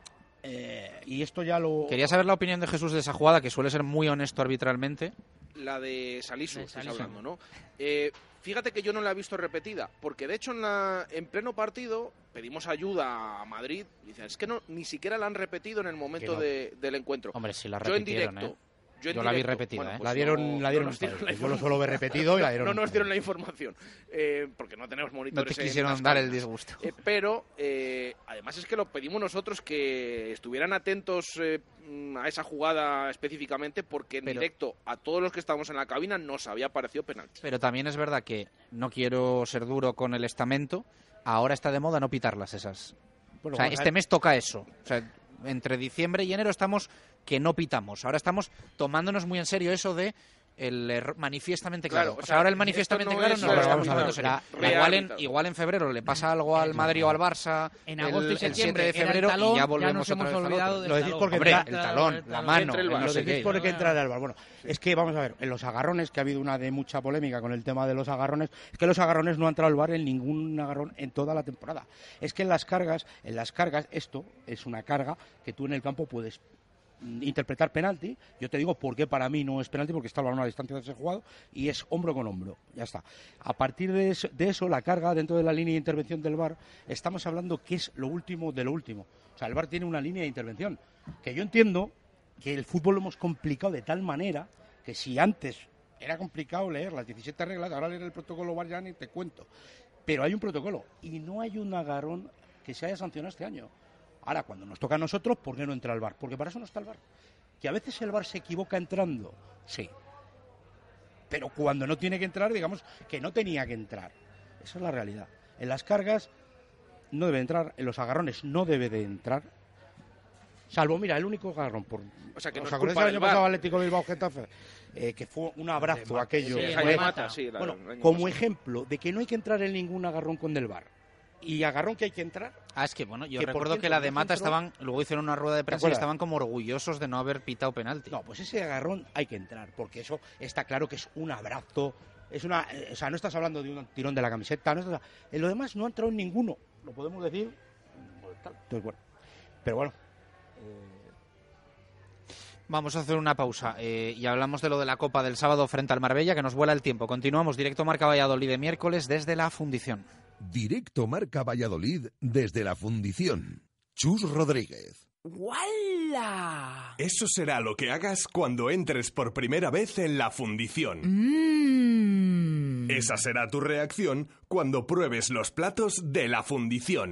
eh, y esto ya lo. Quería saber la opinión de Jesús de esa jugada, que suele ser muy honesto arbitralmente. La de Salisu, estás hablando, ¿no? Eh, fíjate que yo no la he visto repetida, porque de hecho en, la, en pleno partido pedimos ayuda a Madrid. Dicen, es que no, ni siquiera la han repetido en el momento Que no. de- del encuentro. Hombre, si la yo en directo. ¿eh? Yo, Yo la vi repetida, Bueno, ¿eh? pues La dieron- no- la dieron no nos dieron la Yo lo suelo ver repetido y la dieron No nos dieron la información, eh, porque no tenemos No monitores. te en quisieron dar el disgusto. Eh, pero eh, además es que lo pedimos nosotros que estuvieran atentos eh, a esa jugada específicamente porque en Pero- directo a todos los que estábamos en la cabina nos había parecido penalti. Pero también es verdad que no quiero ser duro con el estamento. Ahora está de moda no pitarlas esas. Bueno, o sea, este mes toca eso. O sea, entre diciembre y enero estamos que no pitamos. Ahora estamos tomándonos muy en serio eso de el error manifiestamente Claro, claro. o sea, ahora el manifiestamente no claro es no lo estamos hablando Rehabilitable. Igual en, igual en febrero le pasa algo al Madrid o al Barça En el- agosto y el, 7 septiembre de el febrero talón, y ya ya volvemos nos otra hemos vez al olvidado otro. del Lo decís porque Hombre, entra- el talón, la mano, el el Lo decís qué. porque que entrar al bar. Bueno, es que vamos a ver, en los agarrones, que ha habido una de mucha polémica con el tema de los agarrones, es que los agarrones no han entrado al bar en ningún agarrón en toda la temporada. Es que en las cargas, en las cargas, esto es una carga que tú en el campo puedes interpretar penalti. Yo te digo por qué para mí no es penalti, porque está el a la distancia de ser jugado y es hombro con hombro. Ya está. A partir de eso, de eso, la carga dentro de la línea de intervención del VAR, estamos hablando que es lo último de lo último. O sea, el VAR tiene una línea de intervención. Que yo entiendo que el fútbol lo hemos complicado de tal manera que si antes era complicado leer las 17 reglas, ahora leer el protocolo VAR ya ni te cuento. Pero hay un protocolo y no hay un agarrón que se haya sancionado este año. Ahora, cuando nos toca a nosotros, ¿por qué no entra el VAR? Porque para eso no está el VAR. Que a veces el VAR se equivoca entrando, sí. Pero cuando no tiene que entrar, digamos que no tenía que entrar. Esa es la realidad. En las cargas no debe entrar, en los agarrones no debe de entrar. Salvo, mira, el único agarrón por... O sea, que no ¿Os es acordáis del año pasado? Atlético Bilbao Getafe? Eh, que fue un abrazo De aquello. Sí, Fue- Mata, sí, la- bueno, como ejemplo de que no hay que entrar en ningún agarrón con del VAR. Y agarrón que hay que entrar. Ah, es que bueno, yo Que, recuerdo cierto, que la de Mata estaban, luego hicieron una rueda de prensa y estaban como orgullosos de no haber pitado penalti. No, pues ese agarrón hay que entrar, porque eso está claro que es un abrazo, es una, eh, o sea, no estás hablando de un tirón de la camiseta, no estás, en lo demás no ha entrado en ninguno, lo podemos decir, pues, entonces, bueno, pero bueno, Vamos a hacer una pausa eh, y hablamos de lo de la Copa del sábado frente al Marbella, que nos vuela el tiempo. Continuamos directo Marca Valladolid de miércoles desde la fundición. Directo Marca Valladolid desde la fundición. Chus Rodríguez. ¡Wala! Eso será lo que hagas cuando entres por primera vez en la fundición. Esa será tu reacción cuando pruebes los platos de la fundición.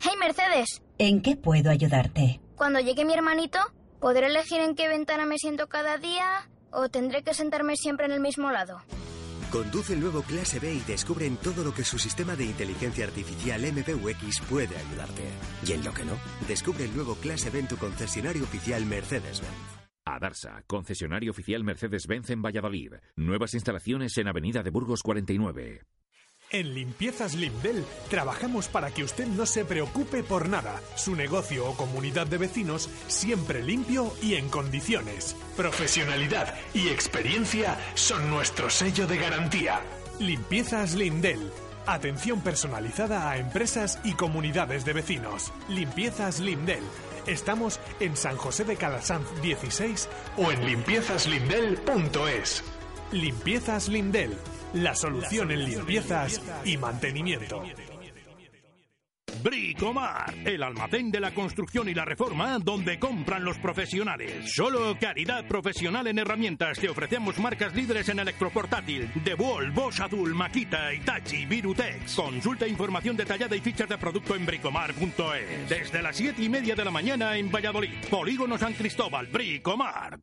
Hey Mercedes, ¿En qué puedo ayudarte? cuando llegue mi hermanito, ¿podré elegir en qué ventana me siento cada día o tendré que sentarme siempre en el mismo lado? Conduce el nuevo Clase B y descubre en todo lo que su sistema de inteligencia artificial MBUX puede ayudarte. Y en lo que no, descubre el nuevo Clase B en tu concesionario oficial Mercedes-Benz. Adarsa, concesionario oficial Mercedes-Benz en Valladolid. Nuevas instalaciones en Avenida de Burgos 49. En Limpiezas Limdel trabajamos para que usted no se preocupe por nada. Su negocio o comunidad de vecinos siempre limpio y en condiciones. Profesionalidad y experiencia son nuestro sello de garantía. Limpiezas Limdel. Atención personalizada a empresas y comunidades de vecinos. Limpiezas Limdel. Estamos en San José de Calasanz 16 o en limpiezaslimdel.es. Limpiezas Lindel, la solución en limpiezas y mantenimiento. Bricomar, el almacén de la construcción y la reforma donde compran los profesionales. Solo calidad profesional en herramientas. Te ofrecemos marcas líderes en electroportátil. DeWalt, Bosch Azul, Makita, Itachi, Virutex. Consulta información detallada y fichas de producto en bricomar.es. Desde las 7 y media de la mañana en Valladolid. Polígono San Cristóbal, Bricomart.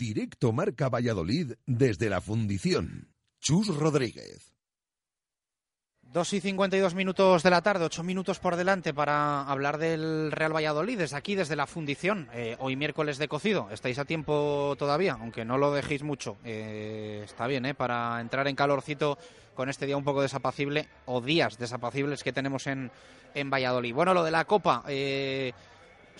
Directo Marca Valladolid desde la Fundición. Chus Rodríguez. 2 y 52 minutos de la tarde, 8 minutos por delante para hablar del Real Valladolid, desde aquí, desde la fundición. Eh, hoy miércoles de cocido, estáis a tiempo todavía, aunque no lo dejéis mucho. Eh, está bien, ¿eh? Para entrar en calorcito con este día un poco desapacible, o días desapacibles que tenemos en, en Valladolid. Bueno, lo de la Copa, eh,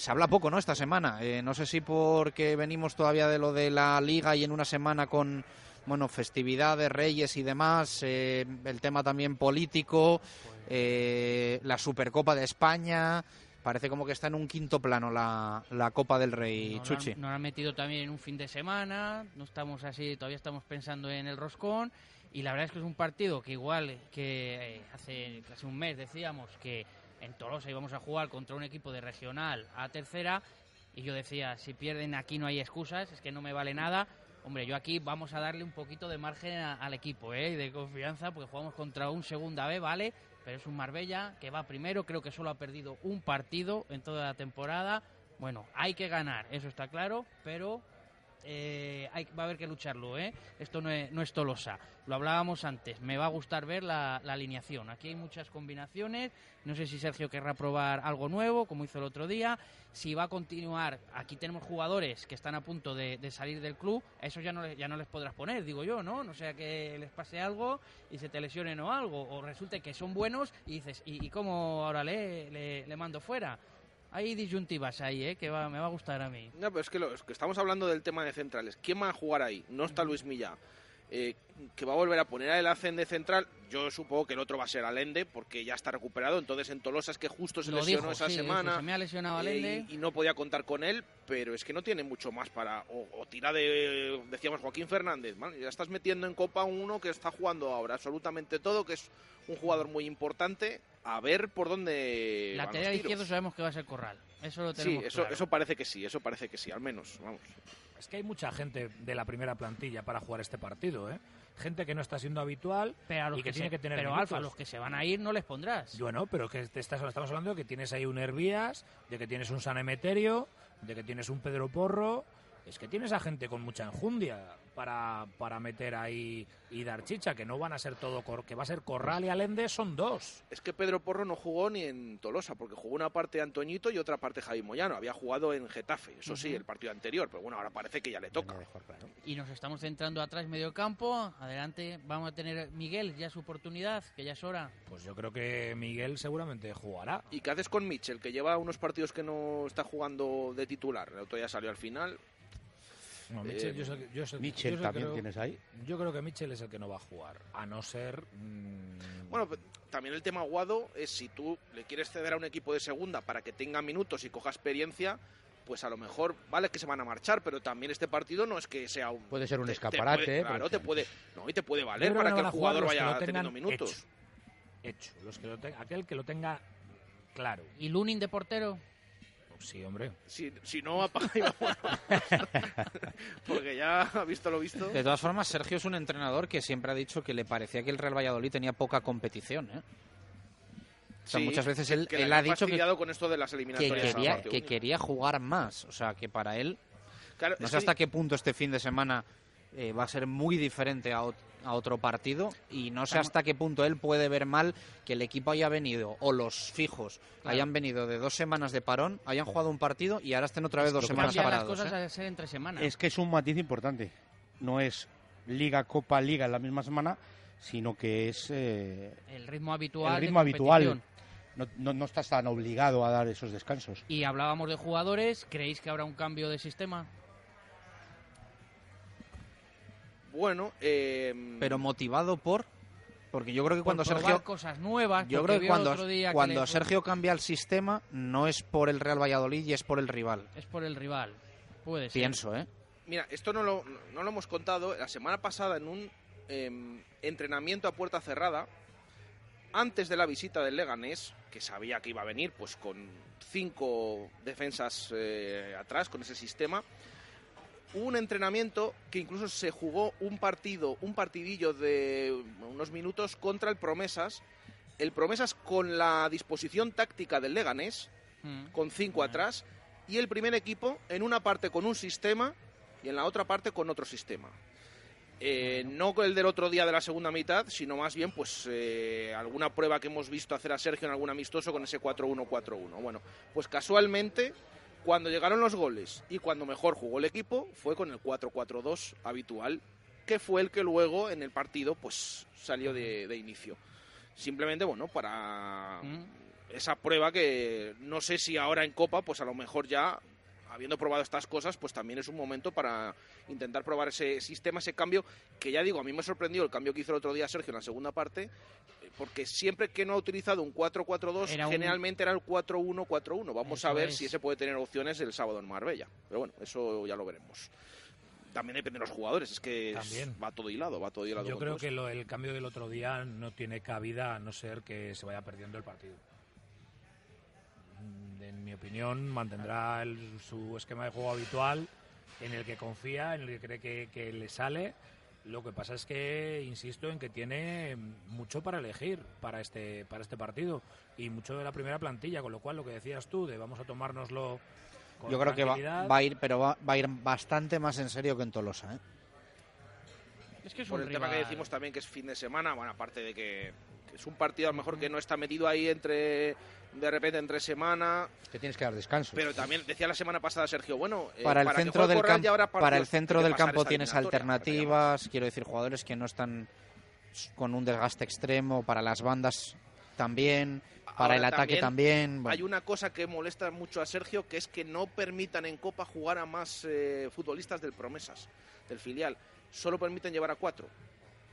se habla poco, ¿no? Esta semana. Eh, no sé si porque venimos todavía de lo de la Liga y en una semana con bueno, festividades, reyes y demás, eh, el tema también político, eh, la Supercopa de España, parece como que está en un quinto plano la, la Copa del Rey, Nos Chuchi. han, nos han metido también en un fin de semana, no estamos así, todavía estamos pensando en el roscón y la verdad es que es un partido que igual que eh, hace casi un mes decíamos que en Tolosa íbamos a jugar contra un equipo de regional a tercera y yo decía, si pierden aquí no hay excusas, es que no me vale nada. Hombre, yo aquí vamos a darle un poquito de margen al equipo, ¿eh? de confianza, porque jugamos contra un segunda B, ¿vale? Pero es un Marbella que va primero, creo que solo ha perdido un partido en toda la temporada. Bueno, hay que ganar, eso está claro, pero eh, hay, va a haber que lucharlo, ¿eh? Esto no es, Tolosa. Lo hablábamos antes. Me va a gustar ver la, alineación. Aquí hay muchas combinaciones. No sé si Sergio querrá probar algo nuevo, como hizo el otro día. Si va a continuar, aquí tenemos jugadores que están a punto de, salir del club. A esos ya no, ya no les podrás poner, digo yo, ¿no? No sea que les pase algo y se te lesionen o algo. O resulte que son buenos y dices, ¿y, y cómo ahora le, le, le mando fuera? Hay disyuntivas ahí, ¿eh? Que va, me va a gustar a mí. No, pero es que, lo- que estamos hablando del tema de centrales. ¿Quién va a jugar ahí? No está Luis Milla. Eh, que va a volver a poner a el Hacen de central. Yo supongo que el otro va a ser Alende, porque ya está recuperado. Entonces en Tolosa es que justo se Lo lesionó dijo, esa sí, semana. se me ha lesionado eh, Allende. y, y no podía contar con él, pero es que no tiene mucho más para. O, o tira de. Decíamos Joaquín Fernández. man, ya estás metiendo en Copa uno que está jugando ahora absolutamente todo, que es un jugador muy importante. A ver por dónde. van Lateral izquierdo sabemos que va a ser Corral. Eso lo Sí, tenemos eso, claro. eso parece que sí, eso parece que sí, al menos. Vamos. Es que hay mucha gente de la primera plantilla para jugar este partido, ¿eh? Gente que no está siendo habitual Pero, a los y que, que tiene se- que tener pero minutos. Alfa, los que se van a ir no les pondrás. Bueno, pero que te estás, estamos hablando de que tienes ahí un Hervías, de que tienes un San Emeterio, de que tienes un Pedro Porro. Es que tienes a gente con mucha enjundia para, para meter ahí y dar chicha, que no van a ser todo, cor- que va a ser Corral y Alende, son dos. Es que Pedro Porro no jugó ni en Tolosa, porque jugó una parte Antoñito y otra parte Javi Moyano. Había jugado en Getafe, eso sí, el partido anterior, pero bueno, ahora parece que ya le toca. Y nos estamos centrando atrás medio campo. Adelante vamos a tener Miguel ya su oportunidad, que ya es hora. Pues yo creo que Miguel seguramente jugará. ¿Y qué haces con Mitchell, que lleva unos partidos que no está jugando de titular? El otro ya salió al final. No, Mitchell, Eh, yo sé- yo sé- Mitchell yo también creo- tienes ahí. Yo creo que Mitchell es el que no va a jugar, a no ser... mm, Bueno, también el tema Guado es si tú le quieres ceder a un equipo de segunda para que tenga minutos y coja experiencia, pues a lo mejor vale que se van a marchar, pero también este partido no es que sea un Puede ser un te- te escaparate, puede- ¿eh? claro, te puede, no, y te puede valer para que el jugador vaya teniendo minutos. Hecho, hecho. Los que lo te- aquel que lo tenga claro. ¿Y Lunin de portero? Sí, hombre. Si, si no apaga y vámonos. Porque ya ha visto lo visto. De todas formas, Sergio es un entrenador que siempre ha dicho que le parecía que el Real Valladolid tenía poca competición. ¿eh? O sea, Sí, muchas veces que- él, que él ha dicho que, con esto de las que eliminatorias a quería, que quería jugar más. O sea, que para él, Claro, no sé que- hasta qué punto este fin de semana eh, va a ser muy diferente a, ot- a otro partido y no sé hasta qué punto él puede ver mal que el equipo haya venido o los fijos Claro. hayan venido de dos semanas de parón, hayan jugado un partido y ahora estén otra vez dos Lo semanas parados. cosas ¿eh? a ser entre semanas. Es que es un matiz importante. No es Liga, Copa, Liga en la misma semana, sino que es eh, El ritmo habitual. el de ritmo habitual. No, no, no estás tan obligado a dar esos descansos. Y hablábamos de jugadores. ¿Creéis que habrá un cambio de sistema? Bueno, eh, Pero motivado por... Porque yo creo que cuando Sergio... cosas nuevas. Yo creo que cuando, otro día que cuando le- Sergio cambia el sistema no es por el Real Valladolid y es por el rival. Es por el rival. Puede ser. Pienso, ¿eh? Mira, esto no lo, no lo hemos contado. La semana pasada en un em, entrenamiento a puerta cerrada, antes de la visita del Leganés, que sabía que iba a venir pues con cinco defensas eh, atrás, con ese sistema, un entrenamiento que incluso se jugó un partido, un partidillo de unos minutos contra el Promesas. El Promesas con la disposición táctica del Leganés, con cinco atrás, y el primer equipo en una parte con un sistema y en la otra parte con otro sistema. Eh, no el del otro día de la segunda mitad, sino más bien pues eh, alguna prueba que hemos visto hacer a Sergio en algún amistoso con ese 4-1-4-1. Bueno, pues casualmente cuando llegaron los goles y cuando mejor jugó el equipo fue con el 4-4-2 habitual, que fue el que luego en el partido pues salió de, de inicio. Simplemente, bueno, para esa prueba que no sé si ahora en Copa, pues a lo mejor ya habiendo probado estas cosas, pues también es un momento para intentar probar ese sistema, ese cambio, que ya digo, a mí me sorprendió el cambio que hizo el otro día Sergio en la segunda parte, eh, porque siempre que no ha utilizado un 4-4-2, Era un- generalmente era el 4-1-4-1. Vamos a ver es. si ese puede tener opciones el sábado en Marbella. Pero bueno, eso ya lo veremos. También depende de los jugadores, es que También. va todo hilado, va todo hilado. Yo creo que lo- el cambio del otro día no tiene cabida a no ser que se vaya perdiendo el partido. Opinión, mantendrá el- su esquema de juego habitual en el que confía, en el que cree que, que le sale. Lo que pasa es que insisto en que tiene mucho para elegir para este para este partido y mucho de la primera plantilla, con lo cual lo que decías tú de vamos a tomárnoslo con Yo creo que va, va a ir, pero va, va a ir bastante más en serio que en Tolosa. ¿eh? Es que es Por un el tema que decimos también que es fin de semana, bueno, aparte de que, que es un partido a lo mejor que no está metido ahí entre de repente entre semana, Que tienes que dar descanso. pero también decía la semana pasada Sergio, bueno, eh, para el centro del campo, para el centro del campo tienes alternativas, quiero decir, jugadores que no están con un desgaste extremo, para las bandas también, para Ahora el ataque también. bueno. Hay una cosa que molesta mucho a Sergio, que es que no permitan en Copa jugar a más eh, futbolistas del Promesas, del filial. Solo permiten llevar a cuatro.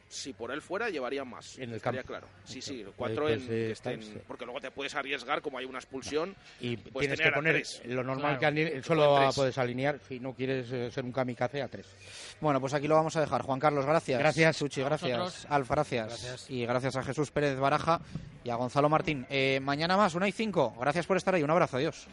Si por él fuera, llevarían más. En el estaría campo. claro. Sí, sí, Pues, cuatro pues, en, eh, que estén- porque luego te puedes arriesgar como hay una expulsión y puedes tienes tener que poner lo normal Claro. que solo tres. puedes alinear si no quieres eh, ser un kamikaze a tres. Bueno, pues aquí lo vamos a dejar. Juan Carlos, gracias. Gracias. Suchi, gracias. vosotros. Alf, gracias. Gracias. Y gracias a Jesús Pérez Baraja y a Gonzalo Martín. Eh, mañana más, una y cinco. Gracias por estar ahí. Un abrazo. Adiós.